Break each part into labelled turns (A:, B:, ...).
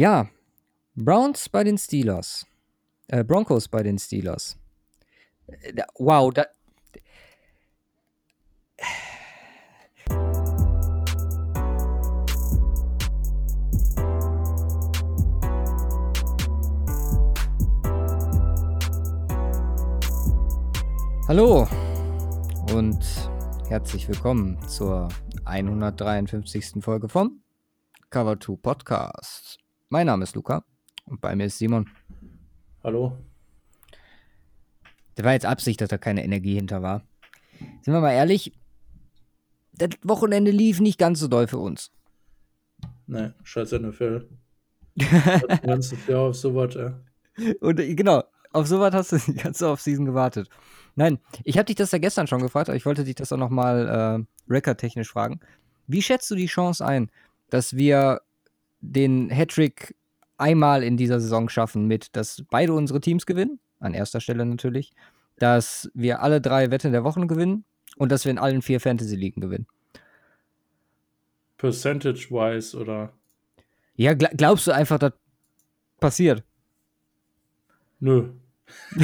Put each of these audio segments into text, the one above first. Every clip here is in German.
A: Ja, Browns bei den Steelers. Äh, Broncos bei den Steelers. Äh, Wow, da. Hallo und herzlich willkommen zur 153. Folge vom Cover 2 Podcast. Mein Name ist Luca und bei mir ist Simon.
B: Hallo?
A: Der war jetzt Absicht, dass da keine Energie hinter war. Sind wir mal ehrlich, das Wochenende lief nicht ganz so doll für uns.
B: Ne, scheiß NFL. Das ganze Jahr auf sowas, ey.
A: Und äh, genau, auf sowas hast du die ganze Offseason gewartet. Nein, ich habe dich das ja gestern schon gefragt, aber ich wollte dich das auch nochmal äh, recordtechnisch fragen. Wie schätzt du die Chance ein, dass wir den Hattrick einmal in dieser Saison schaffen, mit, dass beide unsere Teams gewinnen, an erster Stelle natürlich, dass wir alle drei Wette der Wochen gewinnen und dass wir in allen vier Fantasy-Ligen gewinnen?
B: Percentage-wise oder.
A: Ja, gl glaubst du einfach, das passiert?
B: Nö.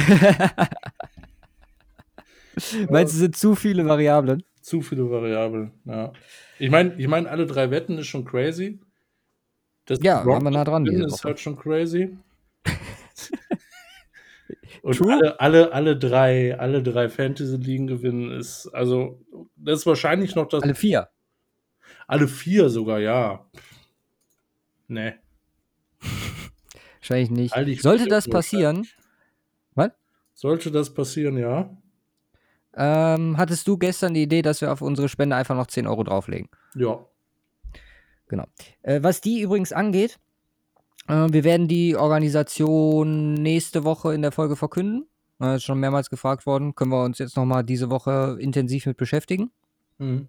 A: Meinst du, es sind zu viele Variablen?
B: Zu viele Variablen, ja. Ich meine, ich mein, alle drei Wetten ist schon crazy. Das
A: Ja, waren wir nah dran diese
B: ist halt schon crazy. Und alle, alle, alle drei, alle drei Fantasy-Ligen gewinnen ist, also, das ist wahrscheinlich noch das.
A: Alle vier.
B: alle vier sogar, ja. Ne.
A: Wahrscheinlich nicht.
B: Halte ich
A: Sollte das passieren,
B: Sollte das passieren, ja.
A: ähm, hattest du gestern die Idee, dass wir auf unsere Spende einfach noch 10 Euro drauflegen.
B: Ja.
A: Genau. Äh, was die übrigens angeht, äh, wir werden die Organisation nächste Woche in der Folge verkünden. Äh, ist schon mehrmals gefragt worden. Können wir uns jetzt nochmal diese Woche intensiv mit beschäftigen.
B: Mhm.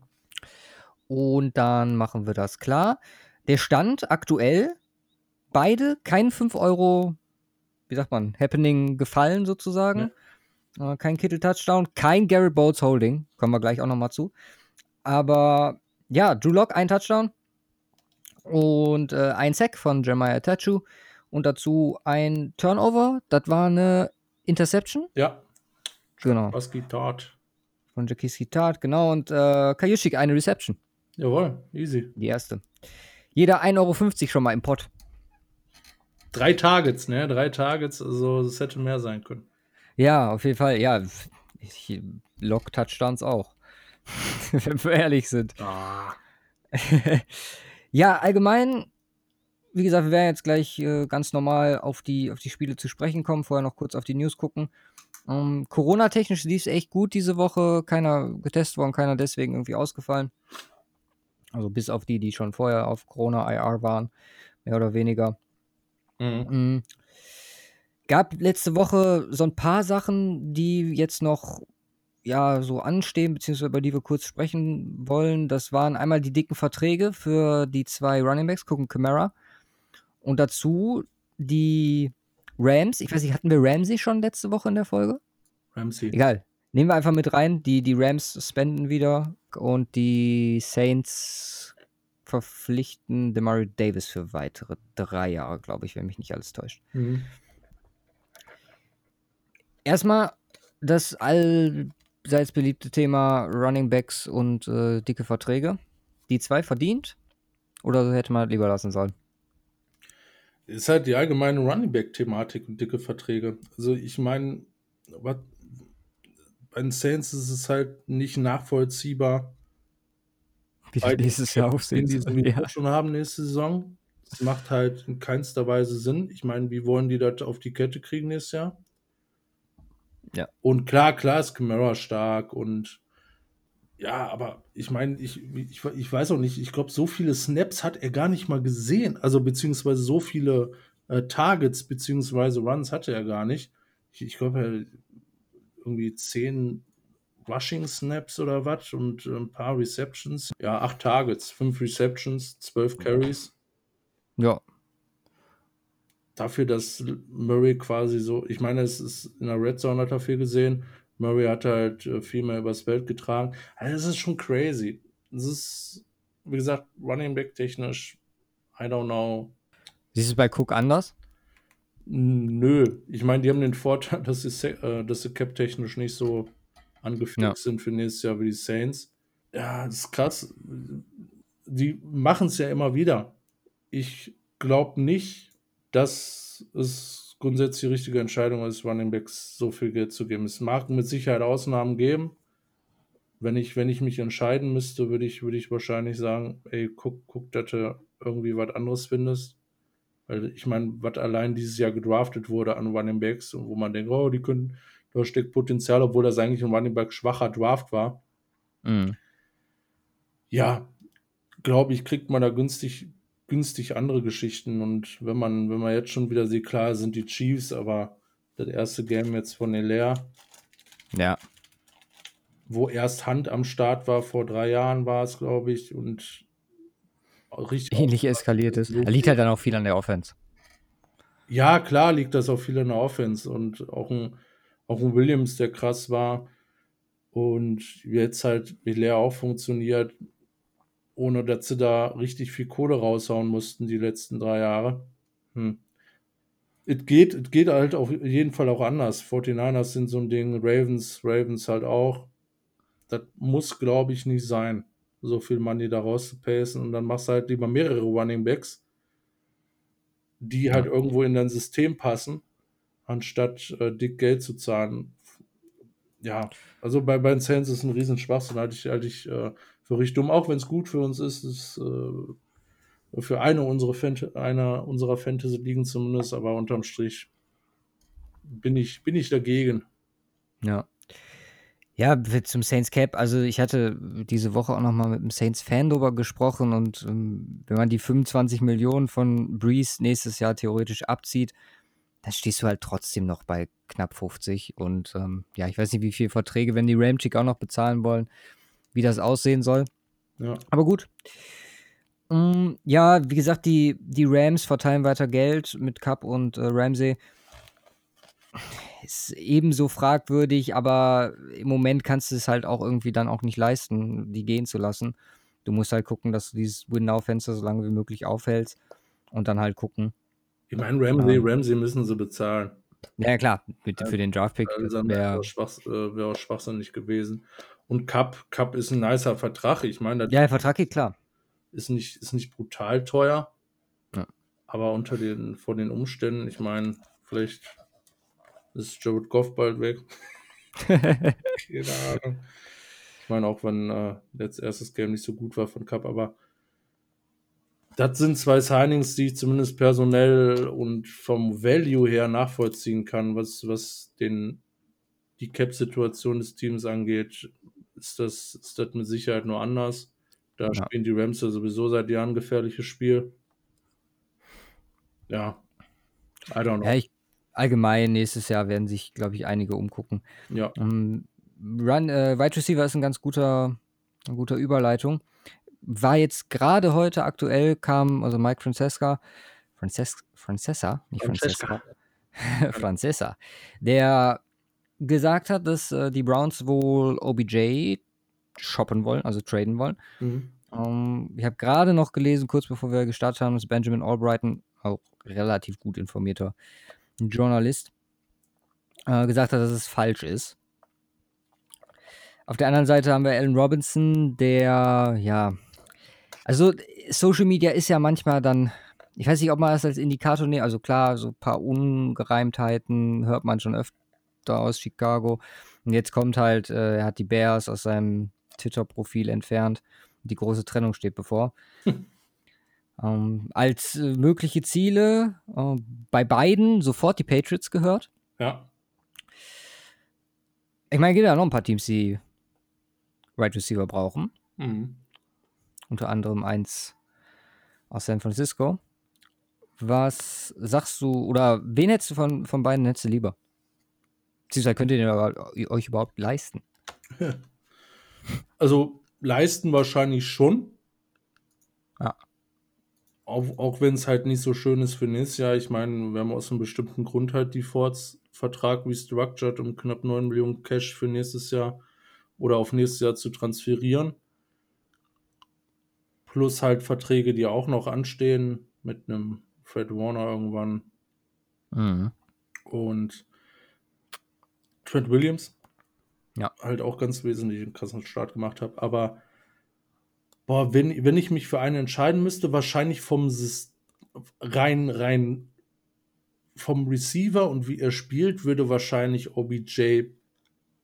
A: Und dann machen wir das klar. Der Stand aktuell, beide kein 5 Euro, wie sagt man, Happening gefallen sozusagen. Äh, kein Kittel-Touchdown, kein Gary Boats Holding. Kommen wir gleich auch nochmal zu. Aber ja, Drew Lock ein Touchdown und äh, ein Sack von Jeremiah Tachu und dazu ein Turnover. Das war eine Interception.
B: Ja.
A: Genau.
B: Was geht dort?
A: Von Jakiski Tat, genau. Und äh, Kajuschik eine Reception.
B: Jawohl, easy.
A: Die erste. Jeder 1,50 Euro schon mal im Pott.
B: Drei Targets, ne? Drei Targets, also es hätte mehr sein können.
A: Ja, auf jeden Fall. Ja, ich lock Touchdowns auch. Wenn wir ehrlich sind.
B: Ah.
A: ja, allgemein, wie gesagt, wir werden jetzt gleich äh, ganz normal auf die, auf die Spiele zu sprechen kommen. Vorher noch kurz auf die News gucken. Ähm, Corona-technisch lief es echt gut diese Woche. Keiner getestet worden, keiner deswegen irgendwie ausgefallen. Also bis auf die, die schon vorher auf Corona-IR waren, mehr oder weniger.
B: Mhm.
A: Mhm. Gab letzte Woche so ein paar Sachen, die jetzt noch ja so anstehen, beziehungsweise über die wir kurz sprechen wollen. Das waren einmal die dicken Verträge für die zwei Runningbacks, gucken Camara. Und dazu die Rams. Ich weiß nicht, hatten wir Ramsey schon letzte Woche in der Folge?
B: Ramsey.
A: Egal. Nehmen wir einfach mit rein. Die, die Rams spenden wieder und die Saints verpflichten Demary Davis für weitere drei Jahre, glaube ich, wenn mich nicht alles täuscht.
B: Mhm.
A: Erstmal das allseits beliebte Thema Running Backs und äh, dicke Verträge. Die zwei verdient? Oder hätte man lieber lassen sollen?
B: Ist halt die allgemeine Running Back-Thematik und dicke Verträge. Also ich meine, bei den Saints ist es halt nicht nachvollziehbar,
A: Wie
B: die
A: nächstes Jahr
B: den
A: aussehen
B: die sowieso
A: Ja.
B: schon haben nächste Saison. Das macht halt in keinster Weise Sinn. Ich meine, wie wollen die das auf die Kette kriegen nächstes Jahr?
A: Ja.
B: Und klar, klar ist Camara stark und ja, aber ich meine, ich, ich, ich weiß auch nicht, ich glaube, so viele Snaps hat er gar nicht mal gesehen. Also beziehungsweise so viele äh, Targets beziehungsweise Runs hatte er gar nicht. Ich, ich glaube, er irgendwie zehn Rushing Snaps oder was und äh, ein paar Receptions. Ja, acht Targets, fünf Receptions, zwölf Carries.
A: ja.
B: Dafür, dass Murray quasi so, ich meine, es ist in der Red Zone hat er viel gesehen. Murray hat halt äh, viel mehr übers Feld getragen. Also das ist schon crazy. Das ist, wie gesagt, Running Back technisch, I don't know.
A: Siehst du bei Cook anders?
B: Nö, ich meine, die haben den Vorteil, dass sie, äh, dass sie cap-technisch nicht so angefixt ja. sind für nächstes Jahr wie die Saints. Ja, das ist krass. Die machen es ja immer wieder. Ich glaube nicht, dass es grundsätzlich die richtige Entscheidung ist, Running Backs so viel Geld zu geben. Es mag mit Sicherheit Ausnahmen geben. Wenn ich, wenn ich mich entscheiden müsste, würde ich, würde ich wahrscheinlich sagen, ey, guck, guck, dass du irgendwie was anderes findest. Weil ich meine, was allein dieses Jahr gedraftet wurde an Running Backs und wo man denkt, oh, die können, da steckt Potenzial, obwohl das eigentlich ein Running Back schwacher Draft war. Mhm. Ja, glaube ich, kriegt man da günstig, günstig andere Geschichten. Und wenn man, wenn man jetzt schon wieder sieht, klar sind die Chiefs, aber das erste Game jetzt von Elair.
A: Ja.
B: Wo erst Hand am Start war, vor drei Jahren war es, glaube ich, und
A: richtig. Ähnlich eskaliert ist. Da liegt halt dann auch viel an der Offense.
B: Ja, klar liegt das auch viel an der Offense und auch ein, auch ein Williams, der krass war. Und jetzt halt Elair auch funktioniert ohne dass sie da richtig viel Kohle raushauen mussten die letzten drei Jahre. Hm. Es geht, es geht halt auf jeden Fall auch anders. 49ers sind so ein Ding, Ravens, Ravens halt auch. Das muss, glaube ich, nicht sein, so viel Money da rauszupacen. Und dann machst du halt lieber mehrere Running Backs, die halt irgendwo in dein System passen, anstatt äh, dick Geld zu zahlen. Ja, also bei, bei den Saints ist ein riesen Schwachsinn, halte ich, halte ich äh, dumm, auch wenn es gut für uns ist. ist äh, für eine unserer, einer unserer Fantasy-Ligen zumindest, aber unterm Strich bin ich, bin ich dagegen.
A: Ja. Ja, zum Saints Cap, also ich hatte diese Woche auch nochmal mit dem Saints Fan drüber gesprochen und ähm, wenn man die 25 Millionen von Breeze nächstes Jahr theoretisch abzieht, dann stehst du halt trotzdem noch bei knapp 50 und ähm, ja, ich weiß nicht, wie viele Verträge, wenn die Ramchick auch noch bezahlen wollen, wie das aussehen soll. Ja. Aber gut. Mm, ja, wie gesagt, die, die Rams verteilen weiter Geld mit Cup und äh, Ramsey. Ist ebenso fragwürdig, aber im Moment kannst du es halt auch irgendwie dann auch nicht leisten, die gehen zu lassen. Du musst halt gucken, dass du dieses Win-Now-Fenster so lange wie möglich aufhältst und dann halt gucken.
B: Ich meine, Ramsey, ähm, Ramsey müssen sie bezahlen.
A: Ja, klar, für, für den Draft-Pick
B: wäre wär, schwach, äh, wär auch schwachsinnig gewesen. Und Cup, Cup ist ein nicer Vertrag. Ich meine,
A: ja, der Vertrag geht klar.
B: Ist nicht, ist nicht brutal teuer. Ja. Aber unter den, von den Umständen, ich meine, vielleicht ist Jared Goff bald weg. Keine Ahnung. Ich meine, auch wenn äh, jetzt erstes Game nicht so gut war von Cup, aber das sind zwei Signings, die ich zumindest personell und vom Value her nachvollziehen kann, was, was den, die Cap-Situation des Teams angeht ist das, ist das mit Sicherheit nur anders. Da ja. spielen die Rams ja sowieso seit Jahren ein gefährliches Spiel. Ja,
A: I don't know. Ja, ich, allgemein nächstes Jahr werden sich, glaube ich, einige umgucken.
B: Ja. Um,
A: ähm, Run, äh, Wide Receiver ist ein ganz guter, eine gute Überleitung. War jetzt gerade heute aktuell, kam also Mike Francesca, Frances Francesa, nicht Francesca, Francesa, der gesagt hat, dass äh, die Browns wohl OBJ shoppen wollen, also traden wollen. Mhm. Um, ähm, ich habe gerade noch gelesen, kurz bevor wir gestartet haben, dass Benjamin Albrighton, auch relativ gut informierter Journalist, äh, gesagt hat, dass es falsch ist. Auf der anderen Seite haben wir Alan Robinson, der, ja, also Social Media ist ja manchmal dann, ich weiß nicht, ob man das als Indikator nimmt, also klar, so ein paar Ungereimtheiten hört man schon öfter da aus Chicago. Und jetzt kommt halt, äh, er hat die Bears aus seinem Twitter-Profil entfernt. Die große Trennung steht bevor. Hm. Ähm, als äh, mögliche Ziele äh, bei beiden sofort die Patriots gehört.
B: Ja.
A: Ich meine, es gibt ja noch ein paar Teams, die Right Receiver brauchen. Mhm. Unter anderem eins aus San Francisco. Was sagst du, oder wen hättest du von, von beiden hättest du lieber? Beziehungsweise könnt ihr den euch überhaupt leisten?
B: Also leisten wahrscheinlich schon.
A: Ja.
B: Auch, auch wenn es halt nicht so schön ist für nächstes Jahr. Ich meine, wir haben aus einem bestimmten Grund halt die Forts-Vertrag restructured, um knapp 9 Millionen Cash für nächstes Jahr oder auf nächstes Jahr zu transferieren. Plus halt Verträge, die auch noch anstehen mit einem Fred Warner irgendwann.
A: Mhm.
B: Und Trent Williams.
A: Ja.
B: Halt auch ganz wesentlich einen krassen Start gemacht habe. Aber boah, wenn, wenn ich mich für einen entscheiden müsste, wahrscheinlich vom rein, rein vom Receiver und wie er spielt, würde wahrscheinlich OBJ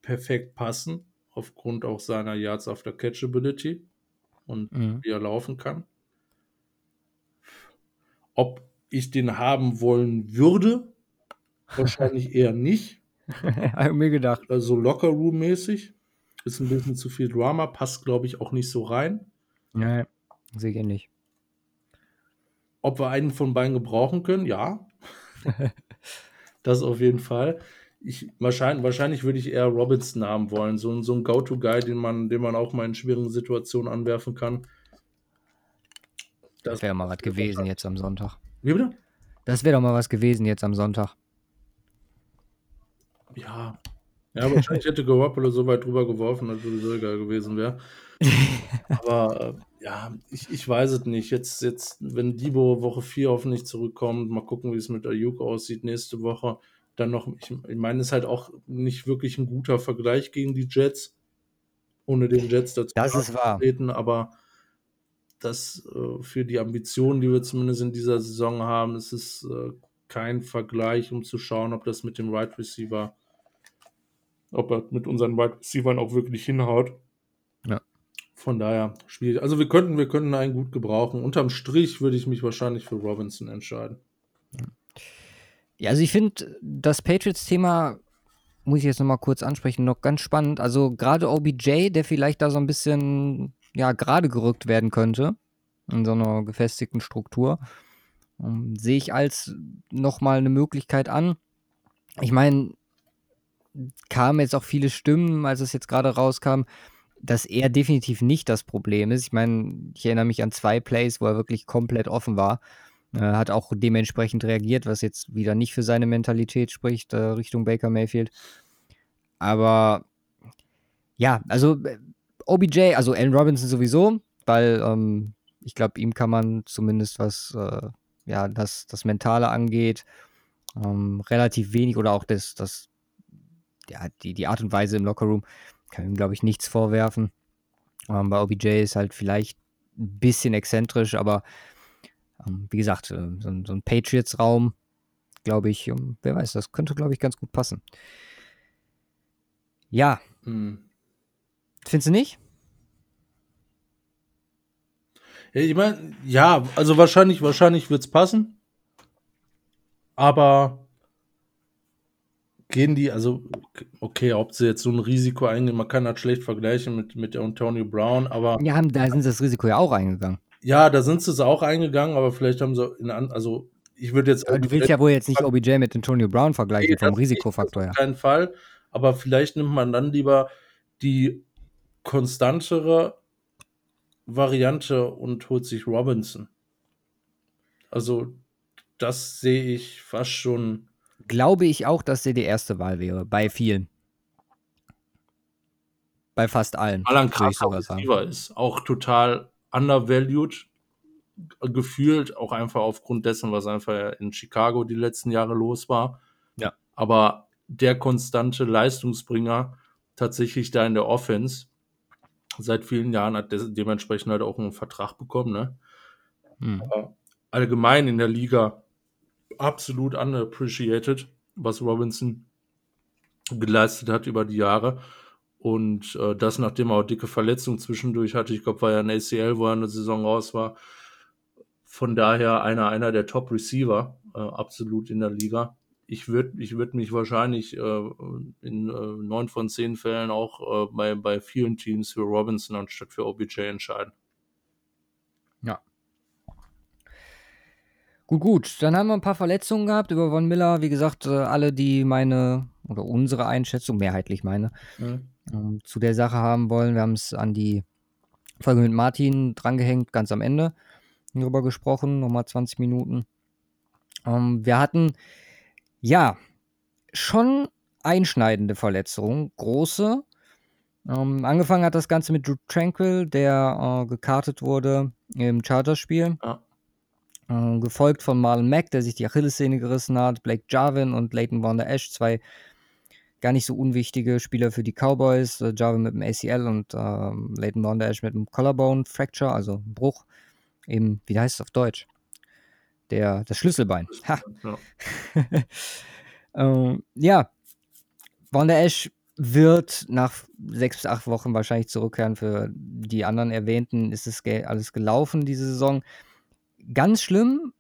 B: perfekt passen, aufgrund auch seiner Yards after Catchability und
A: Mhm.
B: wie er laufen kann. Ob ich den haben wollen würde, wahrscheinlich eher nicht.
A: Hab mir gedacht.
B: Also locker room mäßig Ist ein bisschen zu viel Drama, passt, glaube ich, auch nicht so rein.
A: Nee, sehe ich ähnlich.
B: Ob wir einen von beiden gebrauchen können, ja. das auf jeden Fall. Ich, wahrscheinlich, wahrscheinlich würde ich eher Robinson haben wollen. So, ein- so ein Go-To-Guy, den man, den man auch mal in schwierigen Situationen anwerfen kann.
A: Das wäre mal was gewesen jetzt am Sonntag.
B: Wie bitte?
A: Das wäre doch mal was gewesen jetzt am Sonntag.
B: Ja. Ja, wahrscheinlich hätte Garoppolo so weit drüber geworfen, dass sowieso egal gewesen wäre. Aber äh, ja, ich, ich weiß es nicht. Jetzt, jetzt, wenn Debo Woche 4 hoffentlich zurückkommt, mal gucken, wie es mit Ayuk aussieht nächste Woche. Dann noch, ich, ich meine, ist halt auch nicht wirklich ein guter Vergleich gegen die Jets. Ohne den Jets dazu
A: Das ist wahr.
B: treten, aber das äh, für die Ambitionen, die wir zumindest in dieser Saison haben, ist es äh, kein Vergleich, um zu schauen, ob das mit dem Wide right Receiver, ob er mit unseren Wide Receivern auch wirklich hinhaut.
A: Ja.
B: Von daher schwierig. Also wir könnten, wir könnten einen gut gebrauchen. Unterm Strich würde ich mich wahrscheinlich für Robinson entscheiden.
A: Ja, also ich finde das Patriots-Thema, muss ich jetzt nochmal kurz ansprechen, noch ganz spannend. Also gerade OBJ, der vielleicht da so ein bisschen ja, gerade gerückt werden könnte in so einer gefestigten Struktur, ähm, sehe ich als nochmal eine Möglichkeit an. Ich meine, kamen jetzt auch viele Stimmen, als es jetzt gerade rauskam, dass er definitiv nicht das Problem ist. Ich meine, ich erinnere mich an zwei Plays, wo er wirklich komplett offen war. Äh, hat auch dementsprechend reagiert, was jetzt wieder nicht für seine Mentalität spricht, äh, Richtung Baker Mayfield. Aber ja, also OBJ, also Allen Robinson sowieso, weil ähm, ich glaube, ihm kann man zumindest was, äh, ja, das, das Mentale angeht, ähm, relativ wenig oder auch das, das, ja, die, die Art und Weise im Lockerroom, kann ihm, glaube ich, nichts vorwerfen. Ähm, bei OBJ ist halt vielleicht ein bisschen exzentrisch, aber ähm, wie gesagt, äh, so, ein- so ein Patriots-Raum, glaube ich, ähm, wer weiß, das könnte, glaube ich, ganz gut passen. Ja,
B: Hm.
A: findest du nicht?
B: Ja, ich meine, ja, also wahrscheinlich, wahrscheinlich wird es passen. Aber gehen die, also, okay, ob sie jetzt so ein Risiko eingehen, man kann das schlecht vergleichen mit, mit Antonio Brown, aber
A: Ja, da sind sie das Risiko ja auch eingegangen.
B: ja, da sind sie es auch eingegangen, aber vielleicht haben sie in an, also ich würde jetzt
A: du willst ja wohl jetzt nicht OBJ mit Antonio Brown vergleichen
B: Nee,
A: vom Risikofaktor her.
B: auf keinen Fall, aber vielleicht nimmt man dann lieber die konstantere Variante und holt sich Robinson. Also, das sehe ich fast schon.
A: Glaube ich auch, dass der die erste Wahl wäre, bei vielen. Bei fast allen,
B: er
A: sagen.
B: Receiver ist. Auch total undervalued gefühlt, auch einfach aufgrund dessen, was einfach in Chicago die letzten Jahre los war.
A: Ja.
B: Aber der konstante Leistungsbringer tatsächlich da in der Offense seit vielen Jahren hat des- dementsprechend halt auch einen Vertrag bekommen. Ne?
A: Hm.
B: Aber allgemein in der Liga absolut underappreciated, was Robinson geleistet hat über die Jahre. Und äh, das, nachdem er auch dicke Verletzungen zwischendurch hatte. Ich glaube, war ja ein ACL, wo er eine Saison raus war. Von daher einer, einer der Top-Receiver, äh, absolut in der Liga. Ich würde ich würd mich wahrscheinlich äh, in äh, neun von zehn Fällen auch äh, bei, bei vielen Teams für Robinson anstatt für OBJ entscheiden.
A: Gut, gut. Dann haben wir ein paar Verletzungen gehabt über Von Miller. Wie gesagt, äh, alle, die meine oder unsere Einschätzung, mehrheitlich meine, ähm, zu der Sache haben wollen. Wir haben es an die Folge mit Martin drangehängt, ganz am Ende darüber gesprochen, nochmal 20 Minuten. Ähm, wir hatten ja schon einschneidende Verletzungen, große. Ähm, angefangen hat das Ganze mit Drew Tranquil, der äh, gekartet wurde im Chargers-Spiel.
B: Ja.
A: Äh, gefolgt von Marlon Mack, der sich die Achillessehne gerissen hat, Blake Jarvin und Leighton Wonder Ash, zwei gar nicht so unwichtige Spieler für die Cowboys. Äh, Jarvin mit dem ACL und äh, Leighton Wonder Ash mit dem Collarbone Fracture, also Bruch. Eben, wie heißt es auf Deutsch? Der, das Schlüsselbein. Ha. Ja. ähm, ja, Wanda Ash wird nach sechs bis acht Wochen wahrscheinlich zurückkehren. Für die anderen erwähnten ist es alles gelaufen diese Saison. Ganz schlimm,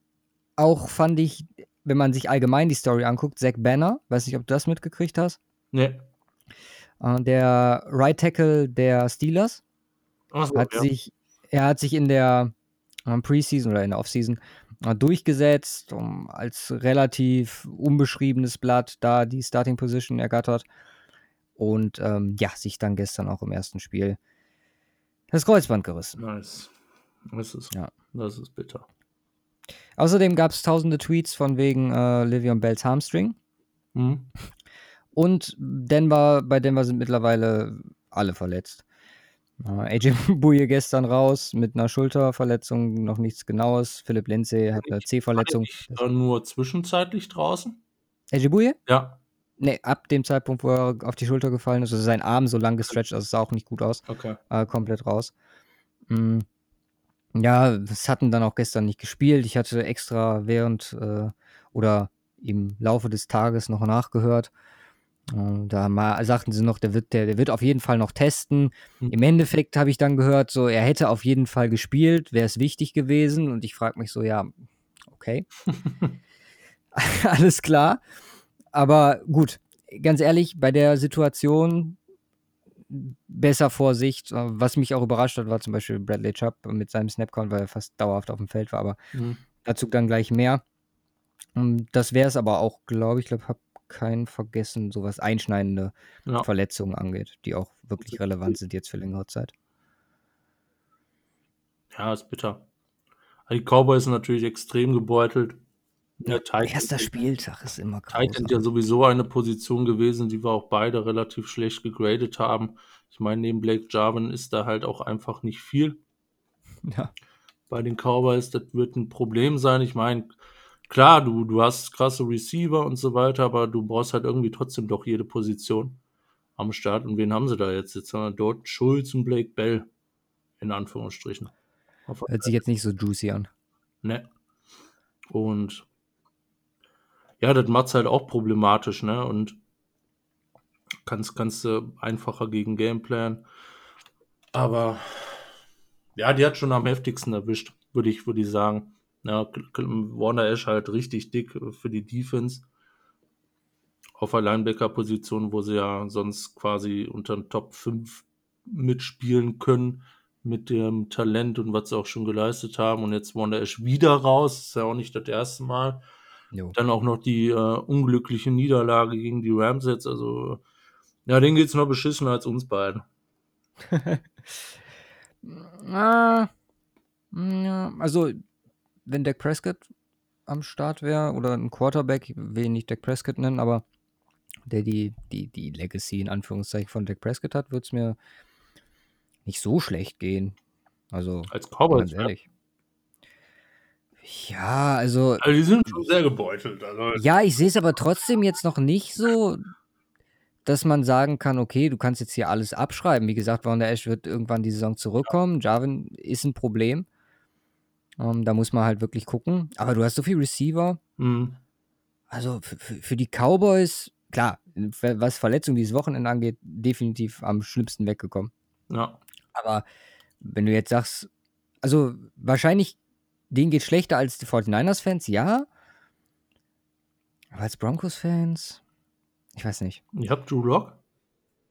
A: auch fand ich, wenn man sich allgemein die Story anguckt, Zach Banner, weiß nicht, ob du das mitgekriegt hast.
B: Nee.
A: Äh, der Right Tackle der Steelers
B: so,
A: hat
B: ja.
A: sich, er hat sich in der äh, Preseason oder in der Offseason äh, durchgesetzt, um als relativ unbeschriebenes Blatt da die Starting Position ergattert. Und ähm, ja, sich dann gestern auch im ersten Spiel das Kreuzband gerissen.
B: Nice. Das ist,
A: Ja.
B: das ist bitter.
A: Außerdem gab es tausende Tweets von wegen äh, Livion Bells Hamstring.
B: Mhm.
A: Und Denver, bei Denver sind mittlerweile alle verletzt. Äh, AJ Bouye gestern raus mit einer Schulterverletzung, noch nichts Genaues. Philipp Lindsay hat eine C-Verletzung.
B: Nur zwischenzeitlich draußen?
A: AJ Bouye?
B: Ja,
A: Ne, ab dem Zeitpunkt, wo er auf die Schulter gefallen ist, also sein Arm so lang gestretcht, also es sah auch nicht gut aus,
B: okay.
A: äh, komplett raus. Mm. Ja, es hatten dann auch gestern nicht gespielt. Ich hatte extra während äh, oder im Laufe des Tages noch nachgehört. Äh, da mal, sagten sie noch, der wird, der, der wird auf jeden Fall noch testen.
B: Mhm.
A: Im Endeffekt habe ich dann gehört, so er hätte auf jeden Fall gespielt, wäre es wichtig gewesen. Und ich frage mich so, ja, okay. Alles klar. Aber gut, ganz ehrlich, bei der Situation besser Vorsicht. Äh, Was mich auch überrascht hat, war zum Beispiel Bradley Chubb mit seinem Snapcount, weil er fast dauerhaft auf dem Feld war. Aber
B: Mhm.
A: dazu dann gleich mehr. Ähm, Das wäre es aber auch, glaube ich. Ich glaube, habe keinen vergessen, so was einschneidende
B: Ja.
A: Verletzungen angeht, die auch wirklich relevant sind jetzt für längere Zeit.
B: ja, ist bitter. Die Cowboys sind natürlich extrem gebeutelt. Ja, Titan,
A: Erster Spieltag ist immer
B: Titan
A: grausam.
B: ja sowieso eine Position gewesen, die wir auch beide relativ schlecht gegradet haben. Ich meine, neben Blake Jarvin ist da halt auch einfach nicht viel.
A: Ja.
B: bei den Cowboys, das wird ein Problem sein. Ich meine, klar, du, du hast krasse Receiver und so weiter, aber du brauchst halt irgendwie trotzdem doch jede Position am Start. Und wen haben sie da jetzt? Jetzt haben wir dort Schulz und Blake Bell, in Anführungsstrichen.
A: Hört sich jetzt nicht so juicy an.
B: Ne. Und ja, das macht's halt auch problematisch, ne? Und kannst, kannst du einfacher gegen Gameplan. Aber ja, die hat schon am heftigsten erwischt, würde ich, würde ich sagen. Ja, Warner Ash halt richtig dick für die Defense. Auf der Linebacker-Position, wo sie ja sonst quasi unter den Top 5 mitspielen können mit dem Talent und was sie auch schon geleistet haben. Und jetzt Wanda Ash wieder raus. Ist ja auch nicht das erste Mal.
A: Jo.
B: Dann auch noch die äh, unglückliche Niederlage gegen die Rams jetzt. Also, ja, denen geht's noch beschissener als uns beiden.
A: Ah, ja, also, wenn Dak Prescott am Start wäre oder ein Quarterback, ich will nicht Dak Prescott nennen, aber der die, die, die Legacy in Anführungszeichen von Dak Prescott hat, würde es mir nicht so schlecht gehen. Also,
B: Als
A: ganz
B: Cowboys. Ja.
A: ehrlich. Ja, also,
B: Also, die sind schon sehr gebeutelt. Also,
A: ja, ich sehe es aber trotzdem jetzt noch nicht so, dass man sagen kann, okay, du kannst jetzt hier alles abschreiben. Wie gesagt, Wanda Ash wird irgendwann die Saison zurückkommen. Jarvin ist ein Problem. Ähm, da muss man halt wirklich gucken. Aber du hast so viel Receiver.
B: mh,
A: Also für die Cowboys, klar, was Verletzungen dieses Wochenende angeht, definitiv am schlimmsten weggekommen.
B: ja.
A: Aber wenn du jetzt sagst, also wahrscheinlich, denen geht schlechter als die 49ers-Fans, ja. Aber als Broncos-Fans, ich weiß nicht.
B: Ihr habt Drew Lock?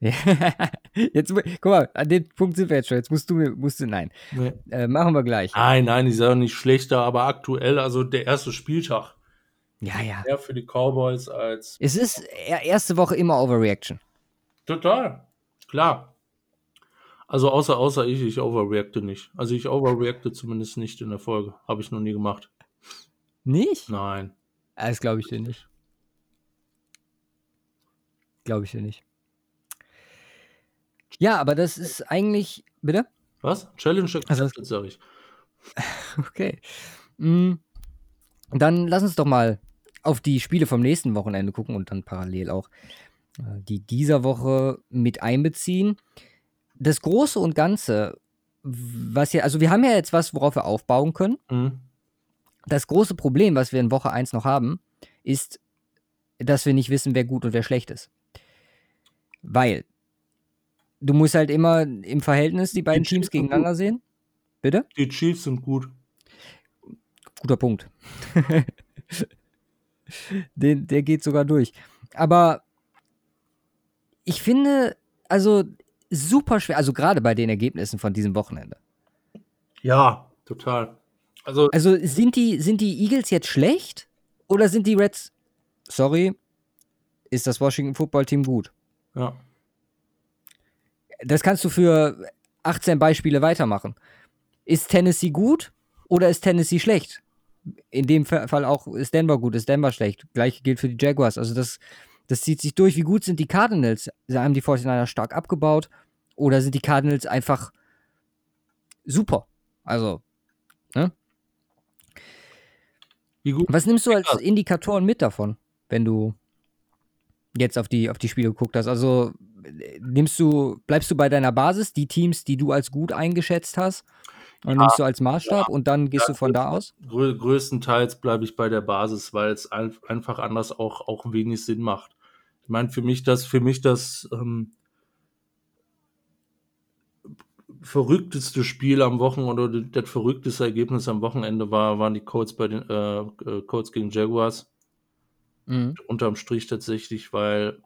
A: jetzt, guck mal, an dem Punkt sind wir jetzt schon. Jetzt musst du, mir- musst du, nein.
B: Nee.
A: Äh, machen wir gleich.
B: Nein, nein, sind ja nicht schlechter, aber aktuell, also der erste Spieltag,
A: Ja, ja.
B: mehr für die Cowboys als.
A: Es ist er- erste Woche immer Overreaction.
B: Total. Klar. Also außer, außer ich, ich overreacte nicht. Also ich overreacte zumindest nicht in der Folge. Habe ich noch nie gemacht.
A: Nicht?
B: Nein.
A: Das glaube ich dir nicht. Glaube ich dir nicht. Ja, aber das ist eigentlich. Bitte?
B: Was? Challenge
A: Also-
B: accepted, sag ich.
A: Okay. Mm, Dann lass uns doch mal auf die Spiele vom nächsten Wochenende gucken und dann parallel auch äh, die dieser Woche mit einbeziehen. Das Große und Ganze, was ja, also wir haben ja jetzt was, worauf wir aufbauen können.
B: Mhm.
A: Das große Problem, was wir in Woche 1 noch haben, ist, dass wir nicht wissen, wer gut und wer schlecht ist. Weil du musst halt immer im Verhältnis die beiden
B: Die
A: Teams gegeneinander sehen. Bitte?
B: Die Chiefs sind gut.
A: Guter Punkt. Den, der geht sogar durch. Aber ich finde, also super schwer, also gerade bei den Ergebnissen von diesem Wochenende.
B: Ja, total. Also,
A: Also sind die, sind die Eagles jetzt schlecht oder sind die Reds, sorry, ist das Washington Football Team gut?
B: ja.
A: Das kannst du für 18 Beispiele weitermachen. Ist Tennessee gut oder ist Tennessee schlecht? In dem Fa- Fall auch ist Denver gut, ist Denver schlecht. Gleiche gilt für die Jaguars. Also das, das zieht sich durch. Wie gut sind die Cardinals? Haben die 49 stark abgebaut oder sind die Cardinals einfach super? Also,
B: Wie gut?
A: was nimmst du als. Indikatoren mit davon, wenn du jetzt auf die, auf die Spiele geguckt hast? Also nimmst du, bleibst du bei deiner Basis, die Teams, die du als gut eingeschätzt hast, und nimmst du als Maßstab und dann gehst
B: Ja,
A: du von da aus?
B: Grö größtenteils bleibe ich bei der Basis, weil es ein einfach anders auch, auch wenig Sinn macht. Ich meine, für mich das, für mich das ähm, verrückteste Spiel am Wochenende oder das verrückteste Ergebnis am Wochenende war, waren die Colts bei den äh, äh, Colts gegen Jaguars.
A: Mhm.
B: Unterm Strich tatsächlich, weil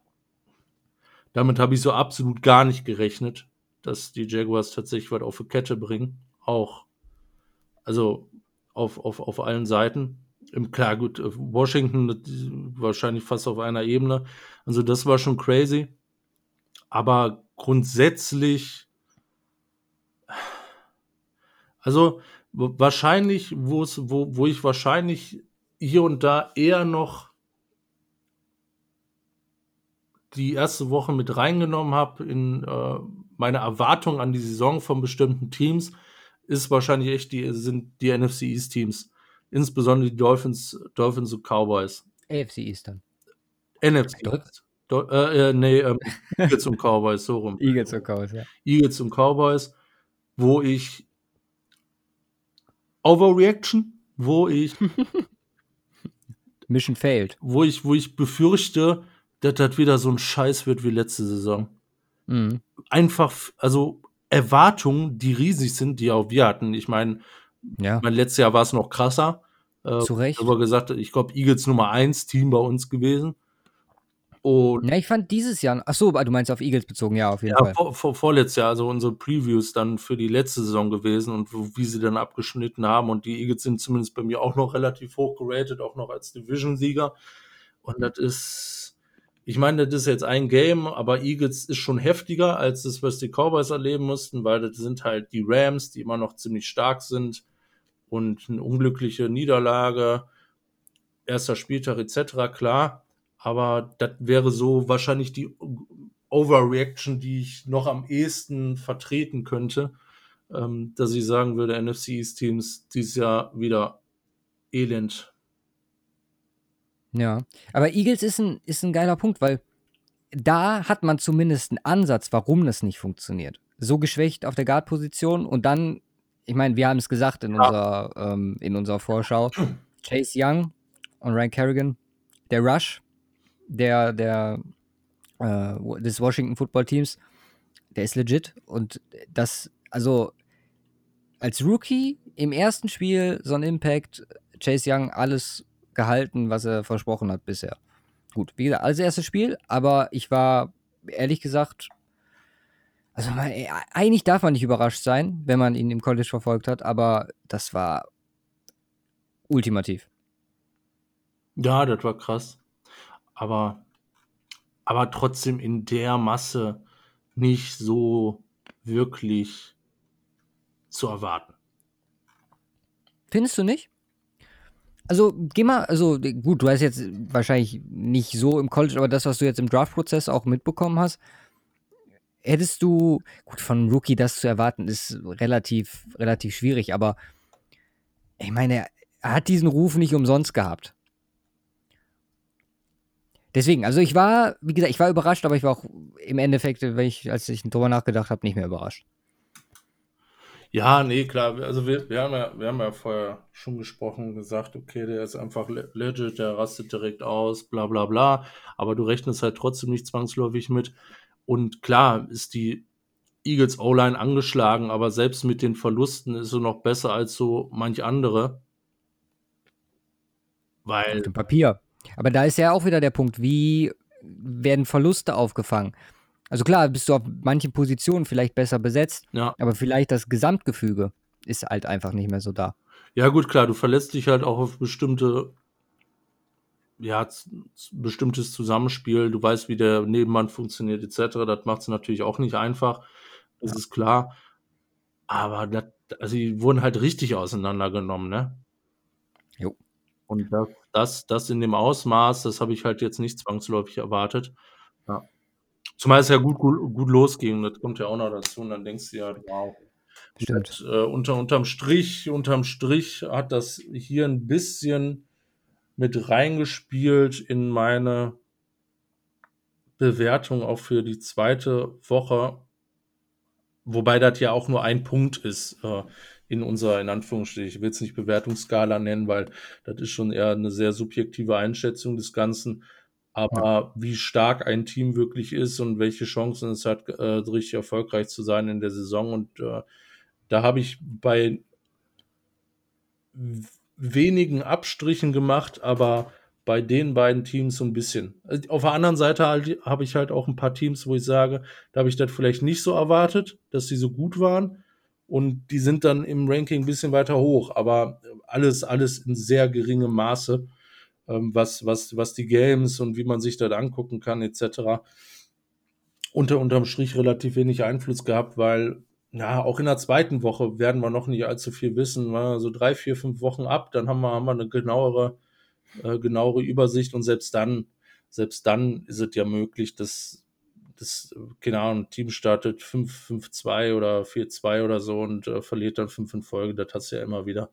B: damit habe ich so absolut gar nicht gerechnet, dass die Jaguars tatsächlich was auf die Kette bringen. Auch. Also auf, auf, auf allen Seiten. Im, klar, gut, äh, Washington wahrscheinlich fast auf einer Ebene. Also das war schon crazy. Aber grundsätzlich, also wahrscheinlich, wo wo, ich wahrscheinlich hier und da eher noch die erste Woche mit reingenommen habe in äh, meine Erwartungen an die Saison von bestimmten Teams, ist wahrscheinlich echt die, sind die NFC East Teams. Insbesondere die Dolphins, Dolphins und Cowboys.
A: AFC Eastern.
B: NFC
A: Dol-
B: East. Do äh, äh, nee, ähm, Eagles und Cowboys, so rum.
A: Eagles und Cowboys, ja.
B: Eagles und Cowboys, wo ich Overreaction, wo ich,
A: Mission failed.
B: wo ich, wo ich befürchte, dass das wieder so ein Scheiß wird wie letzte Saison.
A: Mhm.
B: einfach, also Erwartungen, die riesig sind, die auch wir hatten. Ich meine,
A: Ja,
B: mein letztes Jahr war es noch krasser. Äh,
A: zu Recht.
B: aber gesagt, ich glaube, Eagles Nummer 1 Team bei uns gewesen. Und
A: Ja, ich fand dieses Jahr, ach so, du meinst auf Eagles bezogen, ja, auf jeden
B: ja,
A: Fall.
B: vor, vor, vorletztes Jahr, also unsere Previews dann für die letzte Saison gewesen und wie sie dann abgeschnitten haben. Und die Eagles sind zumindest bei mir auch noch relativ hoch geratet, auch noch als Division-Sieger. Und das ist, ich meine, das ist jetzt ein Game, aber Eagles ist schon heftiger als das, was die Cowboys erleben mussten, weil das sind halt die Rams, die immer noch ziemlich stark sind und eine unglückliche Niederlage, erster Spieltag etc., klar. Aber das wäre so wahrscheinlich die Overreaction, die ich noch am ehesten vertreten könnte, ähm, dass ich sagen würde, NFC East Teams dieses Jahr wieder elend.
A: Ja, aber Eagles ist ein, ist ein geiler Punkt, weil da hat man zumindest einen Ansatz, warum das nicht funktioniert. So geschwächt auf der Guard-Position und dann, ich meine, wir haben es gesagt in, unserer, ähm, in unserer Vorschau, Chase Young und Ryan Kerrigan, der Rush der, der, äh, des Washington Football Teams, der ist legit und das, also als Rookie im ersten Spiel so ein Impact, Chase Young alles gehalten, was er versprochen hat bisher. Gut, wie gesagt, als erstes Spiel, aber ich war ehrlich gesagt, also mal, ey, eigentlich darf man nicht überrascht sein, wenn man ihn im College verfolgt hat, aber das war ultimativ.
B: Ja, das war krass. Aber, aber trotzdem in der Masse nicht so wirklich zu erwarten.
A: Findest du nicht? Also, geh mal, also gut, du hast jetzt wahrscheinlich nicht so im College, aber das, was du jetzt im Draft-Prozess auch mitbekommen hast, hättest du, gut, von Rookie das zu erwarten, ist relativ, relativ schwierig, aber ich meine, hat diesen Ruf nicht umsonst gehabt. Deswegen, also ich war, wie gesagt, ich war überrascht, aber ich war auch im Endeffekt, wenn ich, als ich drüber nachgedacht habe, nicht mehr überrascht.
B: Ja, nee, klar. Also wir, wir, haben ja, wir haben ja vorher schon gesprochen, gesagt, okay, der ist einfach legit, der rastet direkt aus, bla bla bla. Aber du rechnest halt trotzdem nicht zwangsläufig mit. Und klar ist die Eagles O-Line angeschlagen, aber selbst mit den Verlusten ist sie noch besser als so manch andere. Weil.
A: Auf dem Papier. Aber da ist ja auch wieder der Punkt, wie werden Verluste aufgefangen? Also klar, bist du auf manchen Positionen vielleicht besser besetzt,
B: Ja.
A: aber vielleicht das Gesamtgefüge ist halt einfach nicht mehr so da.
B: Ja, gut, klar, du verlässt dich halt auch auf bestimmte, ja, bestimmtes Zusammenspiel. Du weißt, wie der Nebenmann funktioniert, etc. Das macht es natürlich auch nicht einfach. Das ist klar. Aber das, also die wurden halt richtig auseinandergenommen, ne?
A: Jo.
B: Und das, das, das in dem Ausmaß, das habe ich halt jetzt nicht zwangsläufig erwartet. Ja. Zumal es ja gut, gut, gut losging. Das kommt ja auch noch dazu. Und dann denkst du ja, wow.
A: Stimmt.
B: Und, äh, unter, unterm Strich, unterm Strich hat das hier ein bisschen mit reingespielt in meine Bewertung auch für die zweite Woche. Wobei das ja auch nur ein Punkt ist äh, in unserer, in Anführungsstrichen, ich will es nicht Bewertungsskala nennen, weil das ist schon eher eine sehr subjektive Einschätzung des Ganzen. Aber wie stark ein Team wirklich ist und welche Chancen es hat, äh, richtig erfolgreich zu sein in der Saison. Und äh, da habe ich bei wenigen Abstrichen gemacht, aber bei den beiden Teams so ein bisschen. Also Auf der anderen Seite halt, habe ich halt auch ein paar Teams, wo ich sage, da habe ich das vielleicht nicht so erwartet, dass sie so gut waren. Und die sind dann im Ranking ein bisschen weiter hoch, aber alles, alles in sehr geringem Maße, ähm, was, was, was die Games und wie man sich das angucken kann, etc. Unter, unterm Strich relativ wenig Einfluss gehabt, weil ja, auch in der zweiten Woche werden wir noch nicht allzu viel wissen. So drei, vier, fünf Wochen ab, dann haben wir, haben wir eine genauere, äh, genauere Übersicht und selbst dann, selbst dann ist es ja möglich, dass das, keine Ahnung, ein Team startet 5-5-2 oder 4-2 oder so und äh, verliert dann 5 in Folge. Das hast du ja immer wieder.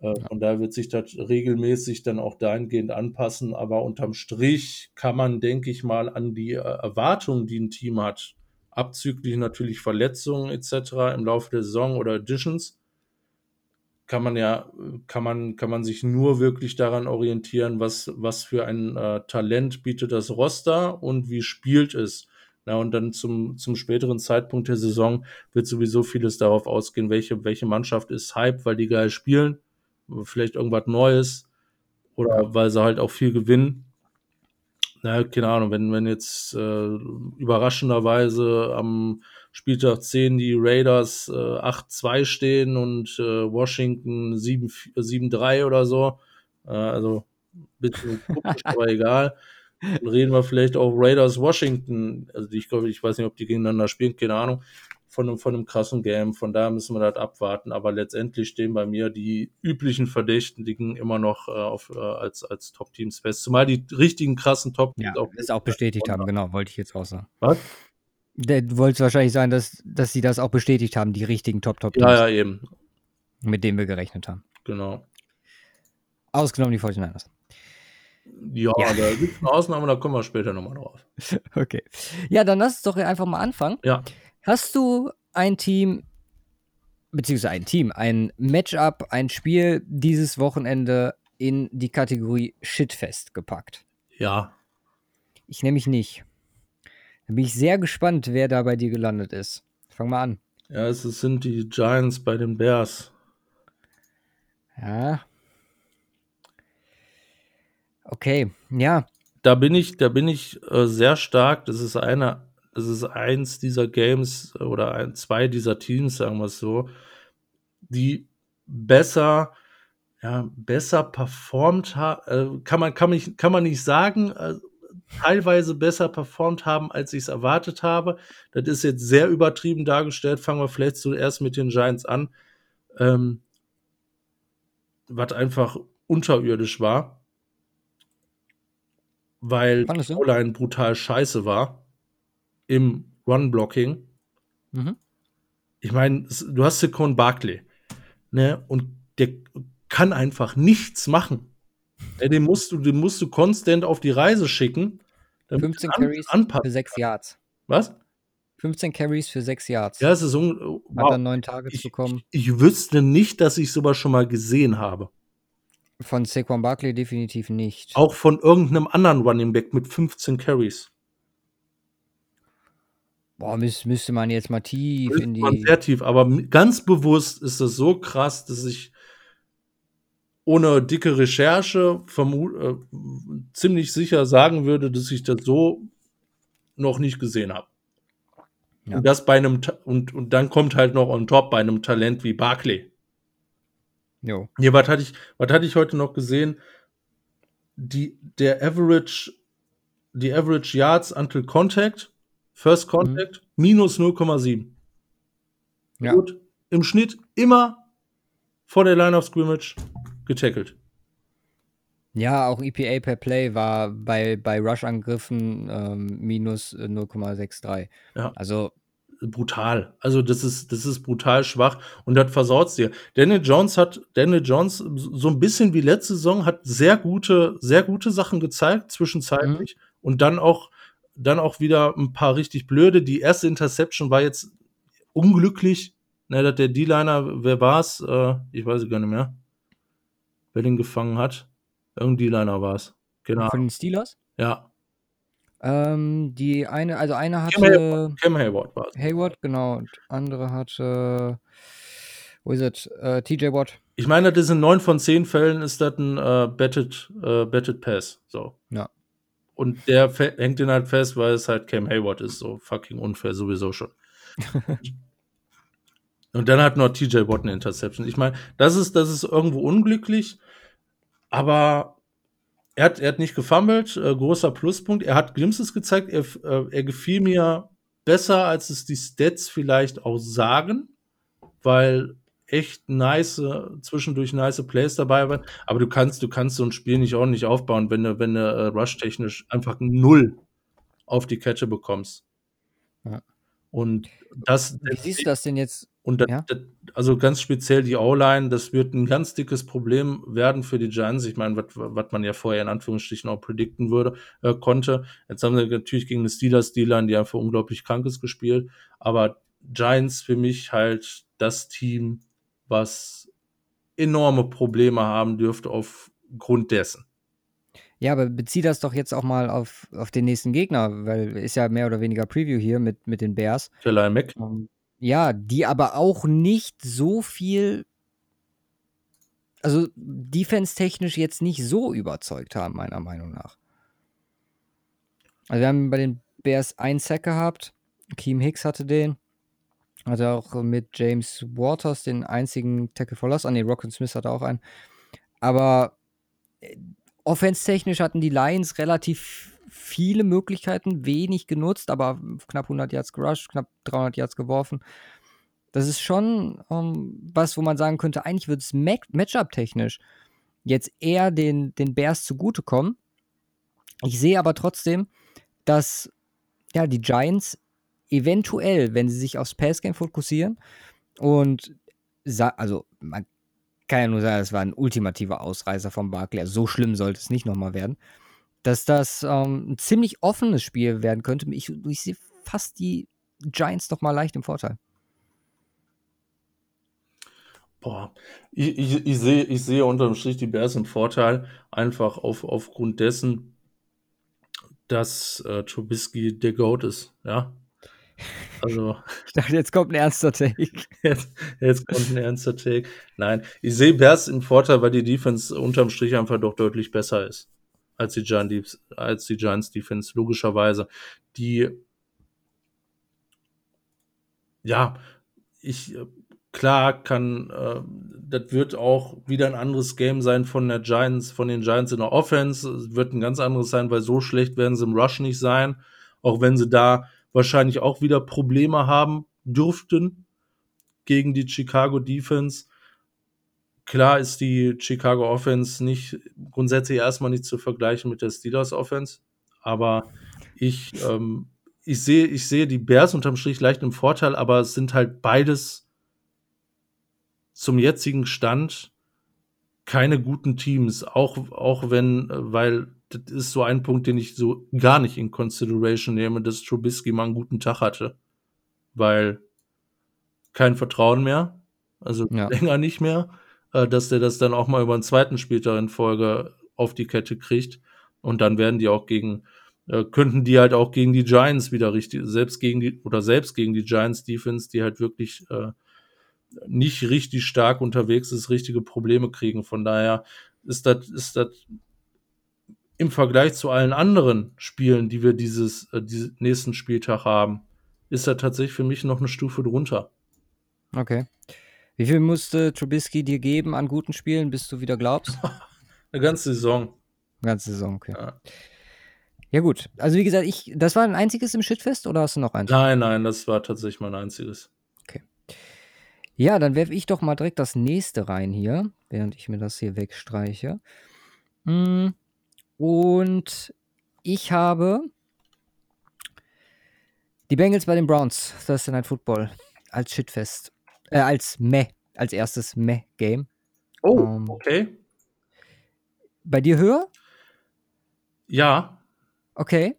B: Äh, Von daher wird sich das regelmäßig dann auch dahingehend anpassen. Aber unterm Strich kann man, denke ich mal, an die äh, Erwartungen, die ein Team hat, abzüglich natürlich Verletzungen etc. im Laufe der Saison oder Additions, kann man ja, kann man, kann man sich nur wirklich daran orientieren, was, was für ein äh, Talent bietet das Roster und wie spielt es. Na, und dann zum, zum späteren Zeitpunkt der Saison wird sowieso vieles darauf ausgehen, welche, welche Mannschaft ist Hype, weil die geil spielen, vielleicht irgendwas Neues oder weil sie halt auch viel gewinnen. Na, keine Ahnung, wenn, wenn jetzt äh, überraschenderweise am Spieltag 10 die Raiders äh, 8-2 stehen und äh, Washington 7-3 oder so, äh, also ein bisschen komisch, aber egal. Dann reden wir vielleicht auch Raiders Washington, also ich glaube, ich weiß nicht, ob die gegeneinander spielen, keine Ahnung, von einem, von einem krassen Game. Von daher müssen wir das abwarten. Aber letztendlich stehen bei mir die üblichen Verdächtigen immer noch äh, auf, äh, als, als Top-Teams fest. Zumal die richtigen krassen Top-Teams
A: Ja, das auch bestätigt haben, genau, wollte ich jetzt auch sagen.
B: Was?
A: Du wolltest wahrscheinlich sagen, dass, dass sie das auch bestätigt haben, die richtigen Top-Top-Teams,
B: Ja, ja, eben.
A: mit denen wir gerechnet haben.
B: Genau.
A: Ausgenommen die 49ers.
B: Ja,
A: Ja.
B: da gibt es eine Ausnahme, da kommen wir später nochmal drauf.
A: Okay. Ja, dann lass uns doch einfach mal anfangen.
B: Ja.
A: Hast du ein Team, beziehungsweise ein Team, ein Matchup, ein Spiel dieses Wochenende in die Kategorie Shitfest gepackt?
B: Ja.
A: Ich nämlich nicht. Da bin ich sehr gespannt, wer da bei dir gelandet ist. Fang mal an.
B: Ja, es sind die Giants bei den Bears.
A: Ja. Okay, ja.
B: Da bin ich, da bin ich äh, sehr stark. Das ist einer, das ist eins dieser Games äh, oder ein, zwei dieser Teams, sagen wir es so, die besser, ja, besser performt haben. Äh, kann man, kann, mich, kann man nicht sagen. Äh, teilweise besser performt haben, als ich es erwartet habe. Das ist jetzt sehr übertrieben dargestellt. Fangen wir vielleicht zuerst mit den Giants an. Ähm, was einfach unterirdisch war, weil die? O-Line brutal scheiße war im Run-Blocking.
A: Mhm.
B: Ich meine, du hast Saquon Barkley, ne? Und der kann einfach nichts machen. Ey, den musst du den musst du konstant auf die Reise schicken, damit
A: 15
B: er an
A: Carries für
B: anpassen
A: 6
B: kann.
A: Yards.
B: Was?
A: 15 Carries für 6 Yards.
B: Ja, es ist un
A: Hat
B: wow.
A: dann 9 Targets
B: Ich ich
A: bekommen.
B: ich wüsste nicht, dass ich so was schon mal gesehen habe.
A: Von Saquon Barkley definitiv nicht.
B: Auch von irgend 'nem anderen Running Back mit 15 Carries.
A: Boah, müs müsste man jetzt mal tief
B: Müsste
A: in
B: man
A: die
B: sehr tief, aber ganz bewusst ist das so krass, dass ich ohne dicke Recherche äh, ziemlich sicher sagen würde, dass ich das so noch nicht gesehen habe.
A: Ja.
B: Und das bei 'nem Ta und und dann kommt halt noch on top bei 'nem Talent wie Barkley.
A: Jo.
B: Ne, was hatte ich was hatte ich heute noch gesehen? Die der Average die Average Yards until Contact, First
A: Mhm.
B: Contact, minus 0,7.
A: Ja.
B: Gut, im Schnitt immer vor der Line of Scrimmage getackelt.
A: Ja, auch EPA per Play war bei bei Rush-Angriffen, ähm, minus, äh, 0,63.
B: Ja.
A: Also
B: Brutal. Also, das ist das ist brutal schwach und das versaut's dir. Daniel Jones hat Daniel Jones so 'n bisschen wie letzte Saison hat sehr gute sehr gute Sachen gezeigt
A: Mhm.
B: zwischenzeitlich und dann auch dann auch wieder 'n paar richtig blöde. Die erste Interception war jetzt unglücklich, ne, dass der D-Liner wer war's? Äh, ich weiß es gar nicht mehr, wer den gefangen hat. Irgend D-Liner war's. Keine
A: Von den Steelers?
B: Ja.
A: Ähm, die eine also
B: Hayward
A: hatte
B: Cam Hayward war's.
A: Hayward, genau, und andere hatte wo ist es? Äh, TJ Watt.
B: Ich meine, das ist in 9 von 10 Fällen ist das 'n, äh, batted äh, batted Pass, so.
A: Ja.
B: Und der hängt den halt fest, weil es halt Cam Hayward ist, so fucking unfair sowieso schon. Und dann hat noch TJ Watt 'ne Interception. Ich meine, das ist das ist irgendwo unglücklich, aber er hat er hat nicht gefummelt, äh, großer Pluspunkt. Er hat Glimpses gezeigt. Er äh, er gefiel mir besser, als es die Stats vielleicht auch sagen, weil echt nice zwischendurch nice Plays dabei waren. Aber du kannst du kannst so 'n Spiel nicht ordentlich aufbauen, wenn du wenn du, äh, rushtechnisch einfach 0 auf die Kette bekommst.
A: Ja.
B: Und das
A: Wie siehst du das denn jetzt
B: und da
A: ja?
B: da also, ganz speziell die O-Line, das wird 'n ganz dickes Problem werden für die Giants. Ich meine, was man ja vorher in Anführungsstrichen auch predikten würde äh, konnte. Jetzt haben sie natürlich gegen 'ne Steelers D-Line, die einfach unglaublich krank ist, gespielt. Aber Giants für mich halt das Team, was enorme Probleme haben dürfte aufgrund dessen.
A: Ja, aber bezieh das doch jetzt auch mal auf auf den nächsten Gegner, weil ist ja mehr oder weniger Preview hier mit mit den Bears.
B: Khalil Mack.
A: Ähm, ja, die aber auch nicht so viel also, defense-technisch jetzt nicht so überzeugt haben, meiner Meinung nach. Also, wir haben bei den Bears 1 Sack gehabt. Akeem Hicks hatte den. Hatte auch mit James Waters den einzigen Tackle for Loss. Ah ne, Rockon Smith hatte auch einen. Aber, äh, offense-technisch hatten die Lions relativ viele Möglichkeiten, wenig genutzt, aber knapp 100 Yards gerusht, knapp 300 Yards geworfen. Das ist schon, ähm, was, wo man sagen könnte, eigentlich wird's Mac Matchup-technisch jetzt eher den den Bears zugutekommen. Ich sehe aber trotzdem, dass, ja, die Giants eventuell, wenn sie sich aufs Passgame fokussieren und also, man kann ja nur sagen, es war 'n ultimativer Ausreißer von Barkley. Also, so schlimm sollte es nicht noch mal werden. Dass das, ähm, 'n ziemlich offenes Spiel werden könnte. Ich ich sehe fast die Giants noch mal leicht im Vorteil.
B: Boah, ich ich ich sehe ich sehe unterm Strich die Bears im Vorteil, einfach auf aufgrund dessen, dass, äh, Trubisky der GOAT ist, ja? Also
A: Ich dachte, jetzt kommt 'n ernster Take.
B: Jetzt jetzt kommt 'n ernster Take. Nein, ich sehe Bears im Vorteil, weil die Defense unterm Strich einfach doch deutlich besser ist als die Giant Defs als die Giants Defense, logischerweise. Die ja, ich klar kann äh, das wird auch wieder 'n anderes Game sein von der Giants von den Giants in der Offense. Es wird 'n ganz anderes sein, weil so schlecht werden sie im Rush nicht sein, auch wenn sie da wahrscheinlich auch wieder Probleme haben dürften gegen die Chicago Defense. Klar ist die Chicago Offense nicht grundsätzlich erst mal nicht zu vergleichen mit der Steelers Offense, aber ich ähm, ich sehe ich sehe die Bears unterm Strich leicht im Vorteil, aber es sind halt beides zum jetzigen Stand keine guten Teams, auch, auch wenn, weil das ist so ein Punkt, den ich so gar nicht in Consideration nehme, dass Trubisky mal einen guten Tag hatte. Weil kein Vertrauen mehr, also ja. länger nicht mehr, äh, dass der das dann auch mal über einen zweiten Spieltag in Folge auf die Kette kriegt. Und dann werden die auch gegen, äh, könnten die halt auch gegen die Giants wieder richtig, selbst gegen die, oder selbst gegen die Giants Defense, die halt wirklich äh, nicht richtig stark unterwegs ist, richtige Probleme kriegen. Von daher ist das, ist das im Vergleich zu allen anderen Spielen, die wir dieses, äh, diesen nächsten Spieltag haben, ist er tatsächlich für mich noch eine Stufe drunter.
A: Okay. Wie viel musste Trubisky dir geben an guten Spielen, bis du wieder glaubst?
B: eine ganze Saison.
A: Eine ganze Saison, okay. Ja. ja. gut. Also wie gesagt, ich, das war ein einziges im Shitfest oder hast du noch eins?
B: Nein, nein, das war tatsächlich mein einziges.
A: Ja, dann werfe ich doch mal direkt das nächste rein hier, während ich mir das hier wegstreiche. Hm, und ich habe die Bengals bei den Browns, Thursday Night Football, als Shitfest. Äh, als Meh, als erstes Meh-Game.
B: Oh, ähm, okay.
A: Bei dir höher?
B: Ja.
A: Okay.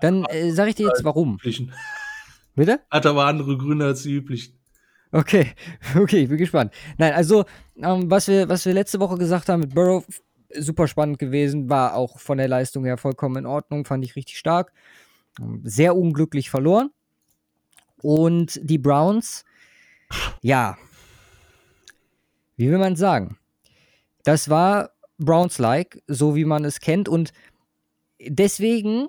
A: Dann äh, sage ich dir jetzt warum.
B: Bitte? Hat aber andere Gründe als die üblichen.
A: Okay, okay, ich bin gespannt. Nein, also, ähm, was, wir, was wir letzte Woche gesagt haben mit Burrow, super spannend gewesen, war auch von der Leistung her vollkommen in Ordnung, fand ich richtig stark. Ähm, sehr unglücklich verloren. Und die Browns, ja, wie will man sagen? Das war Browns-like, so wie man es kennt. Und deswegen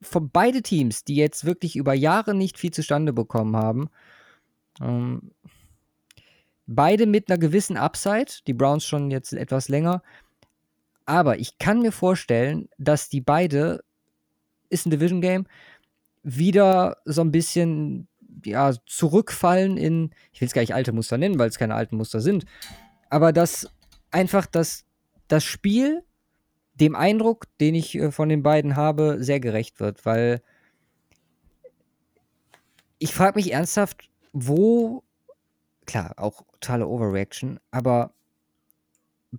A: von beide Teams, die jetzt wirklich über Jahre nicht viel zustande bekommen haben, ähm, beide mit einer gewissen Upside, die Browns schon jetzt etwas länger. Aber ich kann mir vorstellen, dass die beide, ist ein Division Game, wieder so ein bisschen ja, zurückfallen in, ich will es gar nicht alte Muster nennen, weil es keine alten Muster sind, aber dass einfach das, das Spiel dem Eindruck, den ich äh, von den beiden habe, sehr gerecht wird, weil ich frage mich ernsthaft, wo, klar, auch totale Overreaction, aber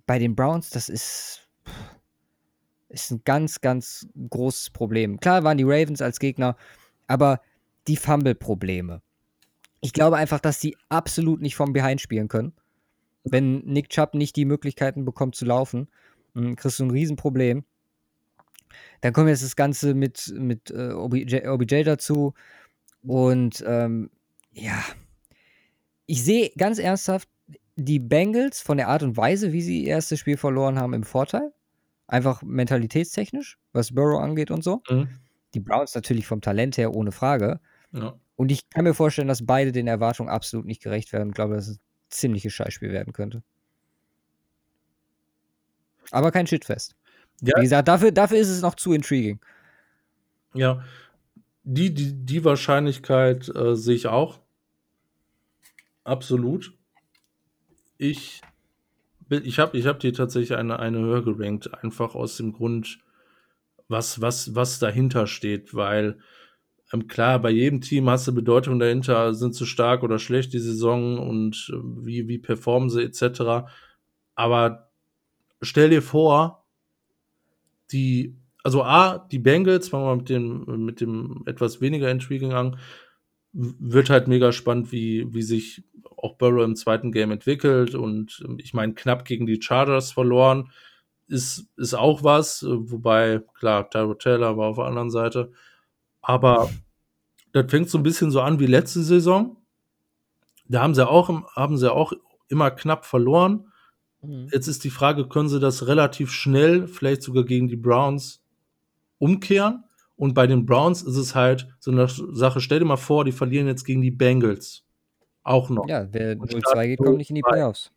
A: bei den Browns, das ist, ist ein ganz, ganz großes Problem. Klar waren die Ravens als Gegner, aber die Fumble-Probleme. Ich glaube einfach, dass sie absolut nicht vom Behind spielen können. Wenn Nick Chubb nicht die Möglichkeiten bekommt zu laufen, dann kriegst du ein Riesenproblem. Dann kommt jetzt das Ganze mit, mit äh, OBJ, OBJ dazu. Und ähm, ja, ich sehe ganz ernsthaft die Bengals von der Art und Weise, wie sie ihr erstes Spiel verloren haben, im Vorteil. Einfach mentalitätstechnisch, was Burrow angeht und so. Mhm. Die Browns natürlich vom Talent her ohne Frage. Ja. Und ich kann mir vorstellen, dass beide den Erwartungen absolut nicht gerecht werden. Ich glaube, dass es ein ziemliches Scheißspiel werden könnte. Aber kein Shitfest. Ja. Wie gesagt, dafür, dafür ist es noch zu intriguing.
B: Ja, die, die, die Wahrscheinlichkeit äh, sehe ich auch. Absolut. Ich, ich habe ich hab dir tatsächlich eine, eine höher gerankt, einfach aus dem Grund, was, was, was dahinter steht, weil klar, bei jedem Team hast du Bedeutung dahinter, sind sie stark oder schlecht die Saison und äh, wie, wie performen sie etc. Aber stell dir vor, die also A, die Bengals, fangen wir mit dem, mit dem etwas weniger intriguing an, wird halt mega spannend, wie, wie sich auch Burrow im zweiten Game entwickelt. Und ähm, ich meine, knapp gegen die Chargers verloren ist, ist auch was. Wobei, klar, Tyro Taylor war auf der anderen Seite. Aber das fängt so ein bisschen so an wie letzte Saison. Da haben sie auch, haben sie auch immer knapp verloren. Mhm. Jetzt ist die Frage, können sie das relativ schnell, vielleicht sogar gegen die Browns, umkehren. Und bei den Browns ist es halt so eine Sache, stell dir mal vor, die verlieren jetzt gegen die Bengals. Auch noch.
A: Ja, wer 0-2 geht, kommt nicht in die Playoffs.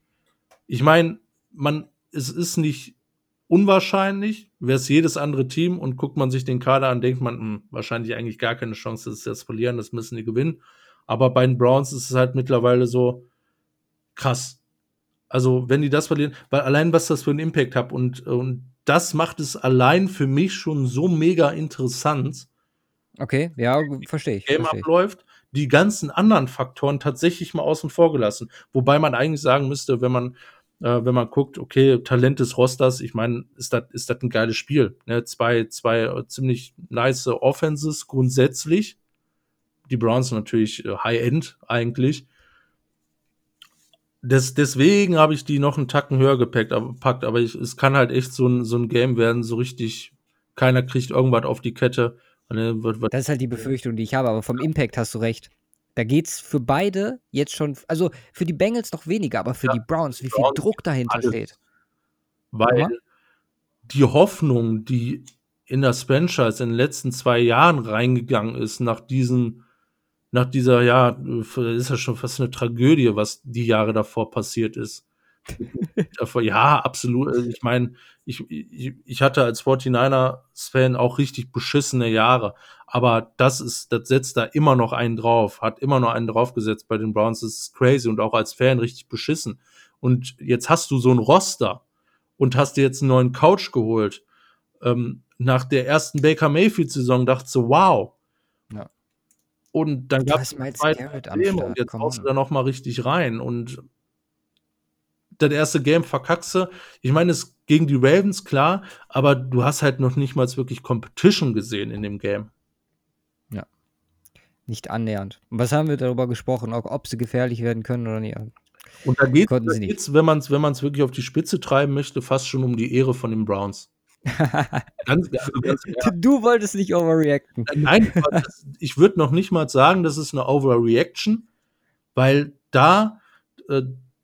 B: Ich meine, man, es ist nicht unwahrscheinlich, wäre es jedes andere Team und guckt man sich den Kader an, denkt man, mh, hm, wahrscheinlich eigentlich gar keine Chance, dass sie das verlieren, das müssen die gewinnen. Aber bei den Browns ist es halt mittlerweile so krass. Also, wenn die das verlieren, weil allein was das für einen Impact hat und, und das macht es allein für mich schon so mega interessant.
A: Okay, ja, verstehe ich.
B: Game
A: versteh
B: abläuft, die ganzen anderen Faktoren tatsächlich mal außen vor gelassen. Wobei man eigentlich sagen müsste, wenn man äh, wenn man guckt, okay, Talent des Rosters, ich meine, ist das ist das ein geiles Spiel. Ne? Zwei, zwei äh, ziemlich nice Offenses grundsätzlich. Die Browns natürlich äh, High-End eigentlich. Des, deswegen habe ich die noch einen Tacken höher gepackt, aber, packt, aber ich, es kann halt echt so ein, so ein Game werden, so richtig, keiner kriegt irgendwas auf die Kette.
A: Wird das ist halt die Befürchtung, die ich habe, aber vom Impact hast du recht. Da geht es für beide jetzt schon, also für die Bengals noch weniger, aber für ja, die Browns, wie viel Browns Druck dahinter alles. steht.
B: Weil ja? die Hoffnung, die in das Franchise in den letzten zwei Jahren reingegangen ist, nach diesen, nach dieser, ja, ist ja schon fast eine Tragödie, was die Jahre davor passiert ist. ja, absolut. Also ich meine, ich, ich, ich hatte als 49ers-Fan auch richtig beschissene Jahre. Aber das ist, das setzt da immer noch einen drauf, hat immer noch einen draufgesetzt bei den Browns. Das ist crazy und auch als Fan richtig beschissen. Und jetzt hast du so ein Roster und hast dir jetzt einen neuen Couch geholt. Ähm, nach der ersten Baker Mayfield-Saison dachte so, wow. Ja. Und dann gab es zwei Probleme und jetzt haust du da noch mal richtig rein. Und das erste Game verkackst Ich meine, es gegen die Ravens, klar, aber du hast halt noch nicht mal wirklich Competition gesehen in dem Game.
A: Nicht annähernd. Und was haben wir darüber gesprochen, auch ob sie gefährlich werden können oder nicht?
B: Und da geht es, wenn man es wenn wirklich auf die Spitze treiben möchte, fast schon um die Ehre von den Browns.
A: ganz, also ganz. Du wolltest nicht overreacten.
B: Nein, ich würde noch nicht mal sagen, das ist eine Overreaction, weil da äh,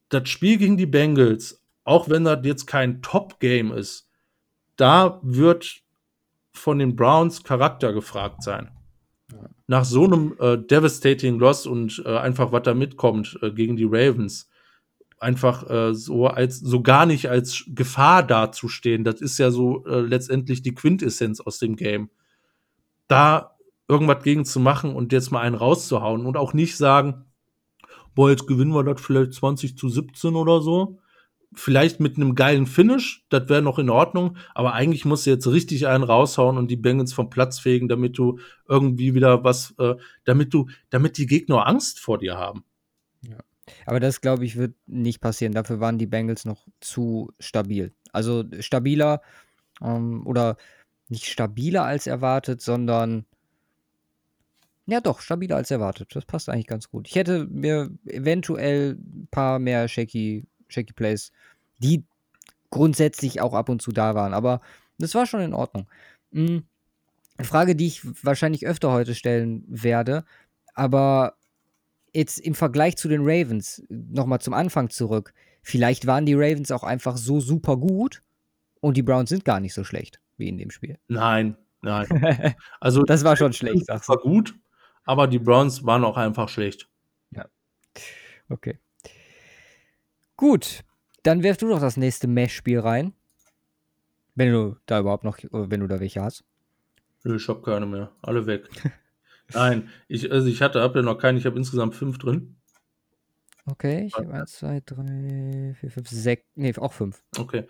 B: das Spiel gegen die Bengals, auch wenn das jetzt kein Top-Game ist, da wird von den Browns Charakter gefragt sein. Nach so einem äh, devastating Loss und äh, einfach, was da mitkommt äh, gegen die Ravens, einfach äh, so als so gar nicht als Gefahr dazustehen, das ist ja so äh, letztendlich die Quintessenz aus dem Game. Da irgendwas gegen zu machen und jetzt mal einen rauszuhauen und auch nicht sagen, boah, jetzt gewinnen wir das vielleicht 20 zu 17 oder so. Vielleicht mit einem geilen Finish, das wäre noch in Ordnung, aber eigentlich musst du jetzt richtig einen raushauen und die Bengals vom Platz fegen, damit du irgendwie wieder was, äh, damit du, damit die Gegner Angst vor dir haben.
A: Ja. Aber das, glaube ich, wird nicht passieren. Dafür waren die Bengals noch zu stabil. Also stabiler ähm, oder nicht stabiler als erwartet, sondern ja, doch, stabiler als erwartet. Das passt eigentlich ganz gut. Ich hätte mir eventuell ein paar mehr shaky, shaky Plays, die grundsätzlich auch ab und zu da waren, aber das war schon in Ordnung. Mhm. Eine Frage, die ich wahrscheinlich öfter heute stellen werde, aber jetzt im Vergleich zu den Ravens, nochmal zum Anfang zurück, vielleicht waren die Ravens auch einfach so super gut und die Browns sind gar nicht so schlecht wie in dem Spiel.
B: Nein, nein.
A: Also das war schon schlecht.
B: Das war gut, aber die Browns waren auch einfach schlecht.
A: Ja. Okay. Gut, dann wirf du doch das nächste Mesh-Spiel rein. Wenn du da überhaupt noch, wenn du da welche hast.
B: Nö, ich hab keine mehr. Alle weg. Nein, ich, also ich hatte, hab ja noch keine, ich habe insgesamt fünf drin.
A: Okay, ich habe eins, zwei, drei, vier, fünf, sechs, nee, auch fünf.
B: Okay.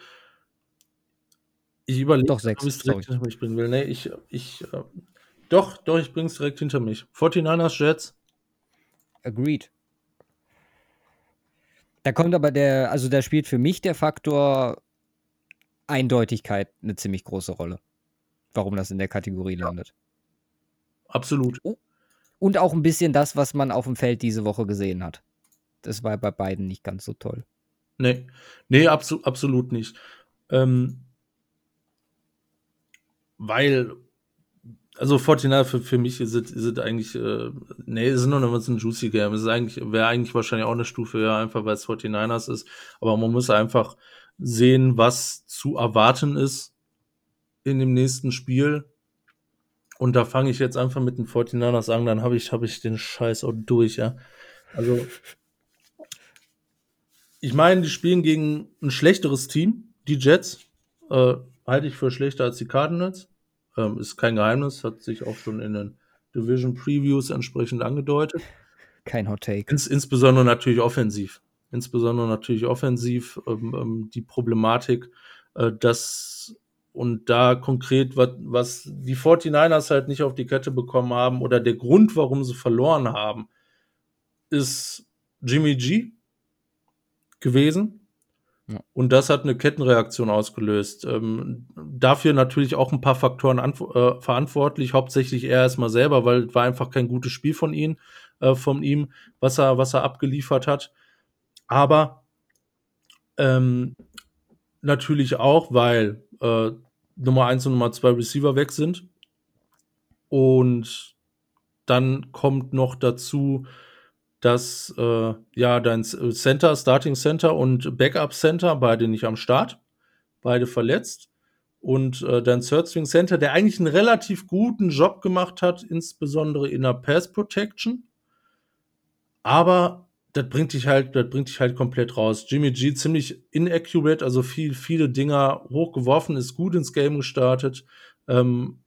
B: Ich überlege,
A: doch sechs.
B: ob ich es direkt hinter mich bringen will. Nee, ich, ich, äh, doch, doch, ich bring's direkt hinter mich. 49ers Jets.
A: Agreed. Da kommt aber der, also da spielt für mich der Faktor Eindeutigkeit eine ziemlich große Rolle. Warum das in der Kategorie ja. landet.
B: Absolut.
A: Und auch ein bisschen das, was man auf dem Feld diese Woche gesehen hat. Das war bei beiden nicht ganz so toll.
B: Nee, nee, abso absolut nicht. Ähm, weil also 49 für, für mich ist es, ist eigentlich, äh, nee, ist nur noch ein Juicy Game. Es eigentlich, wäre eigentlich wahrscheinlich auch eine Stufe höher, einfach weil es 49ers ist. Aber man muss einfach sehen, was zu erwarten ist in dem nächsten Spiel. Und da fange ich jetzt einfach mit den 49ers an, dann habe ich, hab ich den Scheiß auch durch, ja. Also, ich meine, die spielen gegen ein schlechteres Team, die Jets. Äh, halte ich für schlechter als die Cardinals. Ähm, ist kein Geheimnis, hat sich auch schon in den Division Previews entsprechend angedeutet.
A: Kein Hot Take.
B: Ins, insbesondere natürlich offensiv. Insbesondere natürlich offensiv ähm, ähm, die Problematik, äh, dass und da konkret, was, was die 49ers halt nicht auf die Kette bekommen haben oder der Grund, warum sie verloren haben, ist Jimmy G gewesen. Und das hat eine Kettenreaktion ausgelöst. Ähm, dafür natürlich auch ein paar Faktoren äh, verantwortlich, hauptsächlich er erstmal selber, weil es war einfach kein gutes Spiel von ihm, äh, von ihm, was er, was er abgeliefert hat. Aber ähm, natürlich auch, weil äh, Nummer 1 und Nummer 2 Receiver weg sind. Und dann kommt noch dazu, dass äh, ja dein Center, Starting Center und Backup Center beide nicht am Start, beide verletzt. Und äh, dein Third Swing Center, der eigentlich einen relativ guten Job gemacht hat, insbesondere in der Pass Protection. Aber das bringt dich halt, das bringt dich halt komplett raus. Jimmy G ziemlich inaccurate, also viel, viele Dinger hochgeworfen, ist gut ins Game gestartet. Ähm,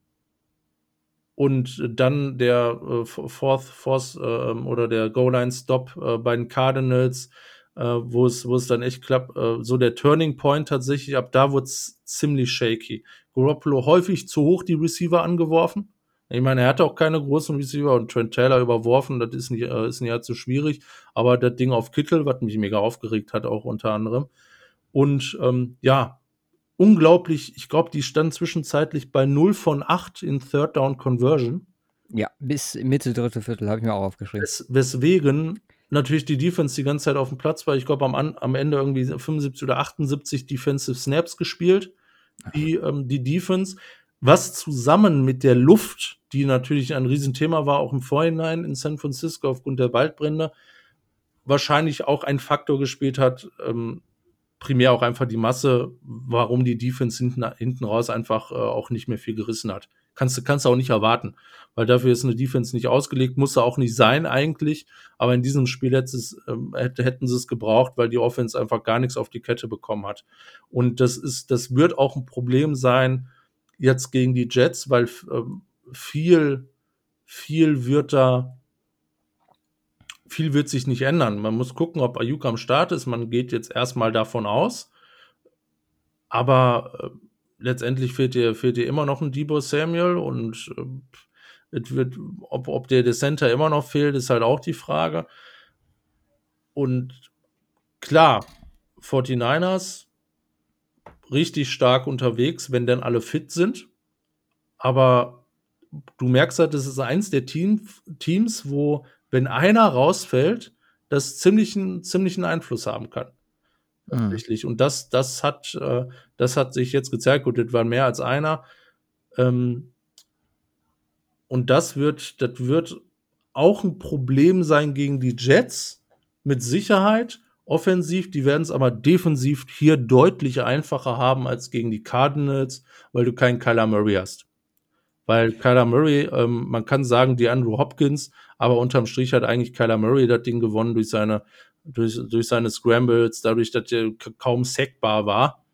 B: und dann der äh, Fourth Force äh, oder der Goal-Line-Stop äh, bei den Cardinals, äh, wo es wo es dann echt klappt, äh, so der Turning Point tatsächlich, ab da wurde es ziemlich shaky. Garoppolo häufig zu hoch die Receiver angeworfen. Ich meine, er hatte auch keine großen Receiver und Trent Taylor überworfen, das ist nicht, äh, ist nicht allzu schwierig, aber das Ding auf Kittel, was mich mega aufgeregt hat, auch unter anderem. Und ähm, ja, unglaublich, ich glaube, die stand zwischenzeitlich bei 0 von 8 in Third Down Conversion.
A: Ja, bis Mitte, dritte Viertel habe ich mir auch aufgeschrieben.
B: Wes weswegen natürlich die Defense die ganze Zeit auf dem Platz war. Ich glaube, am, am Ende irgendwie 75 oder 78 Defensive Snaps gespielt. Die, ähm, die Defense was zusammen mit der Luft, die natürlich ein Riesenthema war, auch im Vorhinein in San Francisco aufgrund der Waldbrände, wahrscheinlich auch ein Faktor gespielt hat, ähm, primär auch einfach die Masse, warum die Defense hinten, hinten raus einfach äh, auch nicht mehr viel gerissen hat. Kannst du kannst auch nicht erwarten, weil dafür ist eine Defense nicht ausgelegt, muss auch nicht sein eigentlich, aber in diesem Spiel es, ähm, hätten sie es gebraucht, weil die Offense einfach gar nichts auf die Kette bekommen hat. Und das ist, das wird auch ein Problem sein, jetzt gegen die Jets, weil ähm, viel, viel wird da, viel wird sich nicht ändern. Man muss gucken, ob Ayuk am Start ist. Man geht jetzt erstmal davon aus. Aber äh, letztendlich fehlt dir, fehlt dir immer noch ein Debo Samuel und äh, wird, ob, ob der, Center immer noch fehlt, ist halt auch die Frage. Und klar, 49ers richtig stark unterwegs, wenn denn alle fit sind. Aber du merkst halt, das ist eins der Team, Teams, wo, wenn einer rausfällt, das ziemlichen, ziemlichen Einfluss haben kann. Mhm. Tatsächlich. Mhm. Und das, das hat, äh, das hat sich jetzt gezeigt. Gut, das waren mehr als einer. Ähm, und das wird, das wird auch ein Problem sein gegen die Jets, mit Sicherheit. Offensiv, die werden es aber defensiv hier deutlich einfacher haben als gegen die Cardinals, weil du keinen Kyler Murray hast. Weil Kyler Murray, ähm, man kann sagen, die Andrew Hopkins, aber unterm Strich hat eigentlich Kyler Murray das Ding gewonnen durch seine, durch, durch seine Scrambles, dadurch, dass er kaum sackbar war.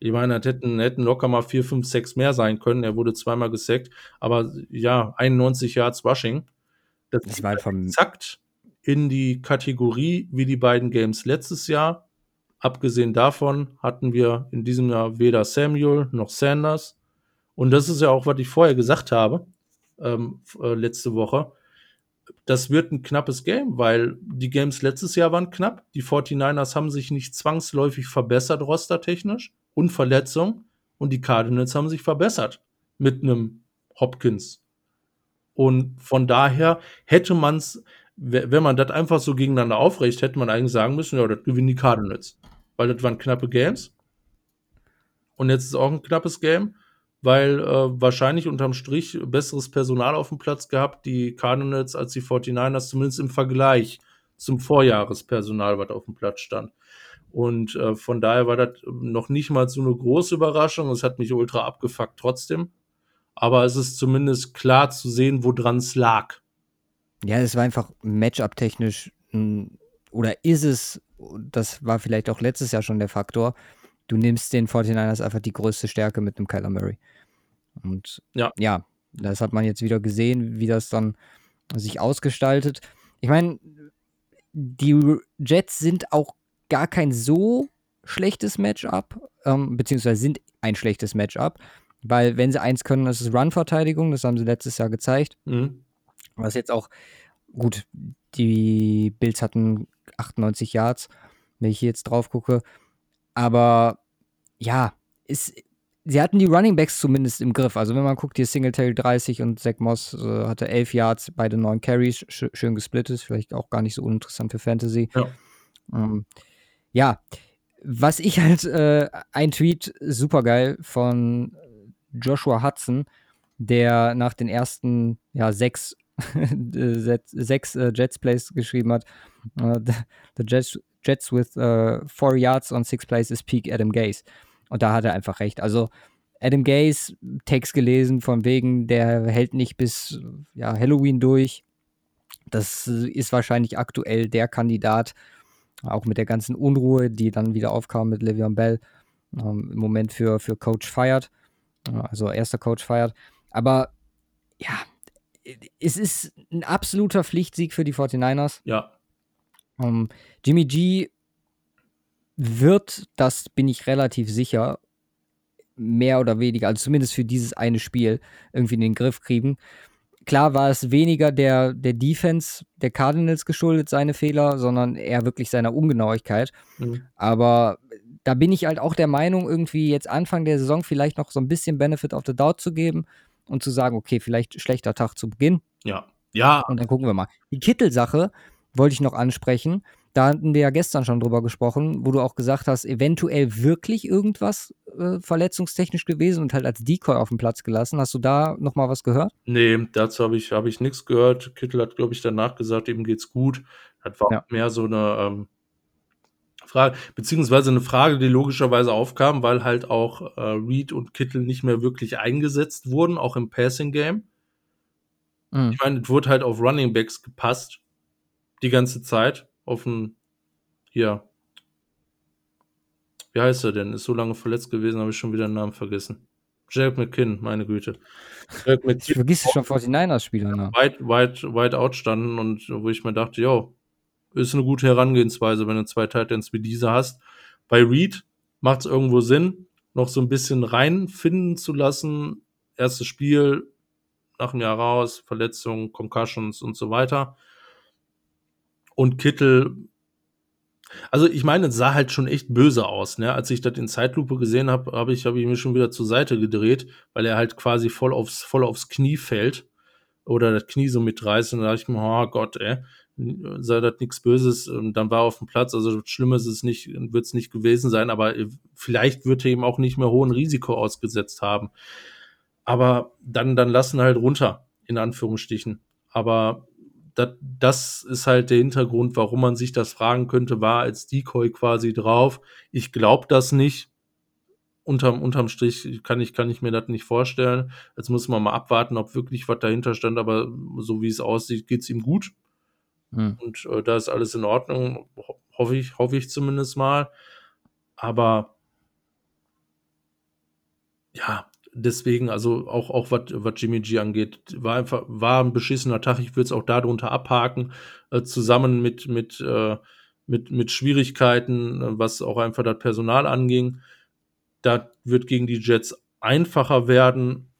B: Ich meine, das hätten, hätten locker mal 4, 5, 6 mehr sein können. Er wurde zweimal gesackt, aber ja, 91 Yards Rushing.
A: Das, das war halt vom
B: exakt in die Kategorie wie die beiden Games letztes Jahr. Abgesehen davon hatten wir in diesem Jahr weder Samuel noch Sanders. Und das ist ja auch, was ich vorher gesagt habe, ähm, äh, letzte Woche. Das wird ein knappes Game, weil die Games letztes Jahr waren knapp. Die 49ers haben sich nicht zwangsläufig verbessert, rostertechnisch und Verletzung. Und die Cardinals haben sich verbessert mit einem Hopkins. Und von daher hätte man es wenn man das einfach so gegeneinander aufrecht, hätte man eigentlich sagen müssen, ja, das gewinnen die Cardinals. Weil das waren knappe Games. Und jetzt ist auch ein knappes Game, weil äh, wahrscheinlich unterm Strich besseres Personal auf dem Platz gehabt, die Cardinals als die 49ers, zumindest im Vergleich zum Vorjahrespersonal, was auf dem Platz stand. Und äh, von daher war das noch nicht mal so eine große Überraschung. Es hat mich ultra abgefuckt trotzdem. Aber es ist zumindest klar zu sehen, woran es lag.
A: Ja, es war einfach Matchup-technisch oder ist es, das war vielleicht auch letztes Jahr schon der Faktor, du nimmst den 49ers einfach die größte Stärke mit dem Kyler Murray. Und ja. ja, das hat man jetzt wieder gesehen, wie das dann sich ausgestaltet. Ich meine, die Jets sind auch gar kein so schlechtes Matchup, ähm, beziehungsweise sind ein schlechtes Matchup, weil wenn sie eins können, das ist Run-Verteidigung, das haben sie letztes Jahr gezeigt. Mhm. Was jetzt auch, gut, die Bills hatten 98 Yards, wenn ich jetzt drauf gucke. Aber ja, ist, sie hatten die Running Backs zumindest im Griff. Also wenn man guckt, hier Singletary 30 und Zach Moss äh, hatte 11 Yards, beide neun Carries, sch schön gesplittet, vielleicht auch gar nicht so uninteressant für Fantasy.
B: Ja.
A: Ähm, ja, was ich halt, äh, ein Tweet super geil von Joshua Hudson, der nach den ersten ja, sechs, sechs äh, Jets Plays geschrieben hat. Uh, the, Jets, Jets with uh, four yards on six plays is peak Adam Gaze. Und da hat er einfach recht. Also Adam Gaze, Text gelesen von wegen, der hält nicht bis ja, Halloween durch. Das ist wahrscheinlich aktuell der Kandidat, auch mit der ganzen Unruhe, die dann wieder aufkam mit Le'Veon Bell, ähm, im Moment für, für Coach feiert. Also erster Coach feiert. Aber ja, es ist ein absoluter Pflichtsieg für die 49ers.
B: Ja.
A: Um, Jimmy G wird, das bin ich relativ sicher, mehr oder weniger, also zumindest für dieses eine Spiel, irgendwie in den Griff kriegen. Klar war es weniger der, der Defense der Cardinals geschuldet, seine Fehler, sondern eher wirklich seiner Ungenauigkeit. Mhm. Aber da bin ich halt auch der Meinung, irgendwie jetzt Anfang der Saison vielleicht noch so ein bisschen Benefit of the Doubt zu geben und zu sagen, okay, vielleicht schlechter Tag zu Beginn.
B: Ja. Ja.
A: Und dann gucken wir mal. Die Kittel-Sache wollte ich noch ansprechen. Da hatten wir ja gestern schon drüber gesprochen, wo du auch gesagt hast, eventuell wirklich irgendwas äh, verletzungstechnisch gewesen und halt als Decoy auf dem Platz gelassen. Hast du da nochmal was gehört?
B: Nee, dazu habe ich, hab ich nichts gehört. Kittel hat, glaube ich, danach gesagt, ihm geht's gut. Das war ja. mehr so eine ähm, Frage, beziehungsweise eine Frage, die logischerweise aufkam, weil halt auch äh, Reed und Kittel nicht mehr wirklich eingesetzt wurden, auch im Passing Game. Mhm. Ich meine, es wurde halt auf Running Backs gepasst die ganze Zeit auf ein, hier, wie heißt er denn? Ist so lange verletzt gewesen, habe ich schon wieder den Namen vergessen. Jack McKinn, meine Güte.
A: Jack McKinn. Ich vergisst schon 49ers-Spieler, ne?
B: Weit, weit, weit out standen und wo ich mir dachte, jo, ist eine gute Herangehensweise, wenn du zwei Titans wie diese hast. Bei Reed macht es irgendwo Sinn, noch so ein bisschen reinfinden zu lassen. Erstes Spiel, nach einem Jahr raus, Verletzungen, Concussions und so weiter. Und Kittel, also ich meine, es sah halt schon echt böse aus, ne? Als ich das in Zeitlupe gesehen habe, habe ich, hab ich mir schon wieder zur Seite gedreht, weil er halt quasi voll aufs, voll aufs Knie fällt oder das Knie so mitreißt und da dachte ich mir, oh Gott, ey, sei das nichts Böses und dann war er auf dem Platz, also schlimm ist es nicht, wird es nicht gewesen sein, aber vielleicht wird er ihm auch nicht mehr hohen Risiko ausgesetzt haben. Aber dann, dann lassen halt runter, in Anführungsstrichen. Aber das, das ist halt der Hintergrund, warum man sich das fragen könnte, war als Decoy quasi drauf. Ich glaube das nicht. Unterm, unterm Strich kann ich, kann ich mir das nicht vorstellen. Jetzt muss man mal abwarten, ob wirklich was dahinter stand, aber so wie es aussieht, geht es ihm gut. Hm. Und äh, da ist alles in Ordnung, ho hoffe ich, hoffe ich zumindest mal. Aber ja, deswegen, also auch, auch was Jimmy G angeht, war einfach, war ein beschissener Tag. Ich würde es auch darunter abhaken, äh, zusammen mit, mit, äh, mit, mit Schwierigkeiten, was auch einfach das Personal anging. Da wird gegen die Jets einfacher werden.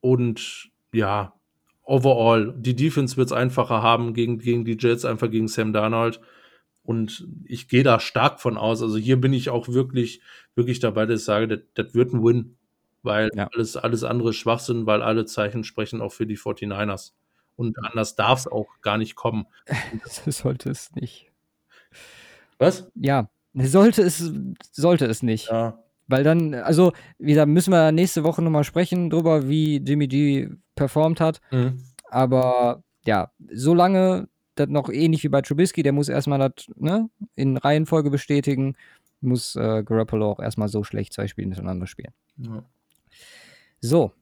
B: Und ja, overall, die Defense wird es einfacher haben gegen, gegen die Jets, einfach gegen Sam Darnold. Und ich gehe da stark von aus. Also hier bin ich auch wirklich, wirklich dabei, dass ich sage, das, wird ein Win. Weil ja. alles, alles andere Schwachsinn, weil alle Zeichen sprechen auch für die 49ers. Und anders darf es auch gar nicht kommen.
A: sollte es nicht.
B: Was?
A: Ja, sollte es, sollte es nicht.
B: Ja.
A: Weil dann, also, wie gesagt, müssen wir nächste Woche nochmal sprechen drüber, wie Jimmy G performt hat. Mhm. Aber ja, solange das noch ähnlich wie bei Trubisky, der muss erstmal das ne, in Reihenfolge bestätigen, muss äh, Garoppolo auch erstmal so schlecht zwei Spiele miteinander spielen. Ja. So.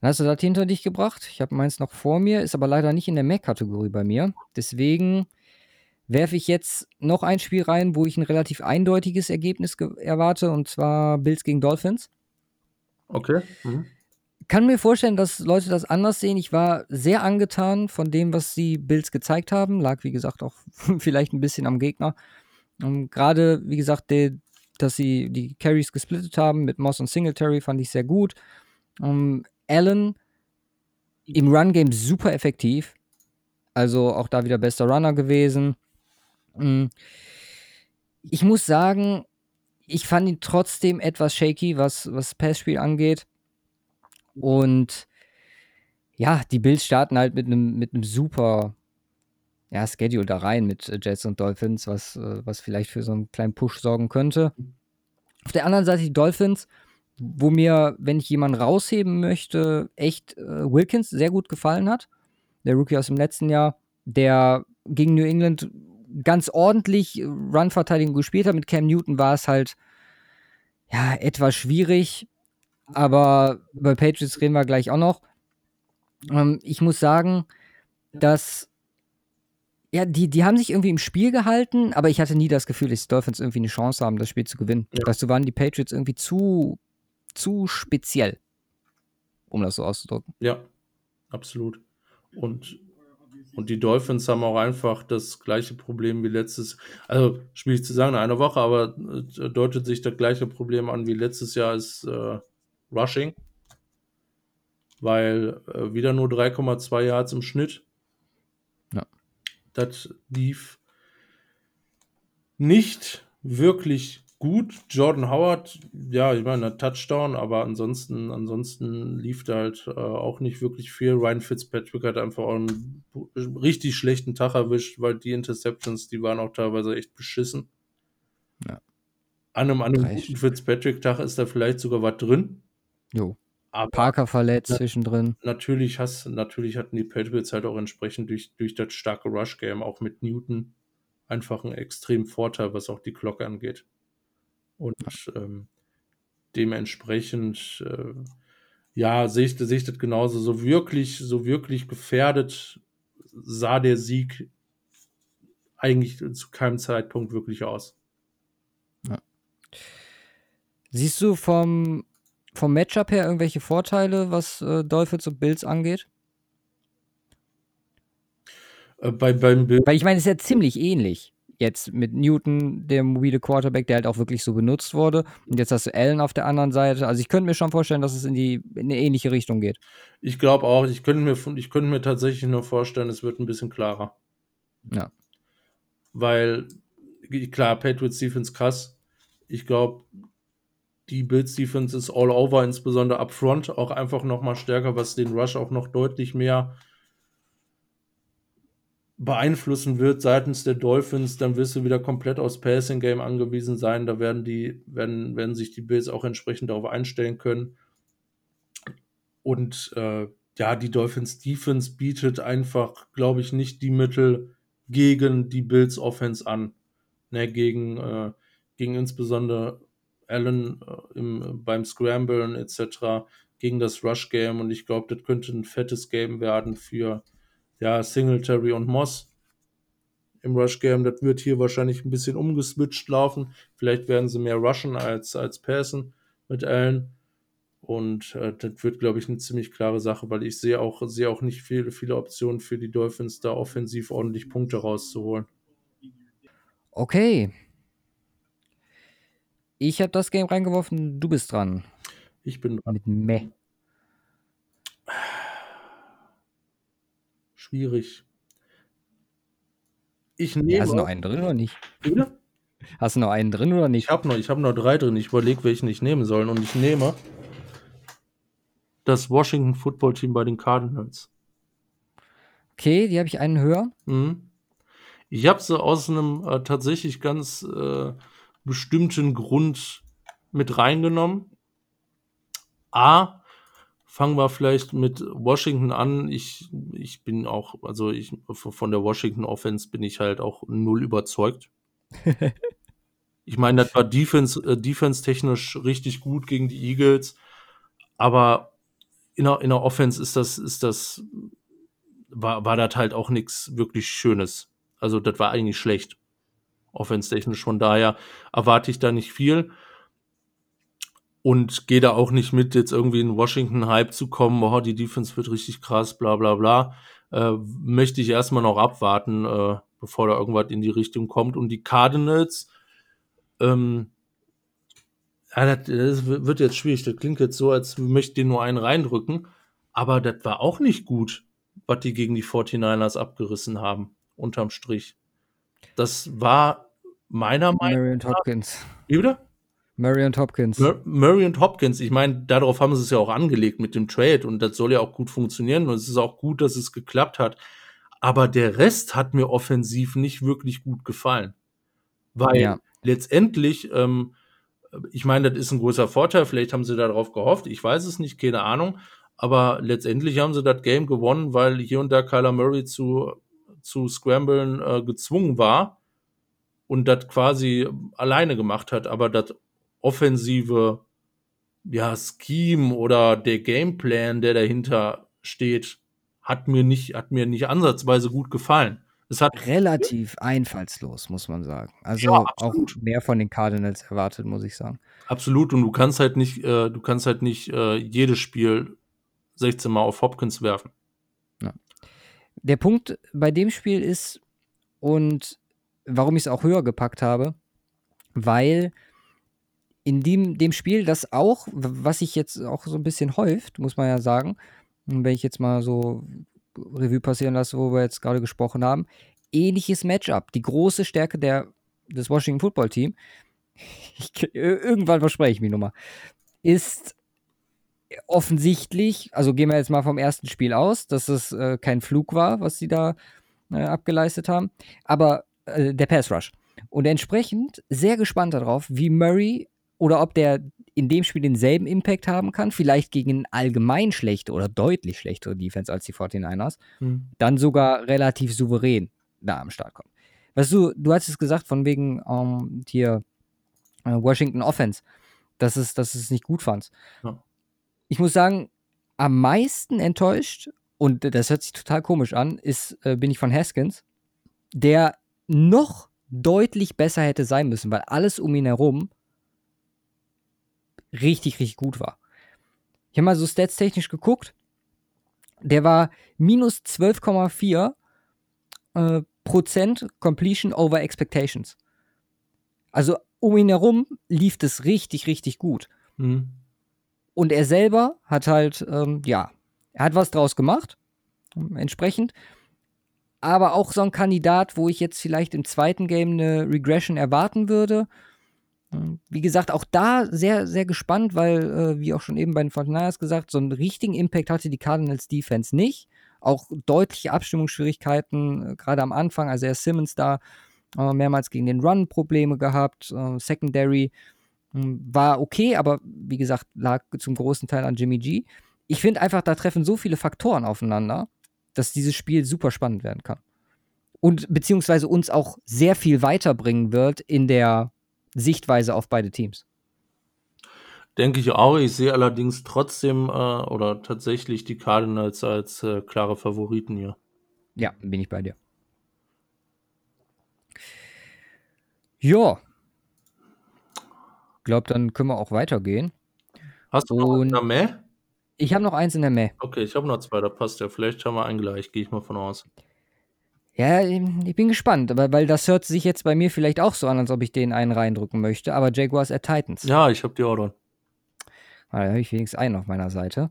A: Dann hast du das hinter dich gebracht. Ich habe meins noch vor mir, ist aber leider nicht in der Mac-Kategorie bei mir. Deswegen werfe ich jetzt noch ein Spiel rein, wo ich ein relativ eindeutiges Ergebnis erwarte, und zwar Bills gegen Dolphins.
B: Okay. Mhm
A: kann mir vorstellen, dass Leute das anders sehen. Ich war sehr angetan von dem, was die Bills gezeigt haben. Lag, wie gesagt, auch vielleicht ein bisschen am Gegner. Gerade, wie gesagt, die, dass sie die Carries gesplittet haben mit Moss und Singletary, fand ich sehr gut. Um, Allen im Run-Game super effektiv. Also auch da wieder bester Runner gewesen. Um, ich muss sagen, ich fand ihn trotzdem etwas shaky, was, was Passspiel angeht. Und ja, die Bills starten halt mit einem mit super ja, Schedule da rein mit Jets und Dolphins, was, äh, was vielleicht für so einen kleinen Push sorgen könnte. Auf der anderen Seite die Dolphins, wo mir, wenn ich jemanden rausheben möchte, echt äh, Wilkins sehr gut gefallen hat. Der Rookie aus dem letzten Jahr, der gegen New England ganz ordentlich Run-Verteidigung gespielt hat. Mit Cam Newton war es halt ja etwas schwierig, aber bei Patriots reden wir gleich auch noch. Ähm, ich muss sagen, dass ja, die, die haben sich irgendwie im Spiel gehalten, aber ich hatte nie das Gefühl, dass die Dolphins irgendwie eine Chance haben, das Spiel zu gewinnen. Ja. Dazu waren die Patriots irgendwie zu, zu speziell, um das so auszudrücken.
B: Ja, absolut. Und, und die Dolphins haben auch einfach das gleiche Problem wie letztes, also schwierig zu sagen in einer Woche, aber äh, deutet sich das gleiche Problem an wie letztes Jahr ist äh, Rushing, weil äh, wieder nur 3,2 Yards im Schnitt. Das lief nicht wirklich gut. Jordan Howard, ja, ich meine, Touchdown, aber ansonsten, ansonsten lief da halt äh, auch nicht wirklich viel. Ryan Fitzpatrick hat einfach auch einen richtig schlechten Tag erwischt, weil die Interceptions, die waren auch teilweise echt beschissen. Ja. An einem, an einem guten Fitzpatrick-Tag ist da vielleicht sogar was drin.
A: Jo. Aber Parker verletzt zwischendrin.
B: Natürlich, hast, natürlich hatten die Patriots halt auch entsprechend durch, durch das starke Rush-Game auch mit Newton einfach einen extremen Vorteil, was auch die Glocke angeht. Und ähm, dementsprechend, äh, ja, sehe ich, seh ich das genauso. So wirklich, so wirklich gefährdet sah der Sieg eigentlich zu keinem Zeitpunkt wirklich aus. Ja.
A: Siehst du vom vom Matchup her irgendwelche Vorteile, was äh, Dolphins und Bills angeht?
B: Äh, bei, beim Bill
A: Weil ich meine, es ist ja ziemlich ähnlich. Jetzt mit Newton, der mobile Quarterback, der halt auch wirklich so benutzt wurde. Und jetzt hast du Allen auf der anderen Seite. Also ich könnte mir schon vorstellen, dass es in, die, in eine ähnliche Richtung geht.
B: Ich glaube auch. Ich könnte, mir, ich könnte mir tatsächlich nur vorstellen, es wird ein bisschen klarer.
A: Ja.
B: Weil, klar, Patriots Defense krass. Ich glaube, die Bills Defense ist all over, insbesondere up front, auch einfach noch mal stärker, was den Rush auch noch deutlich mehr beeinflussen wird seitens der Dolphins, dann wirst du wieder komplett aufs Passing Game angewiesen sein. Da werden die, werden, werden sich die Bills auch entsprechend darauf einstellen können. Und äh, ja, die Dolphins Defense bietet einfach, glaube ich, nicht die Mittel gegen die Bills Offense an. Ne, gegen, äh, gegen insbesondere allen äh, im, beim Scramblen etc. gegen das Rush-Game und ich glaube, das könnte ein fettes Game werden für ja, Singletary und Moss im Rush-Game. Das wird hier wahrscheinlich ein bisschen umgeswitcht laufen. Vielleicht werden sie mehr rushen als, als passen mit Allen. Und äh, das wird, glaube ich, eine ziemlich klare Sache, weil ich sehe auch, sehe auch nicht viele, viele Optionen für die Dolphins, da offensiv ordentlich Punkte rauszuholen.
A: Okay, ich habe das Game reingeworfen, du bist dran.
B: Ich bin
A: dran. Mit Meh.
B: Schwierig. Ich nehme.
A: Hast du noch einen drin oder nicht? Bitte? Hast du noch einen drin oder nicht?
B: Ich habe noch, hab noch drei drin. Ich überlege, welchen ich nehmen soll. Und ich nehme das Washington Football Team bei den Cardinals.
A: Okay, die habe ich einen höher.
B: Mhm. Ich habe sie aus einem äh, tatsächlich ganz äh, bestimmten Grund mit reingenommen. A, fangen wir vielleicht mit Washington an. Ich, ich bin auch, also ich von der Washington Offense bin ich halt auch null überzeugt. ich meine, das war Defense, äh, Defense technisch richtig gut gegen die Eagles, aber in der, in der Offense ist das, ist das, war, war das halt auch nichts wirklich Schönes. Also, das war eigentlich schlecht offenstechnisch. Von daher erwarte ich da nicht viel und gehe da auch nicht mit, jetzt irgendwie in Washington-Hype zu kommen, oh, die Defense wird richtig krass, bla bla bla. Äh, möchte ich erstmal noch abwarten, äh, bevor da irgendwas in die Richtung kommt. Und die Cardinals, ähm, ja, das, das, wird jetzt schwierig. Das klingt jetzt so, als möchte ich nur einen reindrücken. Aber das war auch nicht gut, was die gegen die 49ers abgerissen haben, unterm Strich. Das war meiner Meinung
A: Murray und Hopkins.
B: Wie wieder?
A: Murray und Hopkins.
B: Mur Murray und Hopkins, ich meine, darauf haben sie es ja auch angelegt mit dem Trade und das soll ja auch gut funktionieren und es ist auch gut, dass es geklappt hat. Aber der Rest hat mir offensiv nicht wirklich gut gefallen. Weil
A: Ja.
B: letztendlich, ähm, ich meine, das ist ein großer Vorteil, vielleicht haben sie darauf gehofft, ich weiß es nicht, keine Ahnung. Aber letztendlich haben sie das Game gewonnen, weil hier und da Kyler Murray zu, zu scramblen äh, gezwungen war und das quasi alleine gemacht hat. Aber das offensive ja, Scheme oder der Gameplan, der dahinter steht, hat mir nicht, hat mir nicht ansatzweise gut gefallen. Es hat
A: Relativ einfallslos, muss man sagen. Also
B: Ja,
A: auch mehr von den Cardinals erwartet, muss ich sagen.
B: absolut und du kannst halt nicht, äh, du kannst halt nicht äh, jedes Spiel 16 Mal auf Hopkins werfen.
A: Der Punkt bei dem Spiel ist, und warum ich es auch höher gepackt habe, weil in dem, dem Spiel das auch, was sich jetzt auch so ein bisschen häuft, muss man ja sagen, wenn ich jetzt mal so Revue passieren lasse, wo wir jetzt gerade gesprochen haben, ähnliches Matchup. Die große Stärke der, des Washington Football Team, ich, irgendwann verspreche ich mich nochmal, ist offensichtlich, also gehen wir jetzt mal vom ersten Spiel aus, dass es äh, kein Flug war, was sie da äh, abgeleistet haben, aber äh, der Pass Rush. Und entsprechend sehr gespannt darauf, wie Murray oder ob der in dem Spiel denselben Impact haben kann, vielleicht gegen allgemein schlechte oder deutlich schlechtere Defense als die 49ers, dann sogar relativ souverän da am Start kommt. Weißt du, du hast es gesagt, von wegen ähm, hier äh, Washington Offense, dass es, dass es nicht gut fandst.
B: Ja.
A: Ich muss sagen, am meisten enttäuscht, und das hört sich total komisch an, ist, äh, bin ich von Haskins, der noch deutlich besser hätte sein müssen, weil alles um ihn herum richtig, richtig gut war. Ich habe mal so statstechnisch geguckt. Der war minus 12,4 äh, Prozent Completion over Expectations. Also um ihn herum lief es richtig, richtig gut.
B: Mhm.
A: Und er selber hat halt, ähm, ja, er hat was draus gemacht, entsprechend. Aber auch so ein Kandidat, wo ich jetzt vielleicht im zweiten Game eine Regression erwarten würde. Ähm, Wie gesagt, auch da sehr, sehr gespannt, weil, äh, wie auch schon eben bei den 49ers gesagt, so einen richtigen Impact hatte die Cardinals Defense nicht. Auch deutliche Abstimmungsschwierigkeiten, äh, gerade am Anfang, also er Simmons da äh, mehrmals gegen den Run Probleme gehabt, äh, Secondary hm, war okay, aber wie gesagt, lag zum großen Teil an Jimmy G. Ich finde einfach, da treffen so viele Faktoren aufeinander, dass dieses Spiel super spannend werden kann. Und beziehungsweise uns auch sehr viel weiterbringen wird in der Sichtweise auf beide Teams.
B: Denke ich auch. Ich sehe allerdings trotzdem äh, oder tatsächlich die Cardinals als äh, klare Favoriten hier.
A: Ja, bin ich bei dir. Ja. Ich glaube, dann können wir auch weitergehen.
B: Hast du noch
A: Und-
B: eine mehr?
A: Ich habe noch eins in der Mäh.
B: Okay, ich habe noch zwei, da passt ja. Vielleicht haben wir einen gleich, gehe ich mal von aus.
A: Ja, ich bin gespannt, aber weil das hört sich jetzt bei mir vielleicht auch so an, als ob ich den einen reindrücken möchte. Aber Jaguars at Titans.
B: Ja, ich habe die auch dran.
A: Ah, Da habe ich wenigstens einen auf meiner Seite.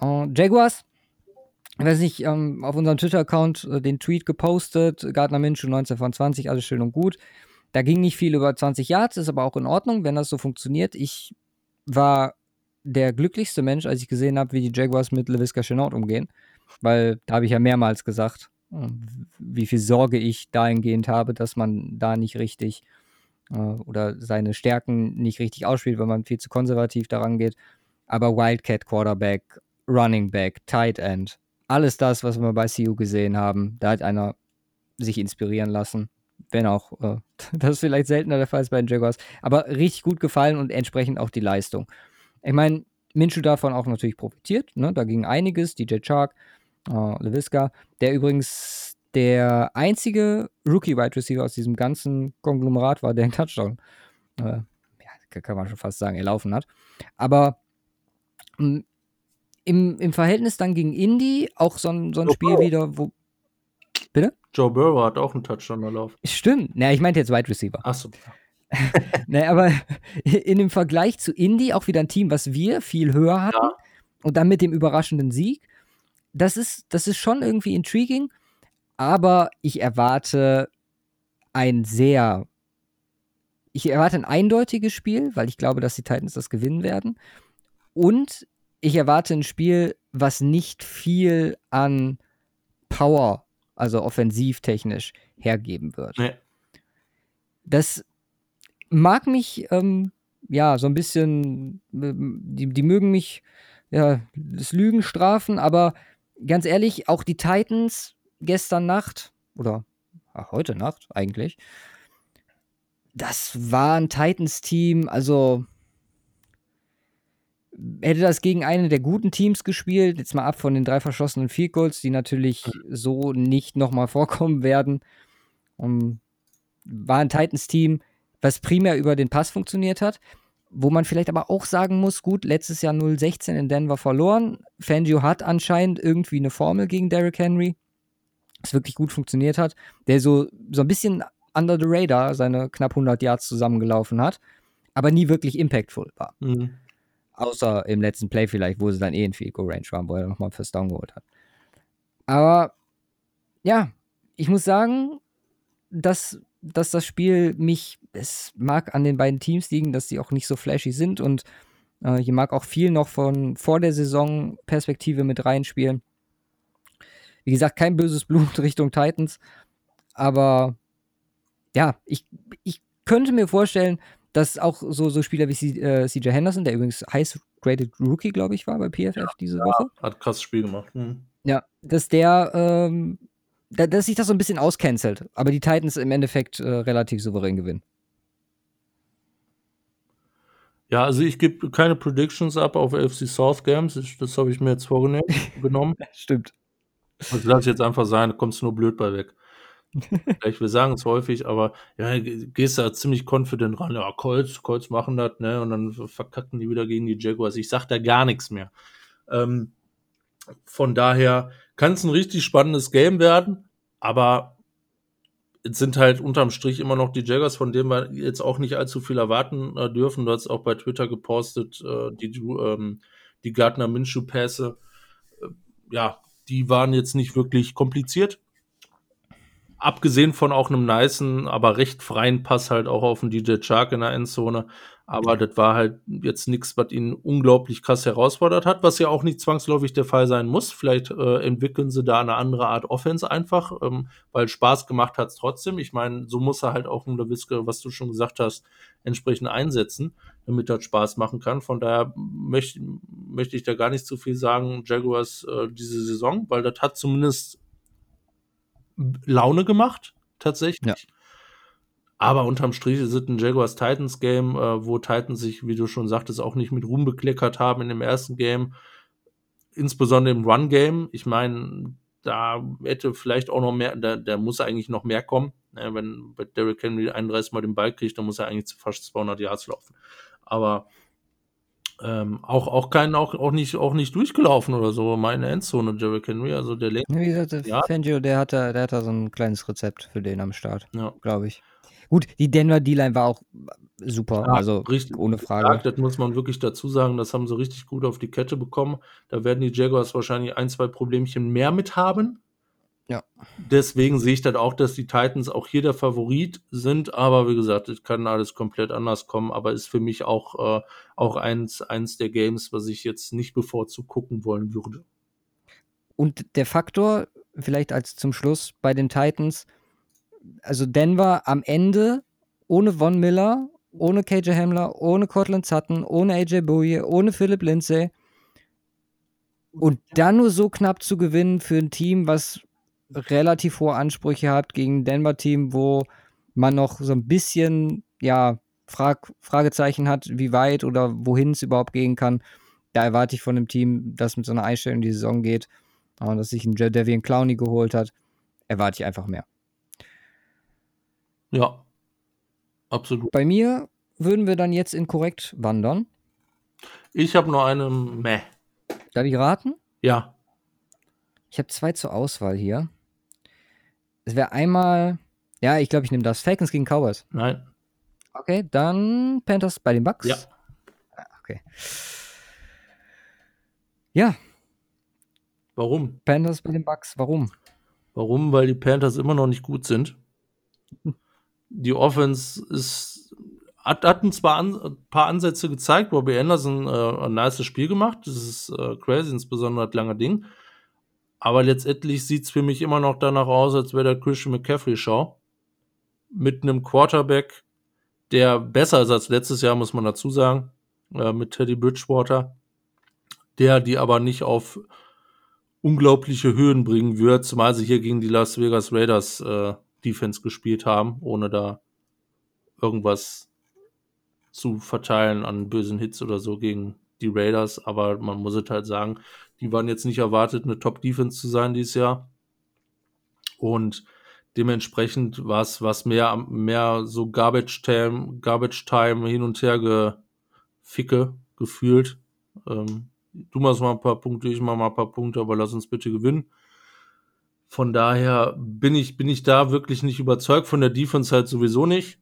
A: Äh, Jaguars, ich weiß nicht, ähm, auf unserem Twitter-Account äh, den Tweet gepostet, Gardner Minshew 19 von 20, alles schön und gut. Da ging nicht viel über 20 Yards, ist aber auch in Ordnung, wenn das so funktioniert. Ich war der glücklichste Mensch, als ich gesehen habe, wie die Jaguars mit LaVisca Chenault umgehen. Weil da habe ich ja mehrmals gesagt, wie viel Sorge ich dahingehend habe, dass man da nicht richtig äh, oder seine Stärken nicht richtig ausspielt, weil man viel zu konservativ daran geht. Aber Wildcat Quarterback, Running Back, Tight End, alles das, was wir bei CU gesehen haben, da hat einer sich inspirieren lassen. Wenn auch äh, das vielleicht seltener der Fall ist bei den Jaguars. Aber richtig gut gefallen und entsprechend auch die Leistung. Ich meine, Minshew davon auch natürlich profitiert. Ne? Da ging einiges. DJ Chark, äh, LaVisca, der übrigens der einzige Rookie-Wide Receiver aus diesem ganzen Konglomerat war, der einen Touchdown, äh, ja, kann man schon fast sagen, erlaufen hat. Aber mh, im, im Verhältnis dann gegen Indy auch so ein, so ein
B: Oh,
A: Spiel
B: wow.
A: wieder, wo. Bitte?
B: Joe Burrow hat auch einen Touchdown erlaufen.
A: Stimmt. Na, ich meinte jetzt Wide Receiver.
B: Achso.
A: Ne, aber in dem Vergleich zu Indy auch wieder ein Team, was wir viel höher hatten.
B: Ja.
A: Und dann mit dem überraschenden Sieg. Das ist, das ist schon irgendwie intriguing. Aber ich erwarte ein sehr ich erwarte ein eindeutiges Spiel, weil ich glaube, dass die Titans das gewinnen werden. Und ich erwarte ein Spiel, was nicht viel an Power, also offensivtechnisch, hergeben wird. Nee. Das mag mich, ähm, ja, so ein bisschen, die, die mögen mich, ja, das Lügen strafen, aber ganz ehrlich, auch die Titans gestern Nacht oder ach, heute Nacht eigentlich, das war ein Titans-Team, also hätte das gegen eine der guten Teams gespielt, jetzt mal ab von den drei verschossenen Field Goals, die natürlich so nicht nochmal vorkommen werden. Um, war ein Titans-Team, was primär über den Pass funktioniert hat, wo man vielleicht aber auch sagen muss, gut, letztes Jahr 0-16 in Denver verloren. Fangio hat anscheinend irgendwie eine Formel gegen Derrick Henry, das wirklich gut funktioniert hat, der so, so ein bisschen under the radar seine knapp 100 Yards zusammengelaufen hat, aber nie wirklich impactful war. Mhm. Außer im letzten Play vielleicht, wo sie dann eh in Field Goal Range waren, wo er nochmal First Down geholt hat. Aber ja, ich muss sagen, dass, dass das Spiel mich, es mag an den beiden Teams liegen, dass sie auch nicht so flashy sind und äh, hier mag auch viel noch von vor der Saison Perspektive mit reinspielen. Wie gesagt, kein böses Blut Richtung Titans, aber ja, ich, ich könnte mir vorstellen, dass auch so, so Spieler wie C, äh, CJ Henderson, der übrigens Highest Graded Rookie, glaube ich, war bei PFF ja, diese Woche.
B: Hat krasses Spiel gemacht. Mhm.
A: Ja, dass der, ähm, da, dass sich das so ein bisschen auscancelt, aber die Titans im Endeffekt äh, relativ souverän gewinnen.
B: Ja, also ich gebe keine Predictions ab auf FC South Games. Das habe ich mir jetzt vorgenommen.
A: Stimmt.
B: Also lass jetzt einfach sein, da kommst du nur blöd bei weg. ich will sagen es häufig, aber ja, gehst da ziemlich confident ran. Ja, Colts, Colts machen das, ne? Und dann verkacken die wieder gegen die Jaguars. Ich sag da gar nichts mehr. Ähm, von daher kann es ein richtig spannendes Game werden, aber es sind halt unterm Strich immer noch die Jaguars, von denen wir jetzt auch nicht allzu viel erwarten äh, dürfen. Du hast auch bei Twitter gepostet, äh, die, ähm, die Gardner Minshew-Pässe. Äh, ja, die waren jetzt nicht wirklich kompliziert abgesehen von auch einem nicen, aber recht freien Pass halt auch auf den DJ Chark in der Endzone. Aber das war halt jetzt nichts, was ihn unglaublich krass herausfordert hat, was ja auch nicht zwangsläufig der Fall sein muss. Vielleicht äh, entwickeln sie da eine andere Art Offense einfach, ähm, weil Spaß gemacht hat es trotzdem. Ich meine, so muss er halt auch der Wiske, was du schon gesagt hast, entsprechend einsetzen, damit das Spaß machen kann. Von daher möchte möchte ich da gar nicht zu viel sagen, Jaguars äh, diese Saison, weil das hat zumindest Laune gemacht, tatsächlich. Ja. Aber unterm Strich ist es ein Jaguars Titans Game, äh, wo Titans sich, wie du schon sagtest, auch nicht mit Ruhm bekleckert haben in dem ersten Game. Insbesondere im Run Game. Ich meine, da hätte vielleicht auch noch mehr, da, da muss eigentlich noch mehr kommen. Ja, wenn Derrick Henry 31 Mal den Ball kriegt, dann muss er eigentlich fast 200 Yards laufen. Aber ähm, auch, auch kein, auch, auch nicht, auch nicht durchgelaufen oder so, meine Endzone, Jerry Henry, also der.
A: Wie gesagt, der ja. Fangio, der hat da, der hat da so ein kleines Rezept für den am Start, ja. glaube ich. Gut, die Denver D-Line war auch super, ja, also richtig, ohne Frage.
B: Stark, das muss man wirklich dazu sagen, das haben sie richtig gut auf die Kette bekommen. Da werden die Jaguars wahrscheinlich ein, zwei Problemchen mehr mit haben,
A: ja.
B: Deswegen sehe ich dann auch, dass die Titans auch hier der Favorit sind, aber wie gesagt, es kann alles komplett anders kommen, aber ist für mich auch, äh, auch eins, eins der Games, was ich jetzt nicht bevorzugt gucken wollen würde.
A: Und der Faktor, vielleicht als zum Schluss bei den Titans, also Denver am Ende ohne Von Miller, ohne KJ Hamler, ohne Cortland Sutton, ohne AJ Bowie, ohne Philip Lindsay und dann nur so knapp zu gewinnen für ein Team, was relativ hohe Ansprüche habt gegen ein Denver-Team, wo man noch so ein bisschen, ja, Frag Fragezeichen hat, wie weit oder wohin es überhaupt gehen kann. Da erwarte ich von dem Team, das mit so einer Einstellung in die Saison geht und dass sich ein Devian Clowney geholt hat, erwarte ich einfach mehr.
B: Ja, absolut.
A: Bei mir würden wir dann jetzt in korrekt wandern.
B: Ich habe nur eine Meh.
A: Darf ich raten?
B: Ja.
A: Ich habe zwei zur Auswahl hier. Es wäre einmal, ja, ich glaube, ich nehme das. Falcons gegen Cowboys.
B: Nein.
A: Okay, dann Panthers bei den Bucks.
B: Ja.
A: Ah, okay. Ja.
B: Warum?
A: Panthers bei den Bucks. Warum?
B: Warum? Weil die Panthers immer noch nicht gut sind. Die Offense ist hat, hatten zwar an, ein paar Ansätze gezeigt, Robbie Anderson äh, ein nice Spiel gemacht, das ist äh, crazy, insbesondere das lange Ding. Aber letztendlich sieht es für mich immer noch danach aus, als wäre der Christian McCaffrey-Show. Mit einem Quarterback, der besser ist als letztes Jahr, muss man dazu sagen, äh, mit Teddy Bridgewater. Der die aber nicht auf unglaubliche Höhen bringen wird, zumal sie hier gegen die Las Vegas Raiders äh, Defense gespielt haben, ohne da irgendwas zu verteilen an bösen Hits oder so gegen die Raiders. Aber man muss es halt sagen, die waren jetzt nicht erwartet, eine Top-Defense zu sein dieses Jahr. Und dementsprechend war es was mehr, mehr so Garbage Time, Garbage Time hin und her geficke gefühlt. Ähm, du machst mal ein paar Punkte, ich mach mal ein paar Punkte, aber lass uns bitte gewinnen. Von daher bin ich, bin ich da wirklich nicht überzeugt. Von der Defense halt sowieso nicht.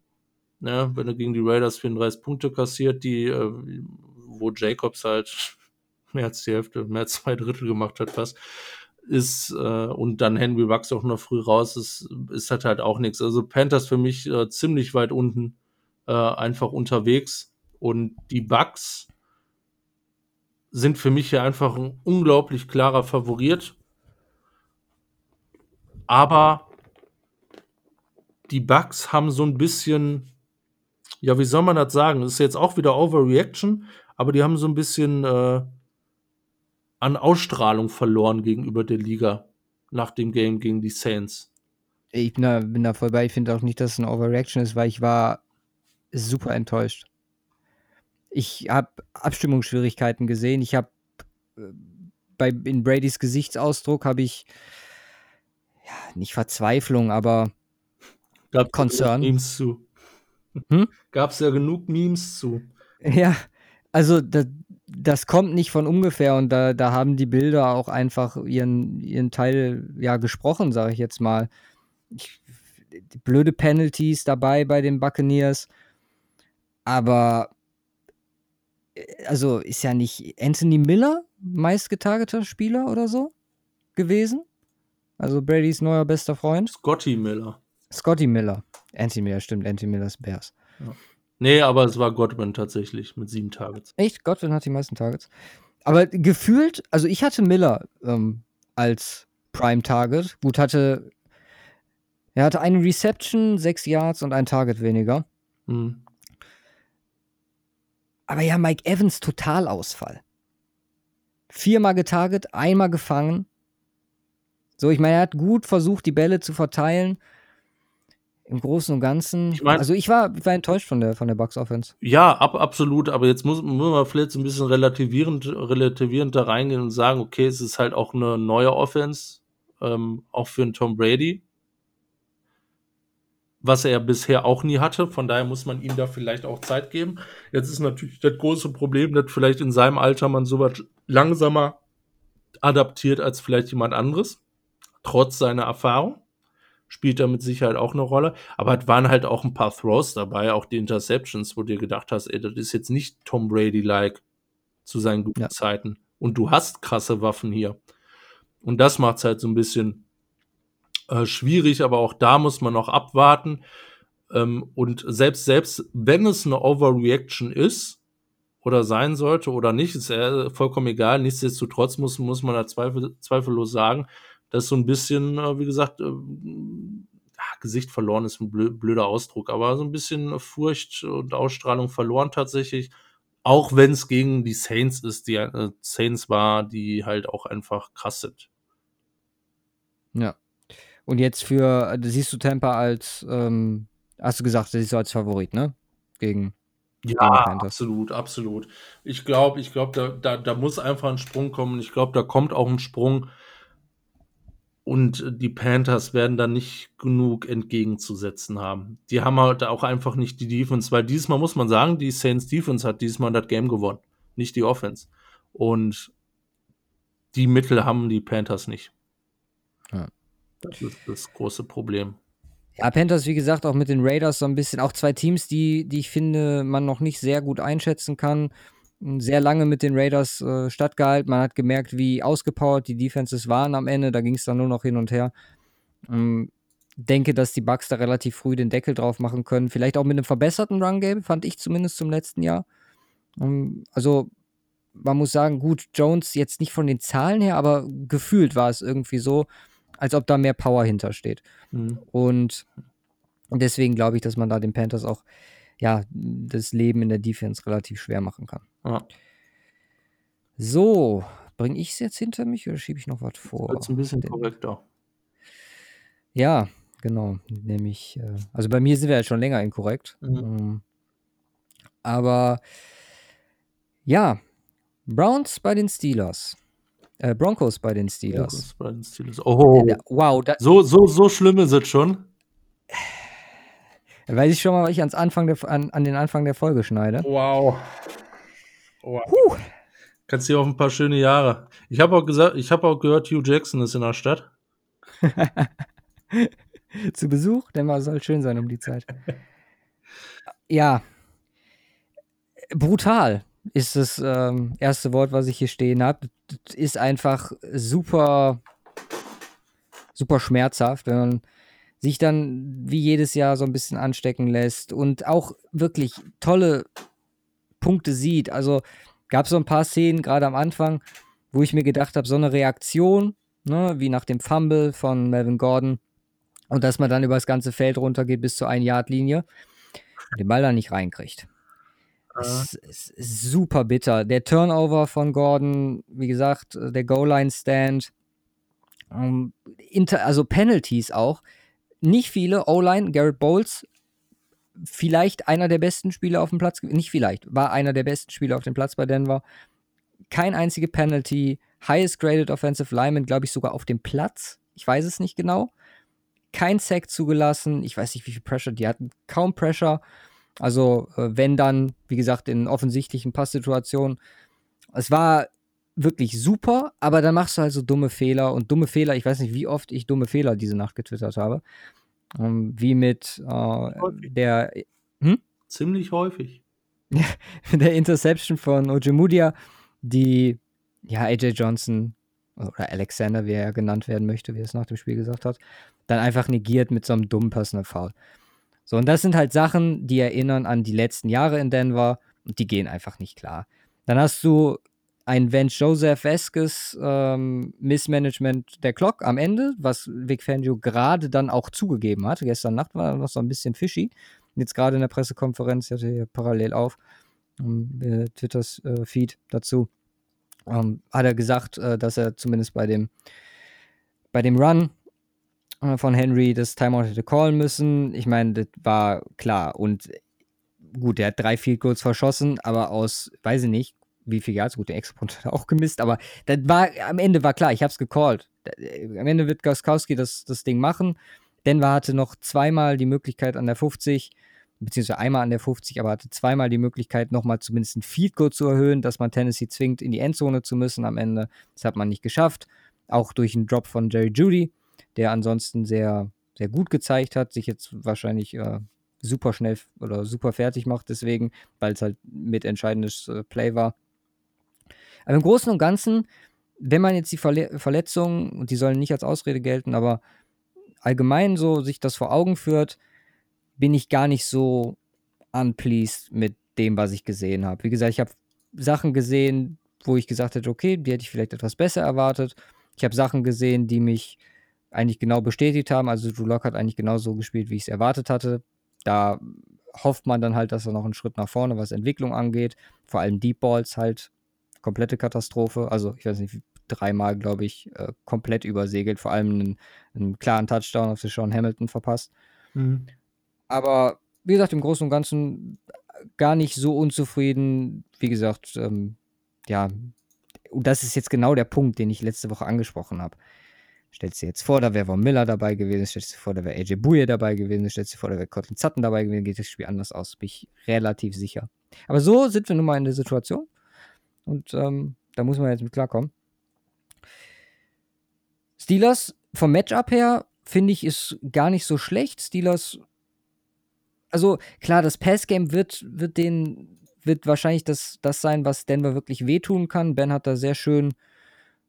B: Ja, wenn er gegen die Raiders 34 Punkte kassiert, die, äh, wo Jacobs halt mehr als die Hälfte, mehr als zwei Drittel gemacht hat fast, ist, äh, und dann Henry Rux auch noch früh raus ist, ist halt halt auch nichts. Also Panthers für mich äh, ziemlich weit unten äh, einfach unterwegs. Und die Bucks sind für mich hier einfach ein unglaublich klarer Favorit. Aber die Bugs haben so ein bisschen, ja, wie soll man das sagen? Das ist jetzt auch wieder Overreaction, aber die haben so ein bisschen äh, an Ausstrahlung verloren gegenüber der Liga nach dem Game gegen die Saints.
A: Ich bin da, bin da voll. Ich finde auch nicht, dass es eine Overreaction ist, weil ich war super enttäuscht. Ich habe Abstimmungsschwierigkeiten gesehen. Ich habe äh, in Bradys Gesichtsausdruck habe ich ja, nicht Verzweiflung, aber
B: Gab Concern. Memes zu. Hm? Gab es ja genug Memes zu.
A: Ja, also das, das kommt nicht von ungefähr und da, da haben die Bilder auch einfach ihren, ihren Teil ja gesprochen, sage ich jetzt mal. Ich, blöde Penalties dabei bei den Buccaneers, aber äh, also ist ja nicht Anthony Miller meistgetargeter Spieler oder so gewesen? Also Bradys neuer bester Freund?
B: Scotty Miller.
A: Scotty Miller. Anthony Miller, stimmt. Anthony Millers Bears.
B: Ja. Nee, aber es war Godwin tatsächlich mit sieben Targets.
A: Echt? Godwin hat die meisten Targets. Aber gefühlt, also ich hatte Miller ähm, als Prime Target. Gut, hatte. Er hatte eine Reception, sechs Yards und ein Target weniger. Mhm. Aber ja, Mike Evans Totalausfall. Viermal getarget, einmal gefangen. So, ich meine, er hat gut versucht, die Bälle zu verteilen. Im Großen und Ganzen. Ich mein, also ich war, ich war enttäuscht von der, von der Bucks Offense.
B: Ja, ab, absolut. Aber jetzt muss, muss man vielleicht so ein bisschen relativierend, relativierend da reingehen und sagen, okay, es ist halt auch eine neue Offense, ähm, auch für einen Tom Brady was er bisher auch nie hatte. Von daher muss man ihm da vielleicht auch Zeit geben. Jetzt ist natürlich das große Problem, dass vielleicht in seinem Alter man sowas langsamer adaptiert als vielleicht jemand anderes. Trotz seiner Erfahrung. Spielt da mit Sicherheit auch eine Rolle. Aber es waren halt auch ein paar Throws dabei, auch die Interceptions, wo du dir gedacht hast, ey, das ist jetzt nicht Tom Brady-like zu seinen guten ja. Zeiten. Und du hast krasse Waffen hier. Und das macht es halt so ein bisschen äh, schwierig, aber auch da muss man noch abwarten. Ähm, und selbst, selbst wenn es eine Overreaction ist oder sein sollte oder nicht, ist ja vollkommen egal. Nichtsdestotrotz muss, muss man da zweifel, zweifellos sagen, dass so ein bisschen, äh, wie gesagt, äh, Gesicht verloren ist ein blöder Ausdruck, aber so ein bisschen Furcht und Ausstrahlung verloren tatsächlich. Auch wenn es gegen die Saints ist, die äh, Saints war, die halt auch einfach krass sind.
A: Ja, und jetzt für, siehst du Tampa als, ähm, hast du gesagt, siehst du als Favorit, ne? Gegen.
B: Ja, absolut, absolut. Ich glaube, ich glaube, da, da, da muss einfach ein Sprung kommen. Ich glaube, da kommt auch ein Sprung. Und die Panthers werden da nicht genug entgegenzusetzen haben. Die haben halt auch einfach nicht die Defense, weil diesmal muss man sagen, die Saints Defense hat diesmal das Game gewonnen, nicht die Offense. Und die Mittel haben die Panthers nicht. Ja. Das ist das große Problem.
A: Ja, Panthers, wie gesagt, auch mit den Raiders so ein bisschen, auch zwei Teams, die, die ich finde, man noch nicht sehr gut einschätzen kann. Sehr lange mit den Raiders äh, stattgehalten. Man hat gemerkt, wie ausgepowert die Defenses waren am Ende. Da ging es dann nur noch hin und her. Ähm, denke, dass die Bucks da relativ früh den Deckel drauf machen können. Vielleicht auch mit einem verbesserten Run-Game, fand ich zumindest zum letzten Jahr. Ähm, also, man muss sagen, gut, Jones jetzt nicht von den Zahlen her, aber gefühlt war es irgendwie so, als ob da mehr Power hintersteht. Mhm. Und deswegen glaube ich, dass man da den Panthers auch ja, das Leben in der Defense relativ schwer machen kann. Ja. So, bringe ich es jetzt hinter mich oder schiebe ich noch was vor?
B: Jetzt ein bisschen korrekter.
A: Ja, genau. Nämlich, äh, also bei mir sind wir ja schon länger inkorrekt. Mhm. Ähm, aber ja, Browns bei den Steelers. Äh, Broncos bei den Steelers. Broncos bei den Steelers.
B: Oh, äh, wow. so, so, so schlimm ist es schon.
A: Weiß ich schon mal, was ich ans Anfang der, an, an den Anfang der Folge schneide.
B: Wow. Wow. Huh. Kannst du auf ein paar schöne Jahre. Ich habe auch gesagt, ich habe auch gehört, Hugh Jackson ist in der Stadt.
A: Zu Besuch, denn mal soll schön sein um die Zeit. ja. Brutal ist das ähm, erste Wort, was ich hier stehen habe. Ist einfach super, super schmerzhaft, wenn man sich dann wie jedes Jahr so ein bisschen anstecken lässt und auch wirklich tolle Punkte sieht. Also gab es so ein paar Szenen gerade am Anfang, wo ich mir gedacht habe, so eine Reaktion, ne, wie nach dem Fumble von Melvin Gordon und dass man dann über das ganze Feld runtergeht bis zur 1-Yard-Linie und den Ball dann nicht reinkriegt. Es ist super bitter. Der Turnover von Gordon, wie gesagt, der Goal-Line-Stand, ähm, also Penalties auch, nicht viele. O-Line, Garrett Bowles, vielleicht einer der besten Spieler auf dem Platz, nicht vielleicht, war einer der besten Spieler auf dem Platz bei Denver. Kein einzige Penalty, highest graded offensive lineman, glaube ich, sogar auf dem Platz. Ich weiß es nicht genau. Kein Sack zugelassen. Ich weiß nicht, wie viel Pressure. Die hatten kaum Pressure. Also, äh, wenn dann, wie gesagt, in offensichtlichen Passsituationen. Es war wirklich super, aber dann machst du halt so dumme Fehler und dumme Fehler. Ich weiß nicht, wie oft ich dumme Fehler diese Nacht getwittert habe. Ähm, wie mit äh, der.
B: Hm? Ziemlich häufig.
A: der Interception von Ojemudia, die ja AJ Johnson oder Alexander, wie er genannt werden möchte, wie er es nach dem Spiel gesagt hat, dann einfach negiert mit so einem dummen Personal Foul. So, und das sind halt Sachen, die erinnern an die letzten Jahre in Denver und die gehen einfach nicht klar. Dann hast du ein Vance Joseph-eskes ähm, Missmanagement der Clock am Ende, was Vic Fangio gerade dann auch zugegeben hat. Gestern Nacht war noch so ein bisschen fishy. Jetzt gerade in der Pressekonferenz, ich hatte hier parallel auf, um, äh, Twitters äh, Feed dazu, ähm, hat er gesagt, äh, dass er zumindest bei dem, bei dem Run äh, von Henry das Timeout hätte callen müssen. Ich meine, das war klar. Und gut, er hat drei Field Goals verschossen, aber aus, weiß ich nicht, wie viel Yards, gut, der Extra-Punkt hat auch gemisst, aber das war, am Ende war klar, ich habe es gecallt. Äh, am Ende wird Goskowski das, das Ding machen. Denver hatte noch zweimal die Möglichkeit an der 50, beziehungsweise einmal an der 50, aber hatte zweimal die Möglichkeit, nochmal zumindest ein Field Goal zu erhöhen, dass man Tennessee zwingt, in die Endzone zu müssen am Ende. Das hat man nicht geschafft. Auch durch einen Drop von Jerry Judy, der ansonsten sehr, sehr gut gezeigt hat, sich jetzt wahrscheinlich äh, super schnell oder super fertig macht, deswegen, weil es halt mit entscheidendes äh, Play war. Aber im Großen und Ganzen, wenn man jetzt die Verle Verletzungen, und die sollen nicht als Ausrede gelten, aber allgemein so sich das vor Augen führt, bin ich gar nicht so unpleased mit dem, was ich gesehen habe. Wie gesagt, ich habe Sachen gesehen, wo ich gesagt hätte, okay, die hätte ich vielleicht etwas besser erwartet. Ich habe Sachen gesehen, die mich eigentlich genau bestätigt haben. Also Drew Lock hat eigentlich genauso gespielt, wie ich es erwartet hatte. Da hofft man dann halt, dass er noch einen Schritt nach vorne, was Entwicklung angeht. Vor allem Deep Balls halt komplette Katastrophe. Also, ich weiß nicht, dreimal, glaube ich, äh, komplett übersegelt. Vor allem einen, einen klaren Touchdown auf Sean Hamilton verpasst. Mhm. Aber wie gesagt, im Großen und Ganzen gar nicht so unzufrieden. Wie gesagt, ähm, ja, und das ist jetzt genau der Punkt, den ich letzte Woche angesprochen habe. Stellst dir jetzt vor, da wäre Von Miller dabei gewesen, stellst dir vor, da wäre AJ Bouye dabei gewesen, stellst dir vor, da wäre Cortland Sutton dabei gewesen, geht das Spiel anders aus, bin ich relativ sicher. Aber so sind wir nun mal in der Situation. Und ähm, da muss man jetzt mit klarkommen. Steelers vom Matchup her finde ich ist gar nicht so schlecht. Steelers, also klar, das Passgame wird, wird den, wird wahrscheinlich das, das sein, was Denver wirklich wehtun kann. Ben hat da sehr schön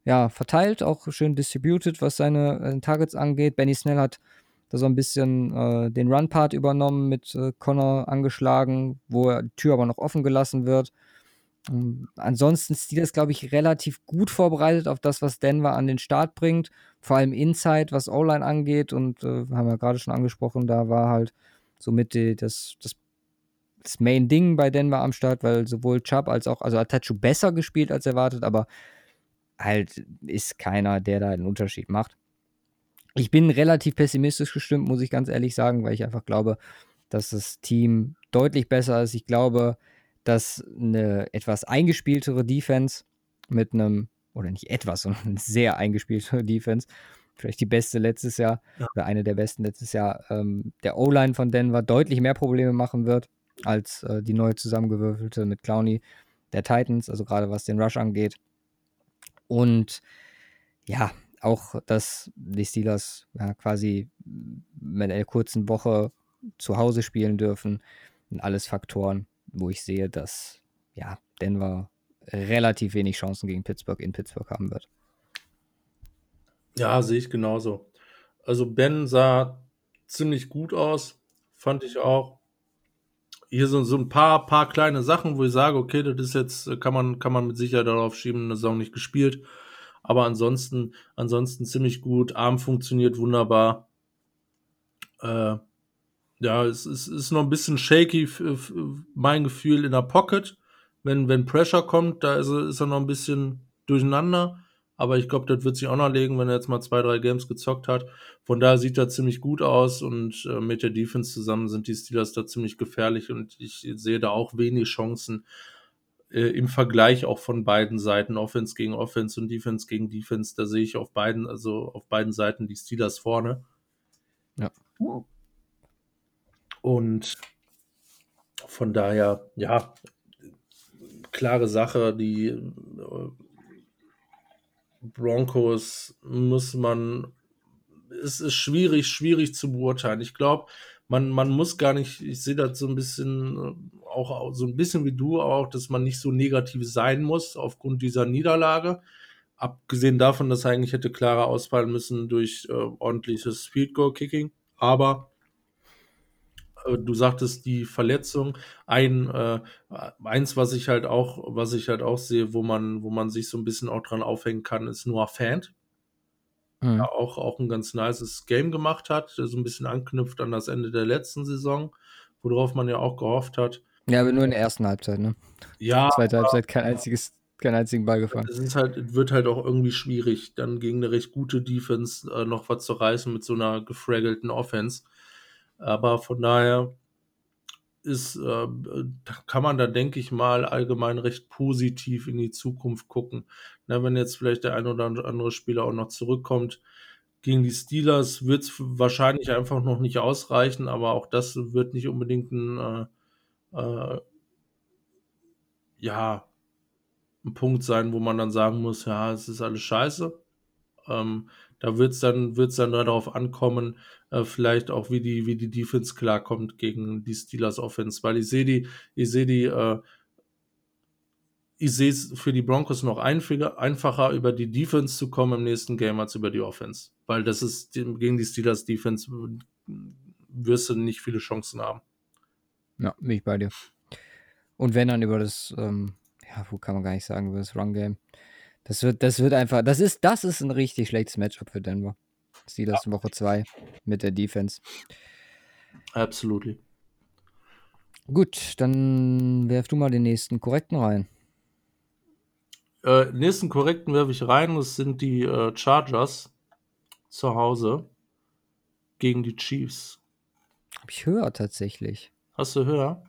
A: ja, verteilt, auch schön distributed, was seine äh, Targets angeht. Benny Snell hat da so ein bisschen äh, den Run-Part übernommen, mit äh, Connor angeschlagen, wo die Tür aber noch offen gelassen wird. Ähm, ansonsten Steelers, glaube ich, relativ gut vorbereitet auf das, was Denver an den Start bringt. Vor allem Inside, was O-Line angeht. Und äh, haben wir gerade schon angesprochen, da war halt somit die, das, das, das Main-Ding bei Denver am Start, weil sowohl Chubb als auch, also Atachu besser gespielt als erwartet, aber halt ist keiner, der da einen Unterschied macht. Ich bin relativ pessimistisch gestimmt, muss ich ganz ehrlich sagen, weil ich einfach glaube, dass das Team deutlich besser ist. Ich glaube, dass eine etwas eingespieltere Defense mit einem, oder nicht etwas, sondern eine sehr eingespielte Defense, vielleicht die beste letztes Jahr ja. oder eine der besten letztes Jahr, ähm, der O-Line von Denver deutlich mehr Probleme machen wird als äh, die neu zusammengewürfelte mit Clowney der Titans, also gerade was den Rush angeht. Und ja, auch, dass die Steelers ja, quasi mit einer kurzen Woche zu Hause spielen dürfen, sind alles Faktoren, wo ich sehe, dass ja, Denver relativ wenig Chancen gegen Pittsburgh in Pittsburgh haben wird.
B: Ja, sehe ich genauso. Also Ben sah ziemlich gut aus, fand ich auch. Hier sind so ein paar, paar kleine Sachen, wo ich sage, okay, das ist jetzt, kann man, kann man mit Sicherheit darauf schieben, eine Saison nicht gespielt. Aber ansonsten, ansonsten ziemlich gut. Arm funktioniert wunderbar. Äh, ja, es, es ist noch ein bisschen shaky, mein Gefühl, in der Pocket. Wenn, wenn Pressure kommt, da ist, ist er noch ein bisschen durcheinander. Aber ich glaube, das wird sich auch noch legen, wenn er jetzt mal zwei, drei Games gezockt hat. Von daher sieht er ziemlich gut aus und äh, mit der Defense zusammen sind die Steelers da ziemlich gefährlich und ich sehe da auch wenig Chancen äh, im Vergleich auch von beiden Seiten, Offense gegen Offense und Defense gegen Defense. Da sehe ich auf beiden, also auf beiden Seiten die Steelers vorne.
A: Ja.
B: Und von daher, ja, klare Sache, die äh, Broncos muss man, es ist schwierig, schwierig zu beurteilen. Ich glaube, man, man muss gar nicht, ich sehe das so ein bisschen, äh, auch so ein bisschen wie du auch, dass man nicht so negativ sein muss aufgrund dieser Niederlage. Abgesehen davon, dass eigentlich hätte klarer ausfallen müssen durch äh, ordentliches Field Goal Kicking. Aber du sagtest die Verletzung. Ein, äh, eins, was ich halt auch, was ich halt auch sehe, wo man, wo man sich so ein bisschen auch dran aufhängen kann, ist Noah Fant. Mhm. Der auch, auch ein ganz nices Game gemacht hat, der so ein bisschen anknüpft an das Ende der letzten Saison, worauf man ja auch gehofft hat.
A: Ja, aber nur in der ersten Halbzeit, ne?
B: Ja.
A: Zweite Halbzeit kein einziges, keinen einzigen Ball gefangen.
B: Es ist halt, wird halt auch irgendwie schwierig, dann gegen eine recht gute Defense äh, noch was zu reißen mit so einer gefraggelten Offense. Aber von daher ist, äh, kann man da, denke ich mal, allgemein recht positiv in die Zukunft gucken. Na, wenn jetzt vielleicht der ein oder andere Spieler auch noch zurückkommt, gegen die Steelers wird es wahrscheinlich einfach noch nicht ausreichen, aber auch das wird nicht unbedingt ein, äh, äh, ja, ein Punkt sein, wo man dann sagen muss, ja, es ist alles scheiße. Ähm, da wird es dann, wird's dann darauf ankommen, äh, vielleicht auch, wie die, wie die Defense klarkommt gegen die Steelers Offense, weil ich sehe die, ich sehe die, äh, ich sehe es für die Broncos noch einfacher, über die Defense zu kommen im nächsten Game als über die Offense. Weil das ist gegen die Steelers Defense wirst du nicht viele Chancen haben.
A: Ja, bin ich bei dir. Und wenn dann über das, ähm, ja, wo kann man gar nicht sagen, über das Run-Game. Das wird, das wird einfach, das ist, das ist ein richtig schlechtes Matchup für Denver. Steelers ja. Woche 2 mit der Defense.
B: Absolutely.
A: Gut, dann werf du mal den nächsten korrekten rein.
B: Äh, nächsten korrekten werfe ich rein. Das sind die äh, Chargers zu Hause gegen die Chiefs.
A: Hab ich höher tatsächlich.
B: Hast du höher?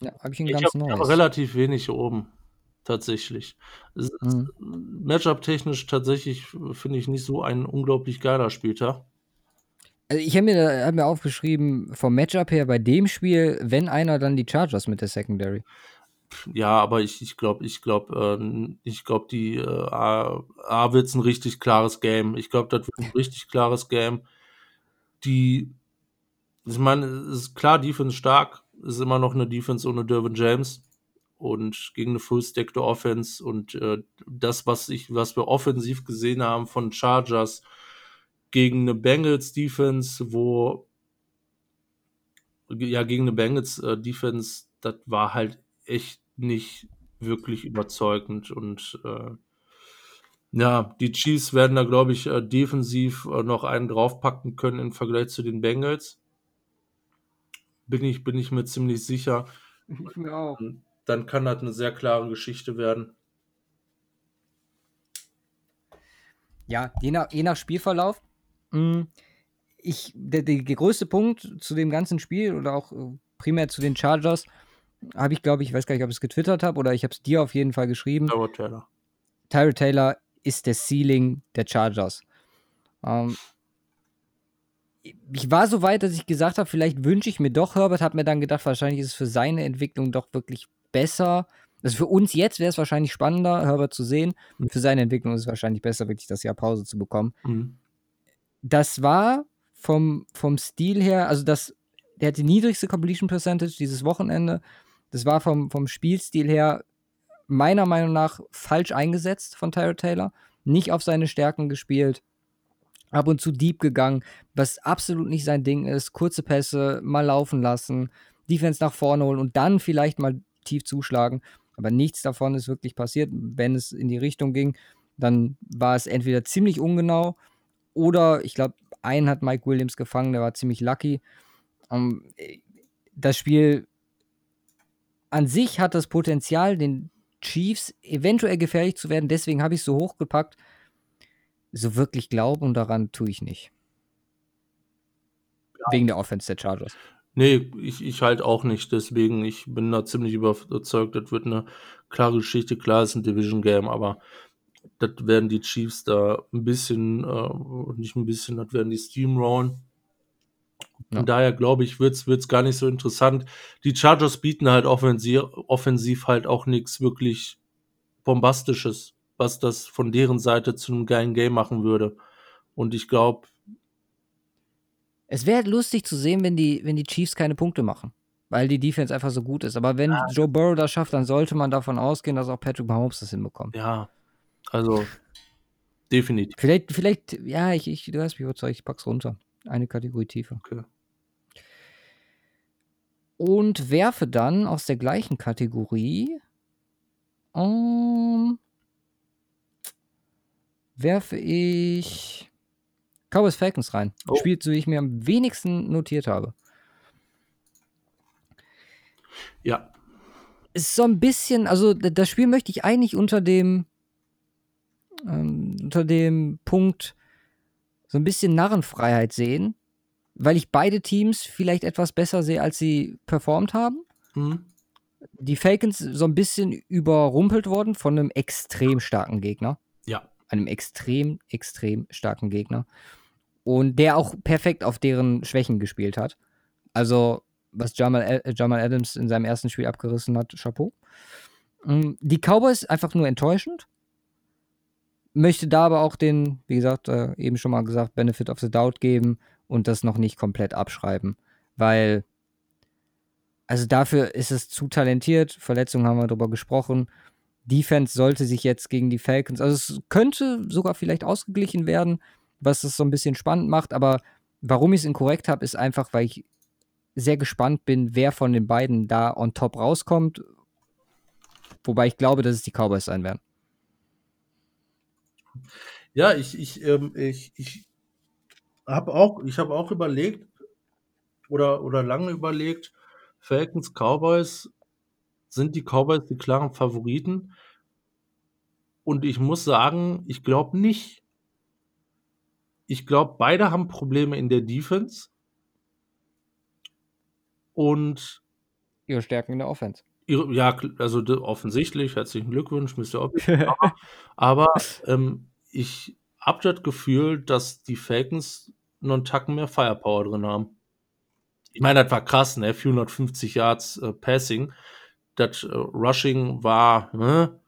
A: Ja, habe ich ein ganz
B: ich hab, relativ wenig oben tatsächlich. Mhm. Matchup-technisch tatsächlich finde ich nicht so ein unglaublich geiler Spieltag.
A: Also ich habe mir, hab mir aufgeschrieben, vom Matchup her bei dem Spiel, wenn einer, dann die Chargers mit der Secondary.
B: Ja, aber ich, ich glaube, ich glaube, äh, ich glaube, die äh, A, A wird es ein richtig klares Game. Ich glaube, das wird ein richtig klares Game. Die, ich meine, ist klar, Defense stark, ist immer noch eine Defense ohne Dervin James und gegen eine Full-Stacked Offense und äh, das, was ich, was wir offensiv gesehen haben von Chargers, gegen eine Bengals Defense, wo ja gegen eine Bengals äh, Defense, das war halt echt nicht wirklich überzeugend und äh, ja, die Chiefs werden da, glaube ich, äh, defensiv äh, noch einen draufpacken können im Vergleich zu den Bengals. Bin ich, bin ich mir ziemlich sicher.
A: Ich mir auch.
B: Dann kann das eine sehr klare Geschichte werden.
A: Ja, je nach, je nach Spielverlauf. Mh, ich, der, der, größte Punkt zu dem ganzen Spiel oder auch äh, primär zu den Chargers habe ich, glaube ich, weiß gar nicht, ob ich es getwittert habe oder ich habe es dir auf jeden Fall geschrieben.
B: Tyrod Taylor.
A: Tyrod Taylor ist der Ceiling der Chargers. Ähm, ich war so weit, dass ich gesagt habe, vielleicht wünsche ich mir doch Herbert, habe mir dann gedacht, wahrscheinlich ist es für seine Entwicklung doch wirklich besser. Also für uns jetzt wäre es wahrscheinlich spannender, Herbert zu sehen. Mhm. Für seine Entwicklung ist es wahrscheinlich besser, wirklich das Jahr Pause zu bekommen. Mhm. Das war vom, vom Stil her, also das, der hat die niedrigste Completion Percentage dieses Wochenende. Das war vom, vom Spielstil her meiner Meinung nach falsch eingesetzt von Tyra Taylor. Nicht auf seine Stärken gespielt. Ab und zu deep gegangen, was absolut nicht sein Ding ist. Kurze Pässe mal laufen lassen, Defense nach vorne holen und dann vielleicht mal tief zuschlagen. Aber nichts davon ist wirklich passiert. Wenn es in die Richtung ging, dann war es entweder ziemlich ungenau oder ich glaube, einen hat Mike Williams gefangen, der war ziemlich lucky. Ähm, das Spiel an sich hat das Potenzial, den Chiefs eventuell gefährlich zu werden. Deswegen habe ich es so hochgepackt. So wirklich glauben daran tue ich nicht. Ja. Wegen der Offense der Chargers.
B: Nee, ich, ich halt auch nicht. Deswegen, ich bin da ziemlich überzeugt, das wird eine klare Geschichte. Klar, es ist ein Division Game, aber das werden die Chiefs da ein bisschen, äh, nicht ein bisschen, das werden die Steamrollen. Von ja. daher glaube ich, wird es gar nicht so interessant. Die Chargers bieten halt offensiv, offensiv halt auch nichts wirklich Bombastisches, was das von deren Seite zu einem geilen Game machen würde. Und ich glaube.
A: Es wäre lustig zu sehen, wenn die, wenn die Chiefs keine Punkte machen. Weil die Defense einfach so gut ist. Aber wenn ja. Joe Burrow das schafft, dann sollte man davon ausgehen, dass auch Patrick Mahomes das hinbekommt.
B: Ja, also definitiv.
A: Vielleicht, vielleicht, ja, ich, ich, du hast mich überzeugt, ich pack's runter. Eine Kategorie tiefer.
B: Okay.
A: Und werfe dann aus der gleichen Kategorie um, werfe ich Cowboys Falcons rein. Oh. Spiel, so wie ich mir am wenigsten notiert habe.
B: Ja.
A: Ist so ein bisschen, also das Spiel möchte ich eigentlich unter dem ähm, unter dem Punkt so ein bisschen Narrenfreiheit sehen, weil ich beide Teams vielleicht etwas besser sehe, als sie performt haben. Mhm. Die Falcons so ein bisschen überrumpelt worden von einem extrem starken Gegner.
B: Ja.
A: Einem extrem, extrem starken Gegner. Und der auch perfekt auf deren Schwächen gespielt hat. Also, was Jamal, äh, Jamal Adams in seinem ersten Spiel abgerissen hat, Chapeau. Mm, die Cowboys einfach nur enttäuschend möchte da aber auch den, wie gesagt, äh, eben schon mal gesagt, Benefit of the Doubt geben und das noch nicht komplett abschreiben. Weil, also dafür ist es zu talentiert. Verletzungen haben wir darüber gesprochen. Defense sollte sich jetzt gegen die Falcons, also es könnte sogar vielleicht ausgeglichen werden, was es so ein bisschen spannend macht. Aber warum ich es inkorrekt habe, ist einfach, weil ich sehr gespannt bin, wer von den beiden da on top rauskommt. Wobei ich glaube, dass es die Cowboys sein werden.
B: Ja, ich, ich, ähm, ich, ich habe auch, habe auch überlegt oder, oder lange überlegt, Falcons, Cowboys, sind die Cowboys die klaren Favoriten? Und ich muss sagen, ich glaube nicht. Ich glaube, beide haben Probleme in der Defense. Und
A: ihre Stärken in der Offense.
B: Ja, also offensichtlich, herzlichen Glückwunsch, Mr. Ob. aber ähm, ich habe das Gefühl, dass die Falcons noch einen Tacken mehr Firepower drin haben. Ich meine, das war krass, ne? 450 Yards äh, Passing. Das äh, Rushing war, ne?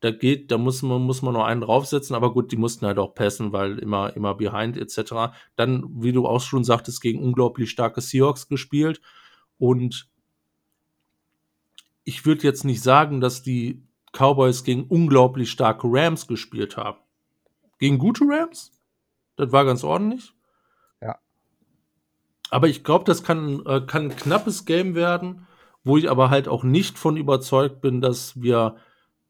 B: Da geht, da muss man, muss man noch einen draufsetzen, aber gut, die mussten halt auch passen, weil immer, immer behind etc. Dann, wie du auch schon sagtest, gegen unglaublich starke Seahawks gespielt. Und ich würde jetzt nicht sagen, dass die Cowboys gegen unglaublich starke Rams gespielt haben. Gegen gute Rams? Das war ganz ordentlich.
A: Ja.
B: Aber ich glaube, das kann, äh, kann ein knappes Game werden, wo ich aber halt auch nicht von überzeugt bin, dass wir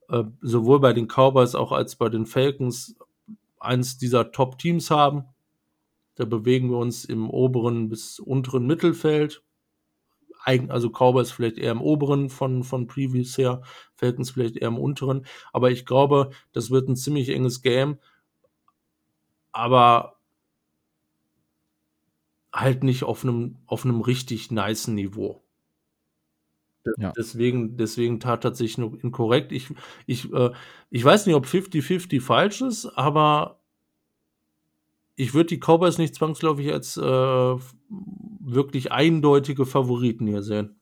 B: äh, sowohl bei den Cowboys auch als bei den Falcons eins dieser Top-Teams haben. Da bewegen wir uns im oberen bis unteren Mittelfeld. Also Cowboys vielleicht eher im oberen von, von Previous her, Falcons vielleicht eher im unteren. Aber ich glaube, das wird ein ziemlich enges Game. Aber halt nicht auf einem, auf einem richtig nice Niveau. Ja. Deswegen, deswegen tat tatsächlich nur inkorrekt. Ich, ich, äh, ich weiß nicht, ob 50-50 falsch ist, aber ich würde die Cowboys nicht zwangsläufig als äh, wirklich eindeutige Favoriten hier sehen.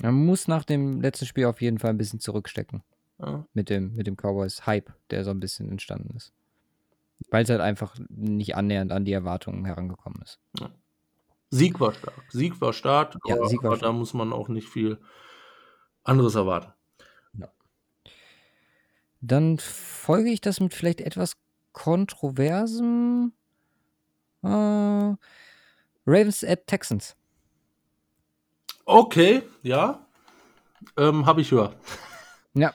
A: Man muss nach dem letzten Spiel auf jeden Fall ein bisschen zurückstecken. Ja. Mit dem, mit dem Cowboys-Hype, der so ein bisschen entstanden ist. Weil es halt einfach nicht annähernd an die Erwartungen herangekommen ist. Ja.
B: Sieg war stark. Sieg war stark,
A: ja, aber, Sieg war
B: aber stark. da muss man auch nicht viel anderes erwarten. Ja.
A: Dann folge ich das mit vielleicht etwas kontroversem. Äh, Ravens at Texans.
B: Okay, ja. Ähm, Habe ich höher.
A: Ja.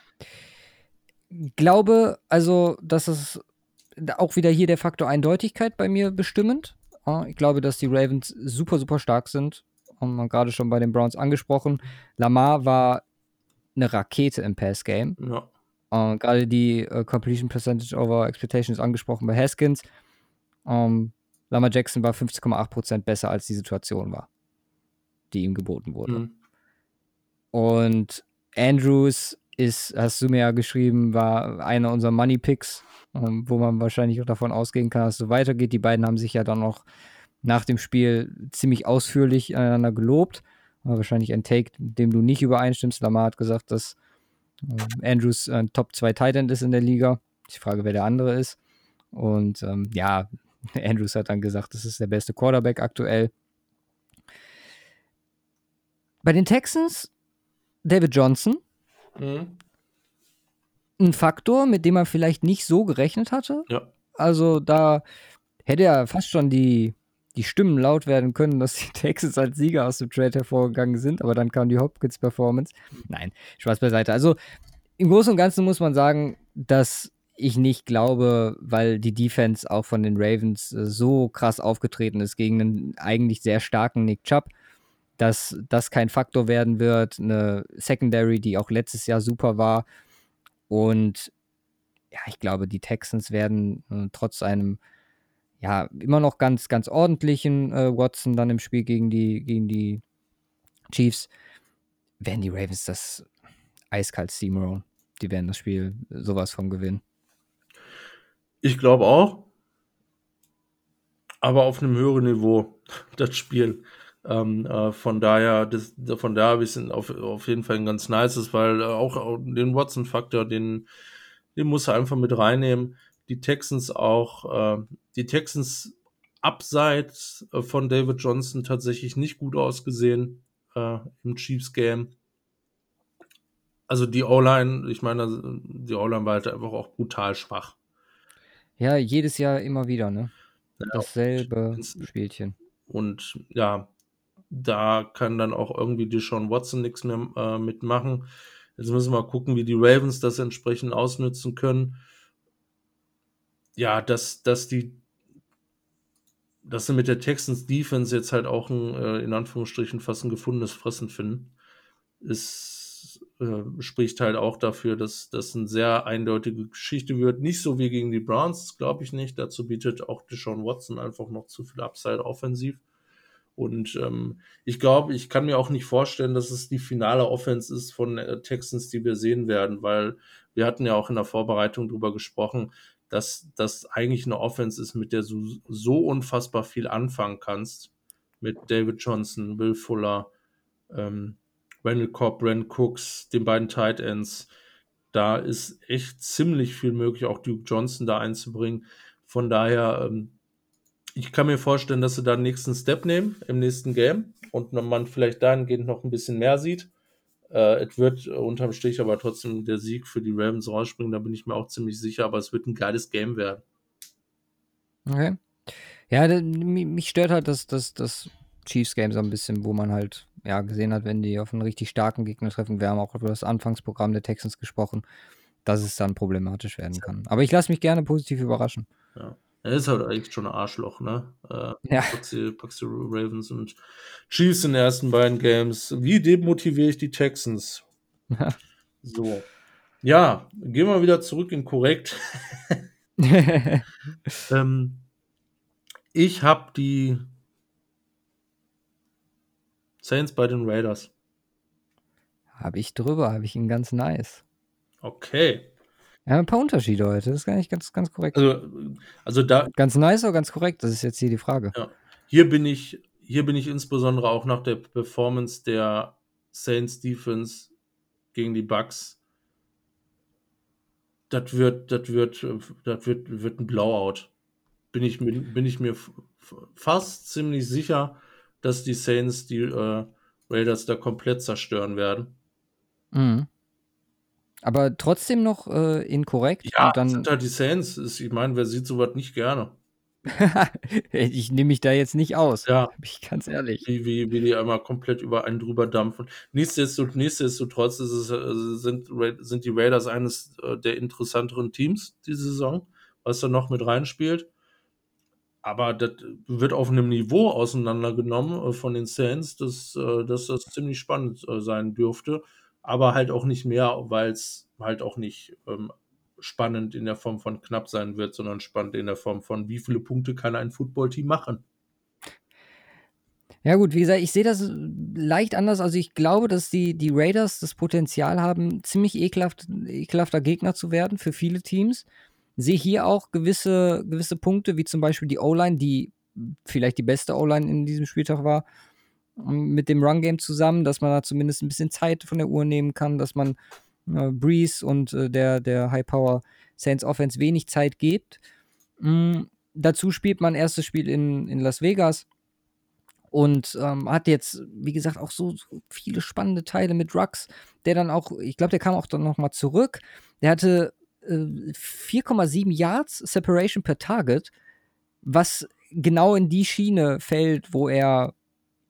A: Glaube, also, dass es auch wieder hier der Faktor Eindeutigkeit bei mir bestimmend. Ich glaube, dass die Ravens super, super stark sind. Haben wir gerade schon bei den Browns angesprochen. Lamar war eine Rakete im Pass-Game.
B: Ja.
A: Uh, Gerade die uh, Completion Percentage over Expectations angesprochen bei Haskins. Ähm, Lama Jackson war 50,8% besser, als die Situation war, die ihm geboten wurde. Mhm. Und Andrews ist, hast du mir ja geschrieben, war einer unserer Money Picks, ähm, wo man wahrscheinlich auch davon ausgehen kann, dass es so weitergeht. Die beiden haben sich ja dann noch nach dem Spiel ziemlich ausführlich aneinander gelobt wahrscheinlich ein Take, dem du nicht übereinstimmst. Lamar hat gesagt, dass äh, Andrews ein Top 2 Tight ist in der Liga. Ich frage, wer der andere ist. Und ähm, ja, Andrews hat dann gesagt, das ist der beste Quarterback aktuell. Bei den Texans, David Johnson. Mhm. Ein Faktor, mit dem man vielleicht nicht so gerechnet hatte.
B: Ja.
A: Also da hätte er fast schon die die Stimmen laut werden können, dass die Texans als Sieger aus dem Trade hervorgegangen sind, aber dann kam die Hopkins-Performance. Nein, Spaß beiseite. Also im Großen und Ganzen muss man sagen, dass ich nicht glaube, weil die Defense auch von den Ravens äh, so krass aufgetreten ist gegen einen eigentlich sehr starken Nick Chubb, dass das kein Faktor werden wird. Eine Secondary, die auch letztes Jahr super war. Und ja, ich glaube, die Texans werden äh, trotz einem ja, immer noch ganz, ganz ordentlichen äh, Watson dann im Spiel gegen die, gegen die Chiefs, werden die Ravens das eiskalt steamrollen. Die werden das Spiel sowas von gewinnen.
B: Ich glaube auch. Aber auf einem höheren Niveau, das Spiel. Ähm, äh, von daher, das, von daher habe ich es auf, auf jeden Fall ein ganz nices, weil äh, auch, auch den Watson-Faktor, den, den muss er einfach mit reinnehmen die Texans auch, äh, die Texans abseits äh, von David Johnson tatsächlich nicht gut ausgesehen äh, im Chiefs Game. Also die O-Line, ich meine, die O-Line war halt einfach auch brutal schwach.
A: Ja, jedes Jahr immer wieder, ne? Ja, Dasselbe Spielchen.
B: Und ja, da kann dann auch irgendwie Deshaun Watson nichts mehr äh, mitmachen. Jetzt müssen wir mal gucken, wie die Ravens das entsprechend ausnutzen können ja, dass, dass die, dass sie mit der Texans Defense jetzt halt auch ein, äh, in Anführungsstrichen fast ein gefundenes Fressen finden, ist, äh, spricht halt auch dafür, dass das eine sehr eindeutige Geschichte wird. Nicht so wie gegen die Browns, glaube ich nicht. Dazu bietet auch Deshaun Watson einfach noch zu viel Upside offensiv. Und ähm, ich glaube, ich kann mir auch nicht vorstellen, dass es die finale Offense ist von äh, Texans, die wir sehen werden, weil wir hatten ja auch in der Vorbereitung drüber gesprochen, dass das eigentlich eine Offense ist, mit der du so unfassbar viel anfangen kannst. Mit David Johnson, Will Fuller, ähm, Randall Cobb, Brent Cooks, den beiden Tight Ends. Da ist echt ziemlich viel möglich, auch Duke Johnson da einzubringen. Von daher, ähm, ich kann mir vorstellen, dass sie da den nächsten Step nehmen im nächsten Game und man vielleicht dahingehend noch ein bisschen mehr sieht. Äh, es wird unterm Strich aber trotzdem der Sieg für die Ravens rausspringen, da bin ich mir auch ziemlich sicher, aber es wird ein geiles Game werden.
A: Okay. Ja, mich stört halt das, das, das Chiefs-Game so ein bisschen, wo man halt ja, gesehen hat, wenn die auf einen richtig starken Gegner treffen. Wir haben auch über das Anfangsprogramm der Texans gesprochen, dass es dann problematisch werden kann. Aber ich lasse mich gerne positiv überraschen.
B: Ja. Er ist halt eigentlich schon ein Arschloch, ne? Äh, ja. Packst packst die Ravens und Chiefs in den ersten beiden Games. Wie demotiviere ich die Texans? so. Ja, gehen wir wieder zurück in korrekt. ähm, ich habe die Saints bei den Raiders.
A: Habe ich drüber, habe ich ihn ganz nice.
B: Okay.
A: Ja, ein paar Unterschiede heute. Das ist gar nicht ganz, ganz korrekt.
B: Also, also da.
A: Ganz nice oder ganz korrekt? Das ist jetzt hier die Frage.
B: Ja. Hier bin ich, hier bin ich insbesondere auch nach der Performance der Saints Defense gegen die Bucks. Das wird, das wird, das wird, wird ein Blowout. Bin ich, bin ich mir fast ziemlich sicher, dass die Saints die äh, Raiders da komplett zerstören werden.
A: Mhm. Aber trotzdem noch äh, inkorrekt.
B: Ja, und dann sind halt die Saints. Ich meine, wer sieht sowas nicht gerne?
A: ich nehme mich da jetzt nicht aus.
B: Ja.
A: Bin ich ganz ehrlich.
B: Wie, wie, wie die einmal komplett über einen drüber dampfen. Nichtsdestotrotz, nichtsdestotrotz es, also sind, sind die Raiders eines äh, der interessanteren Teams diese Saison, was da noch mit reinspielt. Aber das wird auf einem Niveau auseinandergenommen äh, von den Saints, dass, äh, dass das ziemlich spannend sein dürfte aber halt auch nicht mehr, weil es halt auch nicht ähm, spannend in der Form von knapp sein wird, sondern spannend in der Form von, wie viele Punkte kann ein Footballteam machen.
A: Ja gut, wie gesagt, ich sehe das leicht anders. Also ich glaube, dass die, die Raiders das Potenzial haben, ziemlich ekelhaft, ekelhafter Gegner zu werden für viele Teams. Sehe hier auch gewisse, gewisse Punkte, wie zum Beispiel die O-Line, die vielleicht die beste O-Line in diesem Spieltag war, mit dem Run-Game zusammen, dass man da zumindest ein bisschen Zeit von der Uhr nehmen kann, dass man äh, Breeze und äh, der, der High-Power Saints Offense wenig Zeit gibt. Mhm. Dazu spielt man erstes Spiel in, in Las Vegas und ähm, hat jetzt, wie gesagt, auch so, so, viele spannende Teile mit Rux, der dann auch, ich glaube, der kam auch dann nochmal zurück. Der hatte äh, 4,7 Yards Separation per Target, was genau in die Schiene fällt, wo er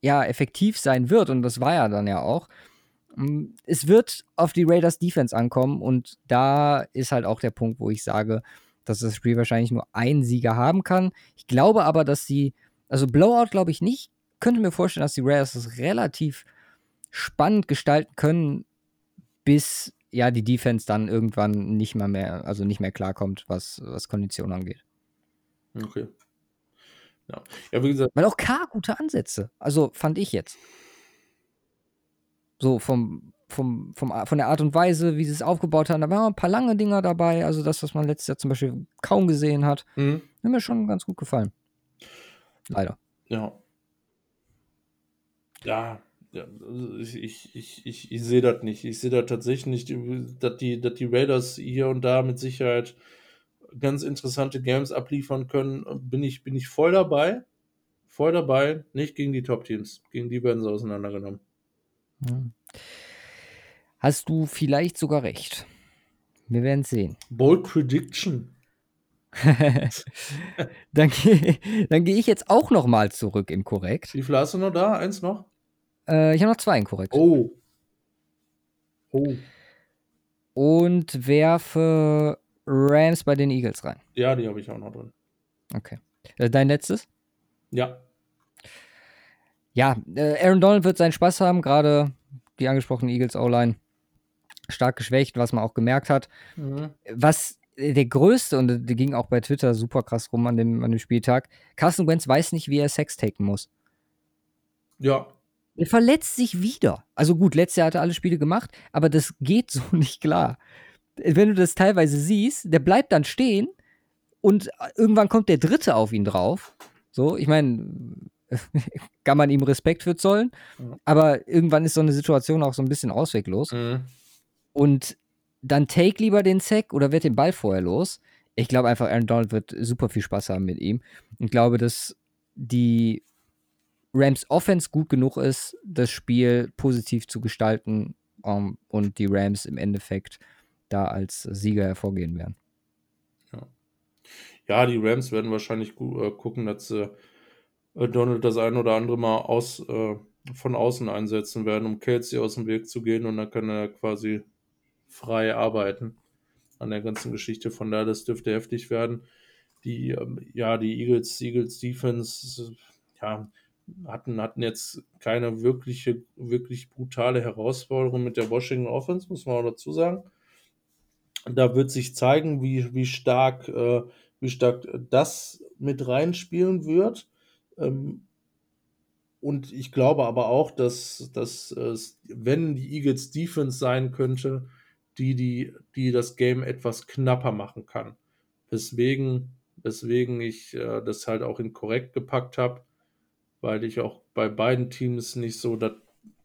A: ja effektiv sein wird, und das war ja dann ja auch. Mm, es wird auf die Raiders Defense ankommen und da ist halt auch der Punkt, wo ich sage, dass das Spiel wahrscheinlich nur ein Sieger haben kann. Ich glaube aber, dass sie, also Blowout glaube ich nicht, könnte mir vorstellen, dass die Raiders das relativ spannend gestalten können, bis ja die Defense dann irgendwann nicht mehr mehr, also nicht mehr klarkommt, was, was Kondition angeht.
B: Okay.
A: Ja. ja, wie gesagt. Weil auch K gute Ansätze. Also fand ich jetzt. So vom, vom, vom, von der Art und Weise, wie sie es aufgebaut haben. Da waren ein paar lange Dinger dabei. Also das, was man letztes Jahr zum Beispiel kaum gesehen hat. Mhm. Hat mir schon ganz gut gefallen. Leider.
B: Ja. Ja, ja ich, ich, ich, ich, ich sehe das nicht. Ich sehe da tatsächlich nicht, dass die, dass die Raiders hier und da mit Sicherheit ganz interessante Games abliefern können, bin ich, bin ich voll dabei. Voll dabei, nicht gegen die Top-Teams. Gegen die werden sie auseinandergenommen.
A: Hast du vielleicht sogar recht. Wir werden es sehen.
B: Bold Prediction.
A: dann gehe geh ich jetzt auch noch mal zurück in korrekt.
B: Wie viel hast du noch da? Eins noch?
A: Äh, ich habe noch zwei in korrekt.
B: Oh. Oh.
A: Und werfe Rams bei den Eagles rein.
B: Ja, die habe ich auch noch drin.
A: Okay. Äh, dein letztes?
B: Ja.
A: Ja, äh, Aaron Donald wird seinen Spaß haben, gerade die angesprochene Eagles O-Line stark geschwächt, was man auch gemerkt hat. Mhm. Was der größte, und der ging auch bei Twitter super krass rum an dem, an dem Spieltag, Carson Wentz weiß nicht, wie er Sex taken muss.
B: Ja.
A: Er verletzt sich wieder. Also gut, letztes Jahr hat er alle Spiele gemacht, aber das geht so nicht klar wenn du das teilweise siehst, der bleibt dann stehen und irgendwann kommt der Dritte auf ihn drauf. So, ich meine, kann man ihm Respekt für zollen, mhm. aber irgendwann ist so eine Situation auch so ein bisschen ausweglos. Mhm. Und dann take lieber den Sack oder wird den Ball vorher los. Ich glaube einfach, Aaron Donald wird super viel Spaß haben mit ihm. Und glaube, dass die Rams Offense gut genug ist, das Spiel positiv zu gestalten um, und die Rams im Endeffekt da als Sieger hervorgehen werden.
B: Ja, ja, die Rams werden wahrscheinlich äh, gucken, dass sie äh, Donald das ein oder andere Mal aus, äh, von außen einsetzen werden, um Kelsey aus dem Weg zu gehen und dann kann er quasi frei arbeiten an der ganzen Geschichte. Von daher, das dürfte heftig werden. Die, ähm, ja, die Eagles, Eagles Defense, ja, hatten, hatten jetzt keine wirkliche, wirklich brutale Herausforderung mit der Washington Offense, muss man auch dazu sagen. Da wird sich zeigen, wie, wie stark, äh, wie stark das mit reinspielen wird. Ähm, und ich glaube aber auch, dass, dass äh, wenn die Eagles Defense sein könnte, die, die, die das Game etwas knapper machen kann. Weswegen, weswegen ich äh, das halt auch in korrekt gepackt habe, weil ich auch bei beiden Teams nicht so das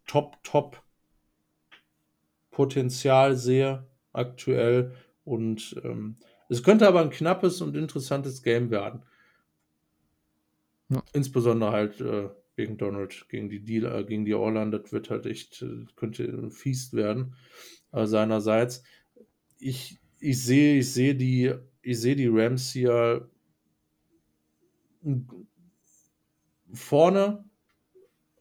B: Top-Top-Potenzial sehe aktuell. Und ähm, es könnte aber ein knappes und interessantes Game werden. Ja. Insbesondere halt äh, gegen Donald, gegen die Deal, äh, gegen die Orland, das wird halt echt, äh, könnte fies werden äh, seinerseits. Ich, ich sehe, ich sehe die, ich sehe die Rams hier vorne,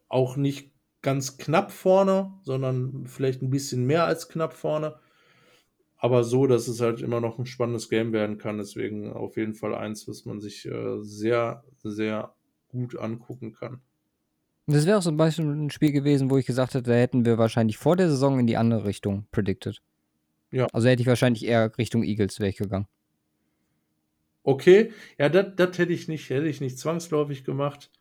B: auch nicht ganz knapp vorne, sondern vielleicht ein bisschen mehr als knapp vorne. Aber so, dass es halt immer noch ein spannendes Game werden kann. Deswegen auf jeden Fall eins, was man sich äh, sehr, sehr gut angucken kann.
A: Das wäre auch zum Beispiel ein Spiel gewesen, wo ich gesagt hätte, da hätten wir wahrscheinlich vor der Saison in die andere Richtung predicted. Ja. Also hätte ich wahrscheinlich eher Richtung Eagles weggegangen.
B: Okay, ja, das hätte ich nicht, hätte ich nicht zwangsläufig gemacht.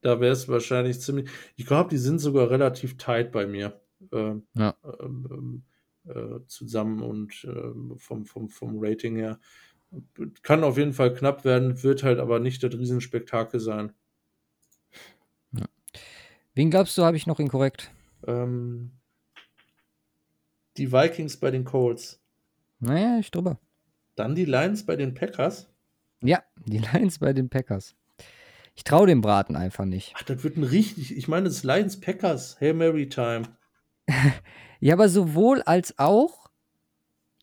B: Da wäre es wahrscheinlich ziemlich. Ich glaube, die sind sogar relativ tight bei mir. Äh, ja. Ähm, äh, zusammen und äh, vom, vom, vom Rating her. Kann auf jeden Fall knapp werden, wird halt aber nicht das Riesenspektakel sein.
A: Wen glaubst du, habe ich noch inkorrekt?
B: Ähm, die Vikings bei den Colts.
A: Naja, ich drüber.
B: Dann die Lions bei den Packers.
A: Ja, die Lions bei den Packers. Ich traue dem Braten einfach nicht.
B: Ach, das wird ein richtig, ich meine, das ist Lions Packers, Hail Mary Time.
A: Ja, aber sowohl als auch,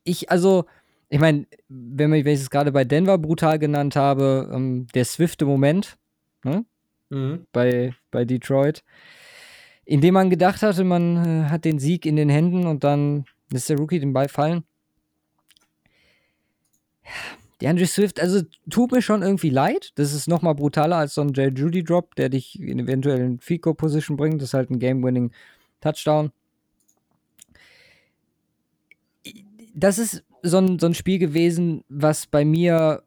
A: ich, also, ich meine, wenn, wenn ich es gerade bei Denver brutal genannt habe, ähm, der swifte Moment, ne? mhm. bei, bei Detroit, indem man gedacht hatte, man äh, hat den Sieg in den Händen und dann lässt der Rookie den Ball fallen. Ja, der Andrew Swift, also tut mir schon irgendwie leid. Das ist nochmal brutaler als so ein Jay Judy Drop, der dich in eventuell in Fico Position bringt. Das ist halt ein Game-Winning Touchdown. Das ist so ein, so ein Spiel gewesen, was bei mir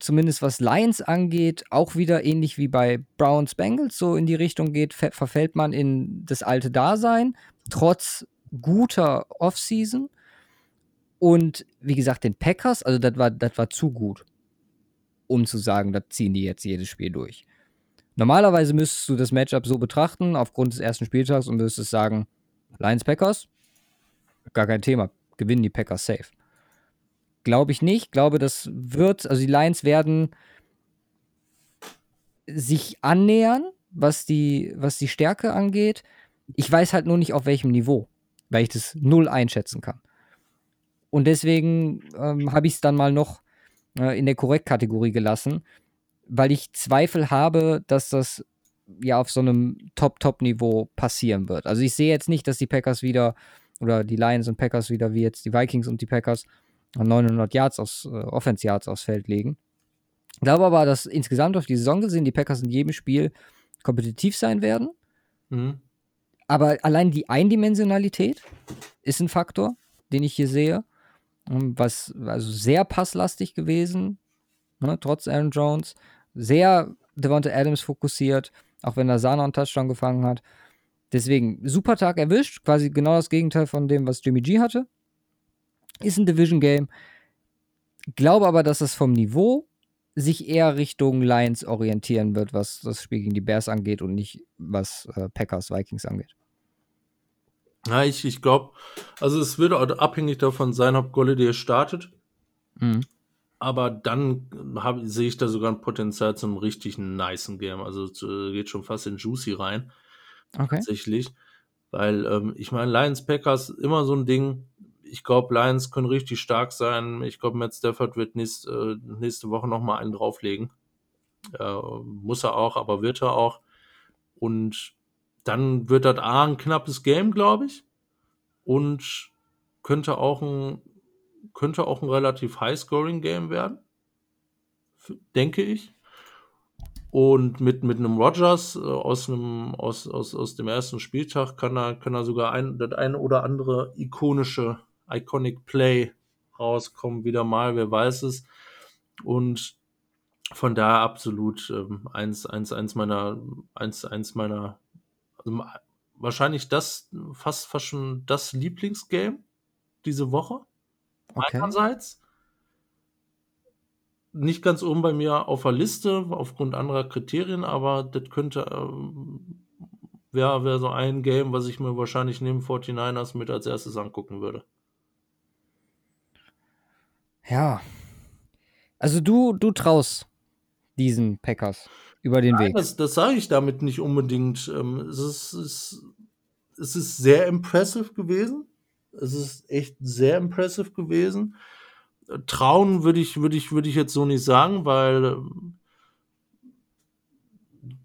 A: zumindest was Lions angeht, auch wieder ähnlich wie bei Browns Bengals so in die Richtung geht, verfällt man in das alte Dasein, trotz guter Offseason. Und wie gesagt, den Packers, also das war, das war zu gut, um zu sagen, da ziehen die jetzt jedes Spiel durch. Normalerweise müsstest du das Matchup so betrachten, aufgrund des ersten Spieltags, und müsstest sagen, Lions Packers, gar kein Thema, gewinnen die Packers safe. Glaube ich nicht. Glaube, das wird, also die Lions werden sich annähern, was die, was die Stärke angeht. Ich weiß halt nur nicht, auf welchem Niveau, weil ich das null einschätzen kann. Und deswegen ähm, habe ich es dann mal noch äh, in der Korrektkategorie gelassen, weil ich Zweifel habe, dass das ja auf so einem Top-Top-Niveau passieren wird. Also ich sehe jetzt nicht, dass die Packers wieder oder die Lions und Packers wieder wie jetzt die Vikings und die Packers 900 Yards aus, äh, Offense-Yards aufs Feld legen. Ich glaube aber, dass insgesamt auf die Saison gesehen die Packers in jedem Spiel kompetitiv sein werden. Mhm. Aber allein die Eindimensionalität ist ein Faktor, den ich hier sehe. Ähm, was also sehr passlastig gewesen, ne, trotz Aaron Jones. Sehr Devonta Adams fokussiert, auch wenn er Sana einen Touchdown gefangen hat. Deswegen super Tag erwischt, quasi genau das Gegenteil von dem, was Jimmy G hatte. Ist ein Division-Game. Glaube aber, dass es vom Niveau sich eher Richtung Lions orientieren wird, was das Spiel gegen die Bears angeht und nicht was äh, Packers, Vikings angeht.
B: Ja, ich, ich glaube, also es wird auch abhängig davon sein, ob Golladay startet. Mhm. Aber dann sehe ich da sogar ein Potenzial zum richtig niceen Game. Also zu, geht schon fast in Juicy rein. Okay. Tatsächlich. Weil, ähm, ich meine, Lions Packers immer so ein Ding, ich glaube, Lions können richtig stark sein. Ich glaube, Matt Stafford wird nächst, äh, nächste Woche nochmal einen drauflegen. Äh, muss er auch, aber wird er auch. Und dann wird das A ein knappes Game, glaube ich. Und könnte auch ein, könnte auch ein relativ High-Scoring-Game werden. Denke ich. Und mit, mit einem Rogers äh, aus, einem, aus, aus, aus dem ersten Spieltag kann er, kann er sogar ein, das eine oder andere ikonische, iconic Play rauskommen, wieder mal, wer weiß es. Und von daher absolut ähm, eins, eins, eins meiner, eins, eins meiner, also wahrscheinlich das, fast, fast schon das Lieblingsgame diese Woche. Okay. Einerseits nicht ganz oben bei mir auf der Liste aufgrund anderer Kriterien, aber das könnte ähm, wäre wär so ein Game, was ich mir wahrscheinlich neben 49ers mit als erstes angucken würde.
A: Ja. Also du, du traust diesen Packers über den Nein, Weg.
B: Das, das sage ich damit nicht unbedingt. Ähm, es, ist, es, es ist sehr impressive gewesen. Es ist echt sehr impressive gewesen trauen würde ich, würde ich, würde ich jetzt so nicht sagen, weil ähm,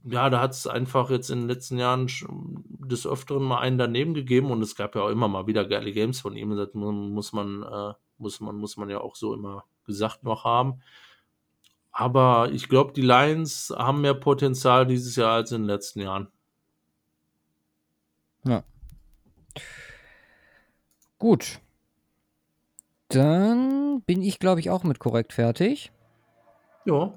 B: ja, da hat es einfach jetzt in den letzten Jahren des Öfteren mal einen daneben gegeben und es gab ja auch immer mal wieder geile Games von ihm. Das muss man, äh, muss man, muss man ja auch so immer gesagt noch haben. Aber ich glaube, die Lions haben mehr Potenzial dieses Jahr als in den letzten Jahren.
A: Ja. Gut. Dann bin ich, glaube ich, auch mit korrekt fertig.
B: Ja.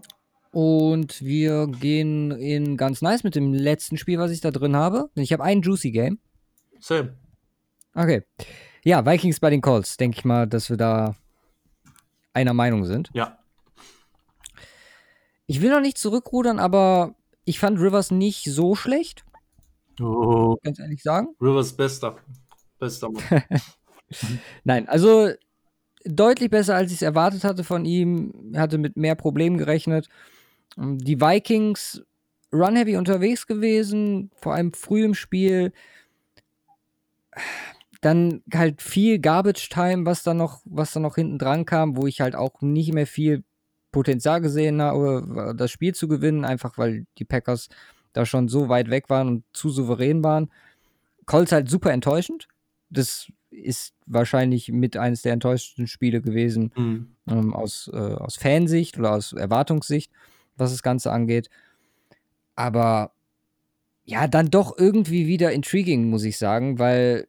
A: Und wir gehen in ganz nice mit dem letzten Spiel, was ich da drin habe. Ich habe ein Juicy Game.
B: Same.
A: Okay. Ja, Vikings bei den Colts. Denke ich mal, dass wir da einer Meinung sind.
B: Ja.
A: Ich will noch nicht zurückrudern, aber ich fand Rivers nicht so schlecht.
B: Oh.
A: Ganz ehrlich sagen.
B: Rivers bester. Bester
A: Mann. Nein, also deutlich besser, als ich es erwartet hatte von ihm. Hatte mit mehr Problemen gerechnet. Ähm, die Vikings run-heavy unterwegs gewesen, vor allem früh im Spiel. Dann halt viel Garbage Time, was da noch, was da noch hinten dran kam, wo ich halt auch nicht mehr viel Potenzial gesehen habe, das Spiel zu gewinnen, einfach weil die Packers da schon so weit weg waren und zu souverän waren. Colts halt super enttäuschend. Das ist wahrscheinlich mit eines der enttäuschendsten Spiele gewesen mhm. ähm, aus, äh, aus Fansicht oder aus Erwartungssicht, was das Ganze angeht. Aber ja, dann doch irgendwie wieder intriguing, muss ich sagen, weil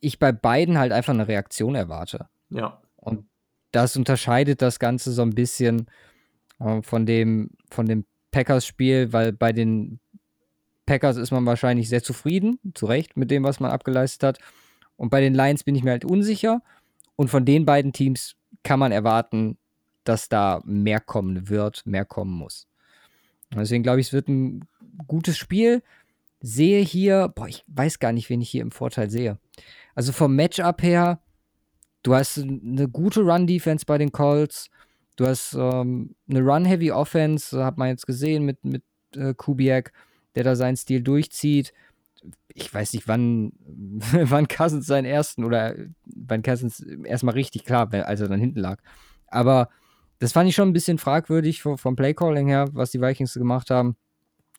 A: ich bei beiden halt einfach eine Reaktion erwarte.
B: Ja.
A: Und das unterscheidet das Ganze so ein bisschen äh, von dem, von dem Packers-Spiel, weil bei den Packers ist man wahrscheinlich sehr zufrieden, zu Recht, mit dem, was man abgeleistet hat. Und bei den Lions bin ich mir halt unsicher. Und von den beiden Teams kann man erwarten, dass da mehr kommen wird, mehr kommen muss. Deswegen glaube ich, es wird ein gutes Spiel. Sehe hier, boah, ich weiß gar nicht, wen ich hier im Vorteil sehe. Also vom Matchup her, du hast eine gute Run-Defense bei den Colts. Du hast ähm, eine Run-Heavy-Offense, hat man jetzt gesehen mit, mit äh, Kubiak, der da seinen Stil durchzieht ich weiß nicht, wann, wann Cousins seinen ersten oder wann Cousins erstmal richtig klar, als er dann hinten lag. Aber das fand ich schon ein bisschen fragwürdig vom Playcalling her, was die Vikings gemacht haben.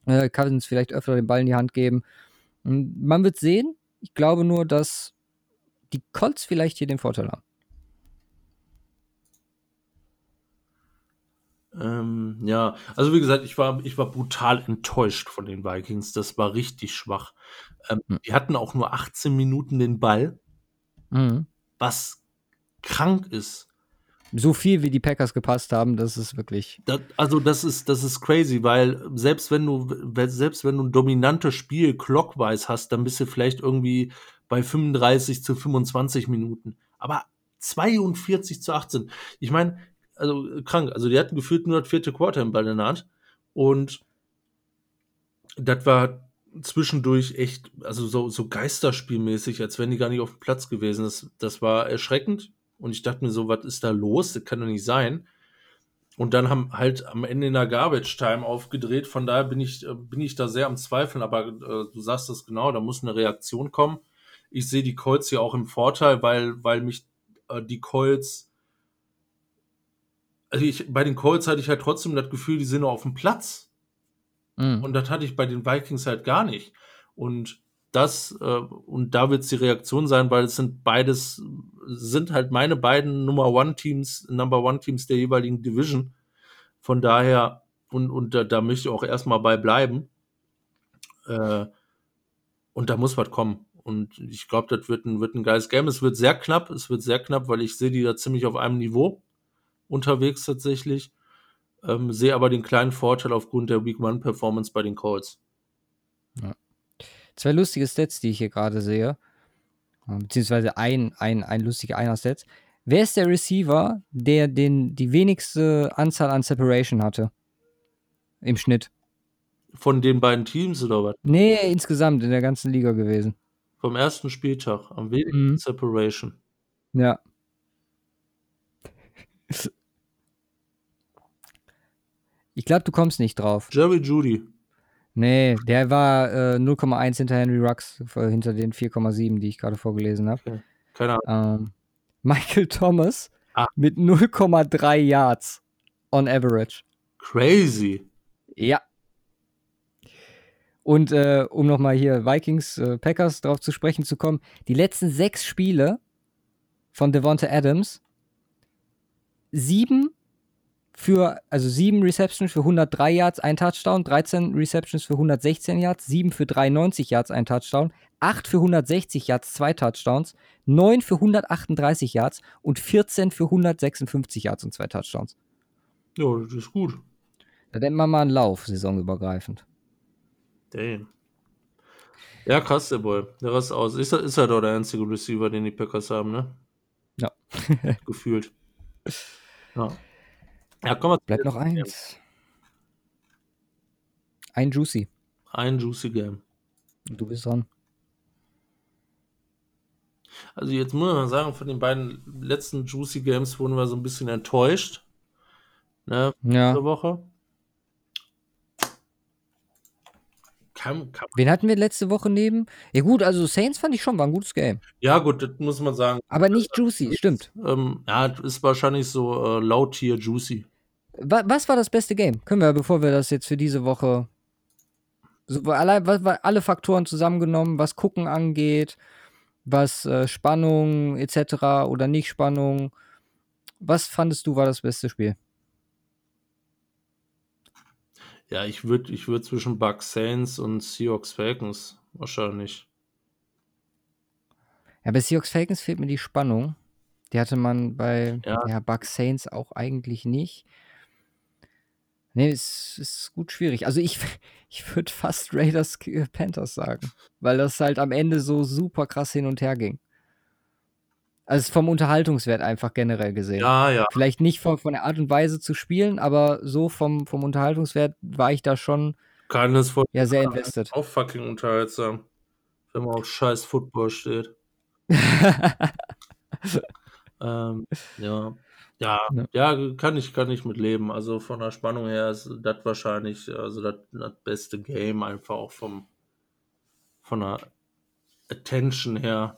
A: Äh, Cousins vielleicht öfter den Ball in die Hand geben. Und man wird sehen. Ich glaube nur, dass die Colts vielleicht hier den Vorteil haben.
B: Ähm, ja, also wie gesagt, ich war, ich war brutal enttäuscht von den Vikings. Das war richtig schwach. Ähm, mhm. Die hatten auch nur 18 Minuten den Ball, mhm. was krank ist.
A: So viel wie die Packers gepasst haben, das ist wirklich.
B: Das, also das ist, das ist crazy, weil selbst wenn du, selbst wenn du ein dominantes Spiel clockwise hast, dann bist du vielleicht irgendwie bei 35 zu 25 Minuten. Aber 42 zu 18. Ich meine, also krank. Also die hatten gefühlt nur das vierte Quarter im Ball in der Hand. Und das war zwischendurch echt, also so, so geisterspielmäßig, als wären die gar nicht auf dem Platz gewesen. Das, das war erschreckend. Und ich dachte mir so, was ist da los? Das kann doch nicht sein. Und dann haben halt am Ende in der Garbage Time aufgedreht. Von daher bin ich, bin ich da sehr am Zweifeln. Aber äh, du sagst das genau, da muss eine Reaktion kommen. Ich sehe die Colts hier auch im Vorteil, weil, weil mich äh, die Colts. Also ich, bei den Colts hatte ich halt trotzdem das Gefühl, die sind noch auf dem Platz.
A: Mhm.
B: Und das hatte ich bei den Vikings halt gar nicht. Und das, äh, und da wird es die Reaktion sein, weil es sind beides, sind halt meine beiden Nummer One Teams, Number One Teams der jeweiligen Division. Von daher, und, und da, da möchte ich auch erstmal bei bleiben. Äh, und da muss was kommen. Und ich glaube, das wird ein, wird ein geiles Game. Es wird sehr knapp, es wird sehr knapp, weil ich sehe die da ziemlich auf einem Niveau unterwegs tatsächlich. Ähm, sehe aber den kleinen Vorteil aufgrund der Week One Performance bei den Colts.
A: Ja. Zwei lustige Stats, die ich hier gerade sehe. Beziehungsweise ein, ein, ein lustiger einer Stats. Wer ist der Receiver, der den, die wenigste Anzahl an Separation hatte? Im Schnitt.
B: Von den beiden Teams oder was?
A: Nee, insgesamt in der ganzen Liga gewesen.
B: Vom ersten Spieltag. Am wenigsten
A: Mhm.
B: Separation.
A: Ja. Ich glaube, du kommst nicht drauf.
B: Jerry Judy.
A: Nee, der war äh, 0,1 hinter Henry Rux, hinter den 4,7, die ich gerade vorgelesen habe.
B: Keine Ahnung.
A: Ähm, Michael Thomas
B: Ah.
A: mit 0,3 Yards on average.
B: Crazy.
A: Ja. Und äh, um nochmal hier Vikings, äh, Packers drauf zu sprechen zu kommen, die letzten sechs Spiele von Devonta Adams, sieben für, also sieben Receptions für 103 Yards, ein Touchdown, 13 Receptions für 116 Yards, sieben für 93 Yards, ein Touchdown, acht für 160 Yards, zwei Touchdowns, neun für 138 Yards und 14 für 156 Yards und zwei Touchdowns.
B: Ja, das ist gut.
A: Da nennt man mal einen Lauf, saisonübergreifend.
B: Damn. Ja, krass, der Boy. Der rast aus. Ist, ist er doch der einzige Receiver, den die Packers haben, ne?
A: Ja.
B: Gefühlt. Ja. Ja, komm mal.
A: Bleibt noch eins. Ein Juicy.
B: Ein Juicy Game.
A: Und du bist dran.
B: Also jetzt muss man sagen, von den beiden letzten Juicy Games wurden wir so ein bisschen enttäuscht. Ne,
A: Ja.
B: diese Woche. Kann, kann,
A: Wen hatten wir letzte Woche neben? Ja gut, also Saints fand ich schon, war ein gutes Game.
B: ja, gut, das muss man sagen.
A: Aber nicht Juicy, stimmt.
B: Ähm, ja, ist wahrscheinlich so äh, Low-Tier Juicy.
A: Wa was war das beste Game? Können wir, bevor wir das jetzt für diese Woche. So, alle, alle Faktoren zusammengenommen, was Gucken angeht, was äh, Spannung etc. oder nicht Spannung. Was fandest du war das beste Spiel?
B: Ja, ich würde ich würd zwischen Bucks Saints und Seahawks Falcons wahrscheinlich.
A: Ja, bei Seahawks Falcons fehlt mir die Spannung. Die hatte man bei
B: Ja.
A: ja. Bucks Saints auch eigentlich nicht. Nee, es ist gut schwierig. Also ich, ich würde fast Raiders äh, Panthers sagen, weil das halt am Ende so super krass hin und her ging. Also vom Unterhaltungswert einfach generell gesehen.
B: Ja, ja.
A: Vielleicht nicht von, von der Art und Weise zu spielen, aber so vom, vom Unterhaltungswert war ich da schon
B: Keines von
A: ja sehr invested.
B: auch fucking unterhaltsam. Wenn man auf scheiß Football steht. Ähm, ja. Ja,
A: Ja.
B: ja, kann ich, kann ich mit leben. Also von der Spannung her ist das wahrscheinlich, also das, das beste Game einfach auch vom, von der Attention her.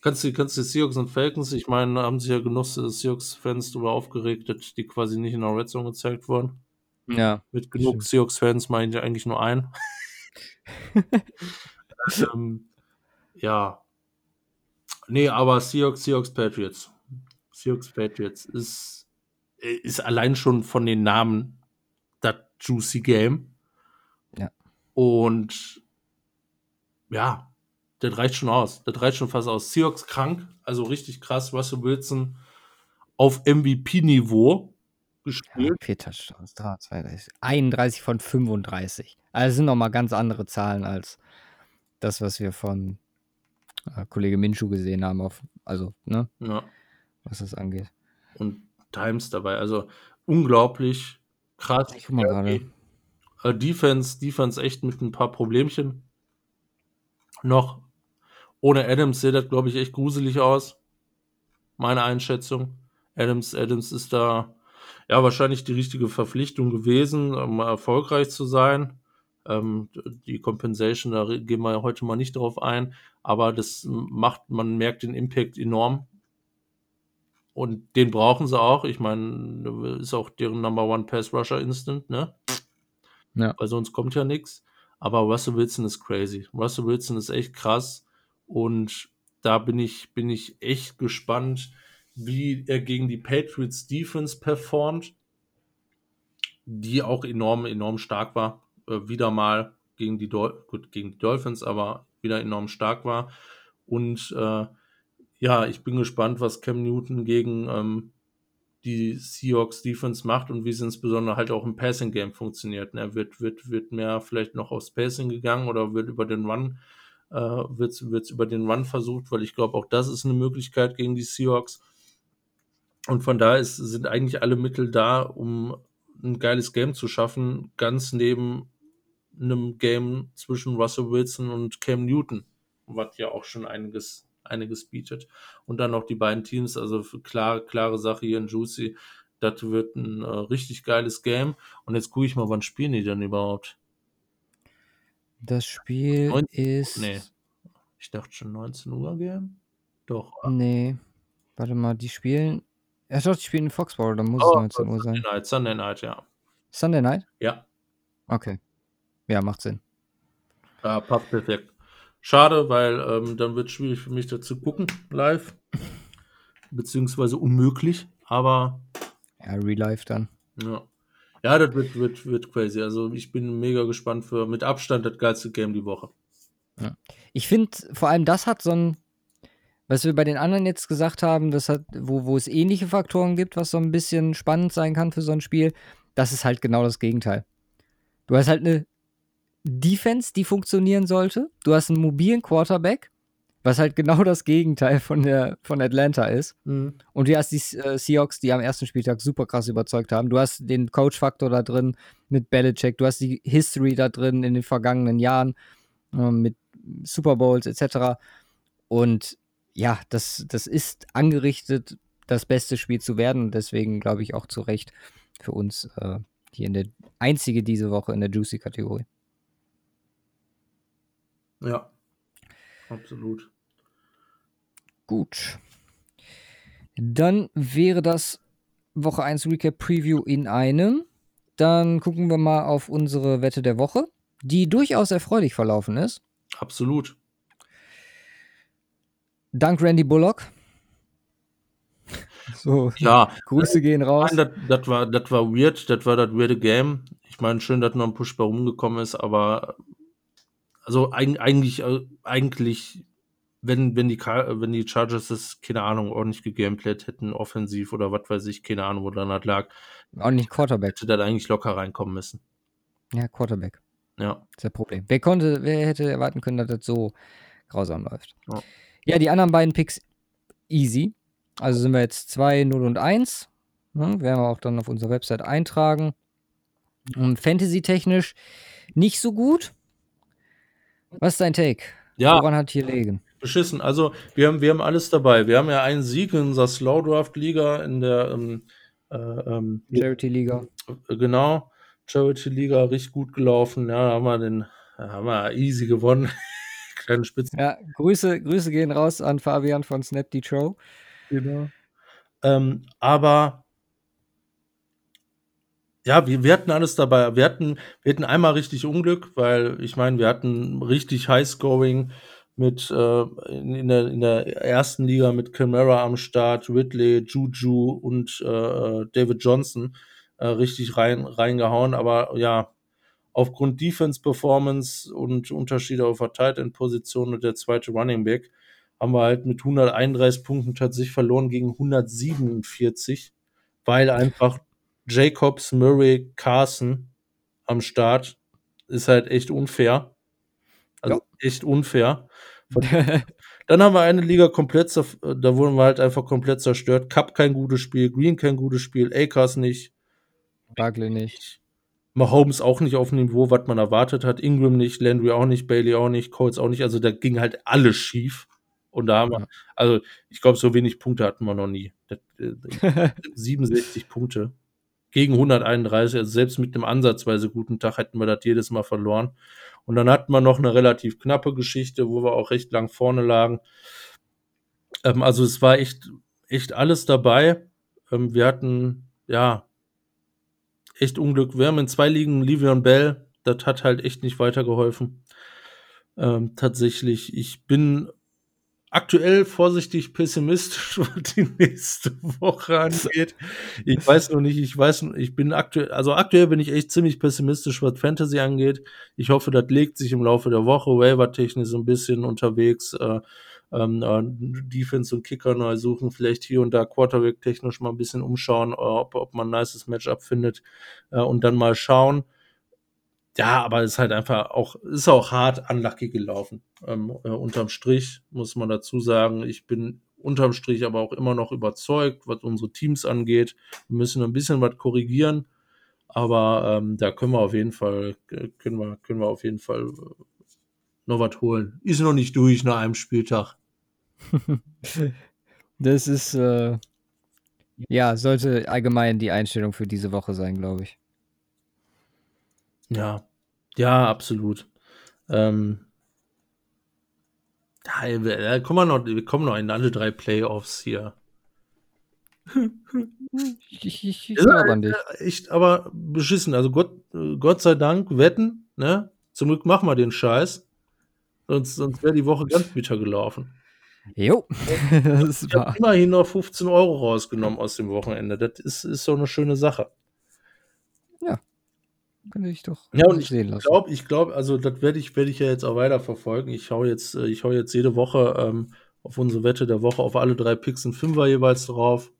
B: Kannst du, kannst du die Seahawks und Falcons, ich meine, haben sich ja genug Seahawks-Fans darüber aufgeregt, dass die quasi nicht in der Red Zone gezeigt wurden.
A: ja.
B: Mit genug Seahawks-Fans meine ich eigentlich nur ein. ähm, ja. Nee, aber Seahawks, Seahawks, Patriots. Seahawks, Patriots ist, ist allein schon von den Namen das Juicy Game.
A: Ja.
B: Und ja, das reicht schon aus. Das reicht schon fast aus. Seahawks krank, also richtig krass. Russell Wilson auf MVP-Niveau
A: Ja,
B: gespielt.
A: vier Touchdowns, 32, 31 von 35. Also sind nochmal ganz andere Zahlen als das, was wir von äh, Kollege Minshu gesehen haben, auf, also, ne,
B: Ja.
A: Was das angeht.
B: und Times dabei. Also unglaublich krass.
A: Ich guck mal gerade.
B: Äh, Defense, Defense echt mit ein paar Problemchen. Noch ohne Adams sieht das, glaube ich, echt gruselig aus. Meine Einschätzung. Adams, Adams ist da ja wahrscheinlich die richtige Verpflichtung gewesen, um erfolgreich zu sein. Ähm, die Compensation, da gehen wir heute mal nicht drauf ein, aber das macht, man merkt den Impact enorm und den brauchen sie auch. Ich meine, ist auch deren Number One Pass Rusher Instant, ne?
A: Ja.
B: Weil sonst kommt ja nichts. Aber Russell Wilson ist crazy. Russell Wilson ist echt krass. Und da bin ich, bin ich echt gespannt, wie er gegen die Patriots Defense performt, die auch enorm, enorm stark war. Äh, wieder mal gegen die, Dol gut, gegen die Dolphins, aber wieder enorm stark war. Und äh, ja, ich bin gespannt, was Cam Newton gegen ähm, die Seahawks Defense macht und wie es insbesondere halt auch im Passing Game funktioniert. Ne? Wird, wird, wird mehr vielleicht noch aufs Passing gegangen oder wird über den Run, äh, wird es über den Run versucht, weil ich glaube, auch das ist eine Möglichkeit gegen die Seahawks. Und von daher ist, sind eigentlich alle Mittel da, um ein geiles Game zu schaffen, ganz neben einem Game zwischen Russell Wilson und Cam Newton, was ja auch schon einiges, einiges bietet. Und dann noch die beiden Teams, also klar, klare Sache hier in Juicy. Das wird ein äh, richtig geiles Game. Und jetzt gucke ich mal, wann spielen die denn überhaupt?
A: Das Spiel 19, ist.
B: Nee. Ich dachte schon 19 Uhr Game. Doch.
A: Nee. Warte mal, die spielen. Ja, doch, die spielen in Foxborough, dann muss oh, es 19 Uhr sein.
B: Sunday Night, Sunday Night, ja.
A: Sunday Night?
B: Ja.
A: Okay. Ja, macht Sinn.
B: Ja, passt perfekt. Schade, weil ähm, dann wird es schwierig für mich dazu gucken, live. Beziehungsweise unmöglich, aber.
A: Ja, Real Life dann.
B: Ja. Ja, das wird, wird, wird crazy. Also ich bin mega gespannt für mit Abstand das geilste Game die Woche.
A: Ja. Ich finde, vor allem das hat so ein, was wir bei den anderen jetzt gesagt haben, das hat, wo, wo es ähnliche Faktoren gibt, was so ein bisschen spannend sein kann für so ein Spiel, das ist halt genau das Gegenteil. Du hast halt eine Defense, die funktionieren sollte. Du hast einen mobilen Quarterback, was halt genau das Gegenteil von, der, von Atlanta ist. Mhm. Und du hast die äh, Seahawks, die am ersten Spieltag super krass überzeugt haben. Du hast den Coach-Faktor da drin mit Belichick. Du hast die History da drin in den vergangenen Jahren äh, mit Super Bowls etc. Und ja, das, das ist angerichtet, das beste Spiel zu werden. Und deswegen glaube ich auch zu Recht für uns äh, hier in der einzige diese Woche in der Juicy-Kategorie.
B: Ja, absolut.
A: Gut. Dann wäre das Woche 1 Recap Preview in einem. Dann gucken wir mal auf unsere Wette der Woche, die durchaus erfreulich verlaufen ist.
B: Absolut.
A: Dank Randy Bullock. So,
B: ja.
A: Grüße gehen raus.
B: Nein, das war, das war weird, das war das weirde Game. Ich meine, schön, dass noch ein Push bei rumgekommen ist, aber also eigentlich, äh, eigentlich, wenn, wenn die, wenn die Chargers das, keine Ahnung, ordentlich gegameplayt hätten, offensiv oder was weiß ich, keine Ahnung, wo dann halt lag.
A: Auch nicht Quarterback.
B: Hätte dann eigentlich locker reinkommen müssen.
A: Ja, Quarterback.
B: Ja.
A: Das ist das Problem. Wer konnte, wer hätte erwarten können, dass das so grausam läuft? Ja, ja die anderen beiden Picks easy. Also sind wir jetzt 2, 0 und 1. Ne, werden wir auch dann auf unserer Website eintragen. Und Fantasy-technisch nicht so gut. Was ist dein Take?
B: Ja.
A: Woran hat hier liegen?
B: Beschissen. Also, wir haben, wir haben alles dabei. Wir haben ja einen Sieg in unserer Slowdraft-Liga, in der ähm, äh, ähm,
A: Charity-Liga.
B: Genau. Charity-Liga, richtig gut gelaufen. Ja, haben wir den, haben wir easy gewonnen. Kleine Spitze.
A: Ja, Grüße, Grüße gehen raus an Fabian von Snap Show.
B: Genau. Ähm, aber ja, wir, wir hatten alles dabei. Wir hatten, wir hatten einmal richtig Unglück, weil ich meine, wir hatten richtig Highscoring mit äh, in, in, der, in der ersten Liga mit Camara am Start, Ridley, Juju und äh, David Johnson äh, richtig rein, reingehauen. Aber ja, aufgrund Defense-Performance und Unterschiede auf der Tight End-Position und der zweite Running Back haben wir halt mit 131 Punkten tatsächlich verloren gegen 147, weil einfach Jacobs, Murray, Carson am Start ist halt echt unfair. Also ja. echt unfair. Dann haben wir eine Liga komplett, da wurden wir halt einfach komplett zerstört. Cup kein gutes Spiel, Green kein gutes Spiel, Akers nicht.
A: Bagley nicht.
B: Mahomes auch nicht auf dem Niveau, was man erwartet hat. Ingram nicht, Landry auch nicht, Bailey auch nicht, Colts auch nicht. Also da ging halt alles schief. Und da haben ja. wir, also ich glaube, so wenig Punkte hatten wir noch nie. Das, äh, 67 Punkte gegen 131, also selbst mit einem ansatzweise guten Tag hätten wir das jedes Mal verloren. Und dann hatten wir noch eine relativ knappe Geschichte, wo wir auch recht lang vorne lagen. Ähm, also es war echt, echt alles dabei. Ähm, wir hatten, ja, echt Unglück. Wir haben in zwei Ligen Livion Bell. Das hat halt echt nicht weitergeholfen. Ähm, tatsächlich, ich bin aktuell vorsichtig pessimistisch, was die nächste Woche angeht. Ich weiß noch nicht, ich weiß, ich bin aktuell, also aktuell bin ich echt ziemlich pessimistisch, was Fantasy angeht. Ich hoffe, das legt sich im Laufe der Woche. Waiver-technisch so ein bisschen unterwegs. Äh, ähm, äh, Defense und Kicker neu suchen, vielleicht hier und da Quarterback-technisch mal ein bisschen umschauen, äh, ob, ob man ein nices Matchup findet äh, und dann mal schauen. Ja, aber es ist halt einfach auch, ist auch hart unlucky gelaufen. Ähm, äh, unterm Strich muss man dazu sagen, ich bin unterm Strich aber auch immer noch überzeugt, was unsere Teams angeht. Wir müssen ein bisschen was korrigieren, aber ähm, da können wir auf jeden Fall, äh, können wir, können wir auf jeden Fall äh, noch was holen. Ist noch nicht durch nach einem Spieltag.
A: das ist, äh, ja, sollte allgemein die Einstellung für diese Woche sein, glaube ich.
B: Ja, ja, absolut. Ähm, ja, wir, kommen wir, noch, wir kommen noch in alle drei Playoffs hier. ich, ich, ich glaube an dich. Echt, aber beschissen. Also Gott, Gott sei Dank, wetten, ne? Zum Glück machen wir den Scheiß. Sonst, sonst wäre die Woche ganz bitter gelaufen.
A: Jo,
B: das ich habe immerhin noch 15 Euro rausgenommen aus dem Wochenende. Das ist, ist so eine schöne Sache.
A: Ja, kann ich doch
B: ja, und ich sehen lassen. Glaub, ich glaube, also das werde ich, werd ich ja jetzt auch weiter verfolgen. Ich schaue jetzt, äh, ich hau jetzt jede Woche ähm, auf unsere Wette der Woche auf alle drei Picks und Fünfer jeweils drauf.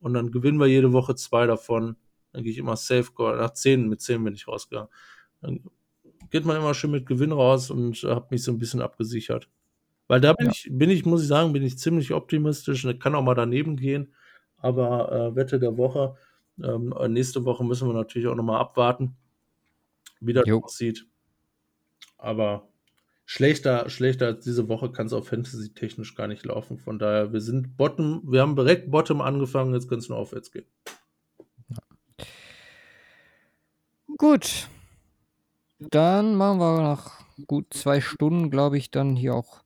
B: Und dann gewinnen wir jede Woche zwei davon. Dann gehe ich immer safe, nach zehn, mit zehn bin ich rausgegangen. Dann geht man immer schön mit Gewinn raus und habe mich so ein bisschen abgesichert. Weil da bin ja. ich, bin ich, muss ich sagen, bin ich ziemlich optimistisch. Kann auch mal daneben gehen. Aber äh, Wette der Woche. Ähm, nächste Woche müssen wir natürlich auch nochmal abwarten, wie das aussieht. Aber schlechter, schlechter als diese Woche kann es auch Fantasy-technisch gar nicht laufen. Von daher, wir sind Bottom, wir haben direkt Bottom angefangen, jetzt kann es nur aufwärts gehen. Ja.
A: Gut. Dann machen wir nach gut zwei Stunden, glaube ich, dann hier auch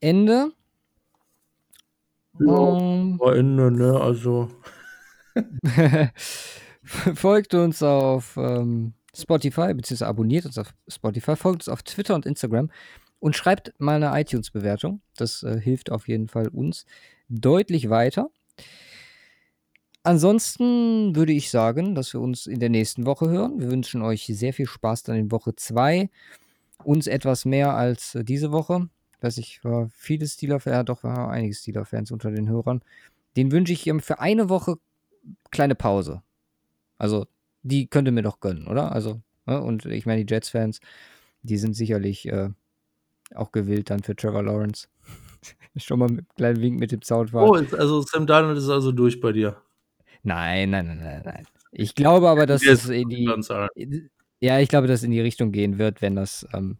A: Ende.
B: Ja, um, Ende, ne? Also.
A: folgt uns auf ähm, Spotify, beziehungsweise abonniert uns auf Spotify, folgt uns auf Twitter und Instagram und schreibt mal eine iTunes-Bewertung. Das äh, hilft auf jeden Fall uns deutlich weiter. Ansonsten würde ich sagen, dass wir uns in der nächsten Woche hören. Wir wünschen euch sehr viel Spaß dann in Woche 2. Uns etwas mehr als äh, diese Woche weiß ich, war viele Steeler-Fans, ja doch, war einige Steeler-Fans unter den Hörern. Den wünsche ich ihm für eine Woche kleine Pause. Also, die könnte mir doch gönnen, oder? Also, ne? und ich meine, die Jets-Fans, die sind sicherlich äh, auch gewillt dann für Trevor Lawrence. Schon mal mit einem kleinen Wink mit dem Soundfall.
B: Oh, also Sam Darnold ist also durch bei dir.
A: Nein, nein, nein, nein, nein. Ich glaube aber, dass es in die. Ja, ich glaube, dass es in die Richtung gehen wird, wenn das, ähm,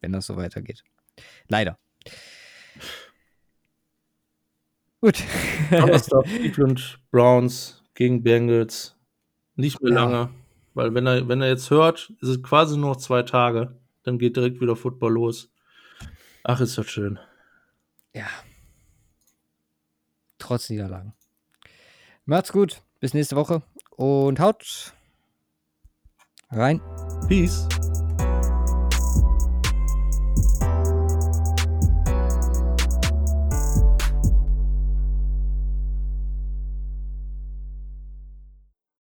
A: wenn das so weitergeht. Leider. Gut.
B: Donnerstag Cleveland Browns gegen Bengals. Nicht mehr ja. lange. Weil wenn er, wenn er jetzt hört, ist es quasi nur noch zwei Tage. Dann geht direkt wieder Football los. Ach, ist das schön.
A: Ja. Trotz Niederlagen. Macht's gut. Bis nächste Woche. Und haut rein.
B: Peace.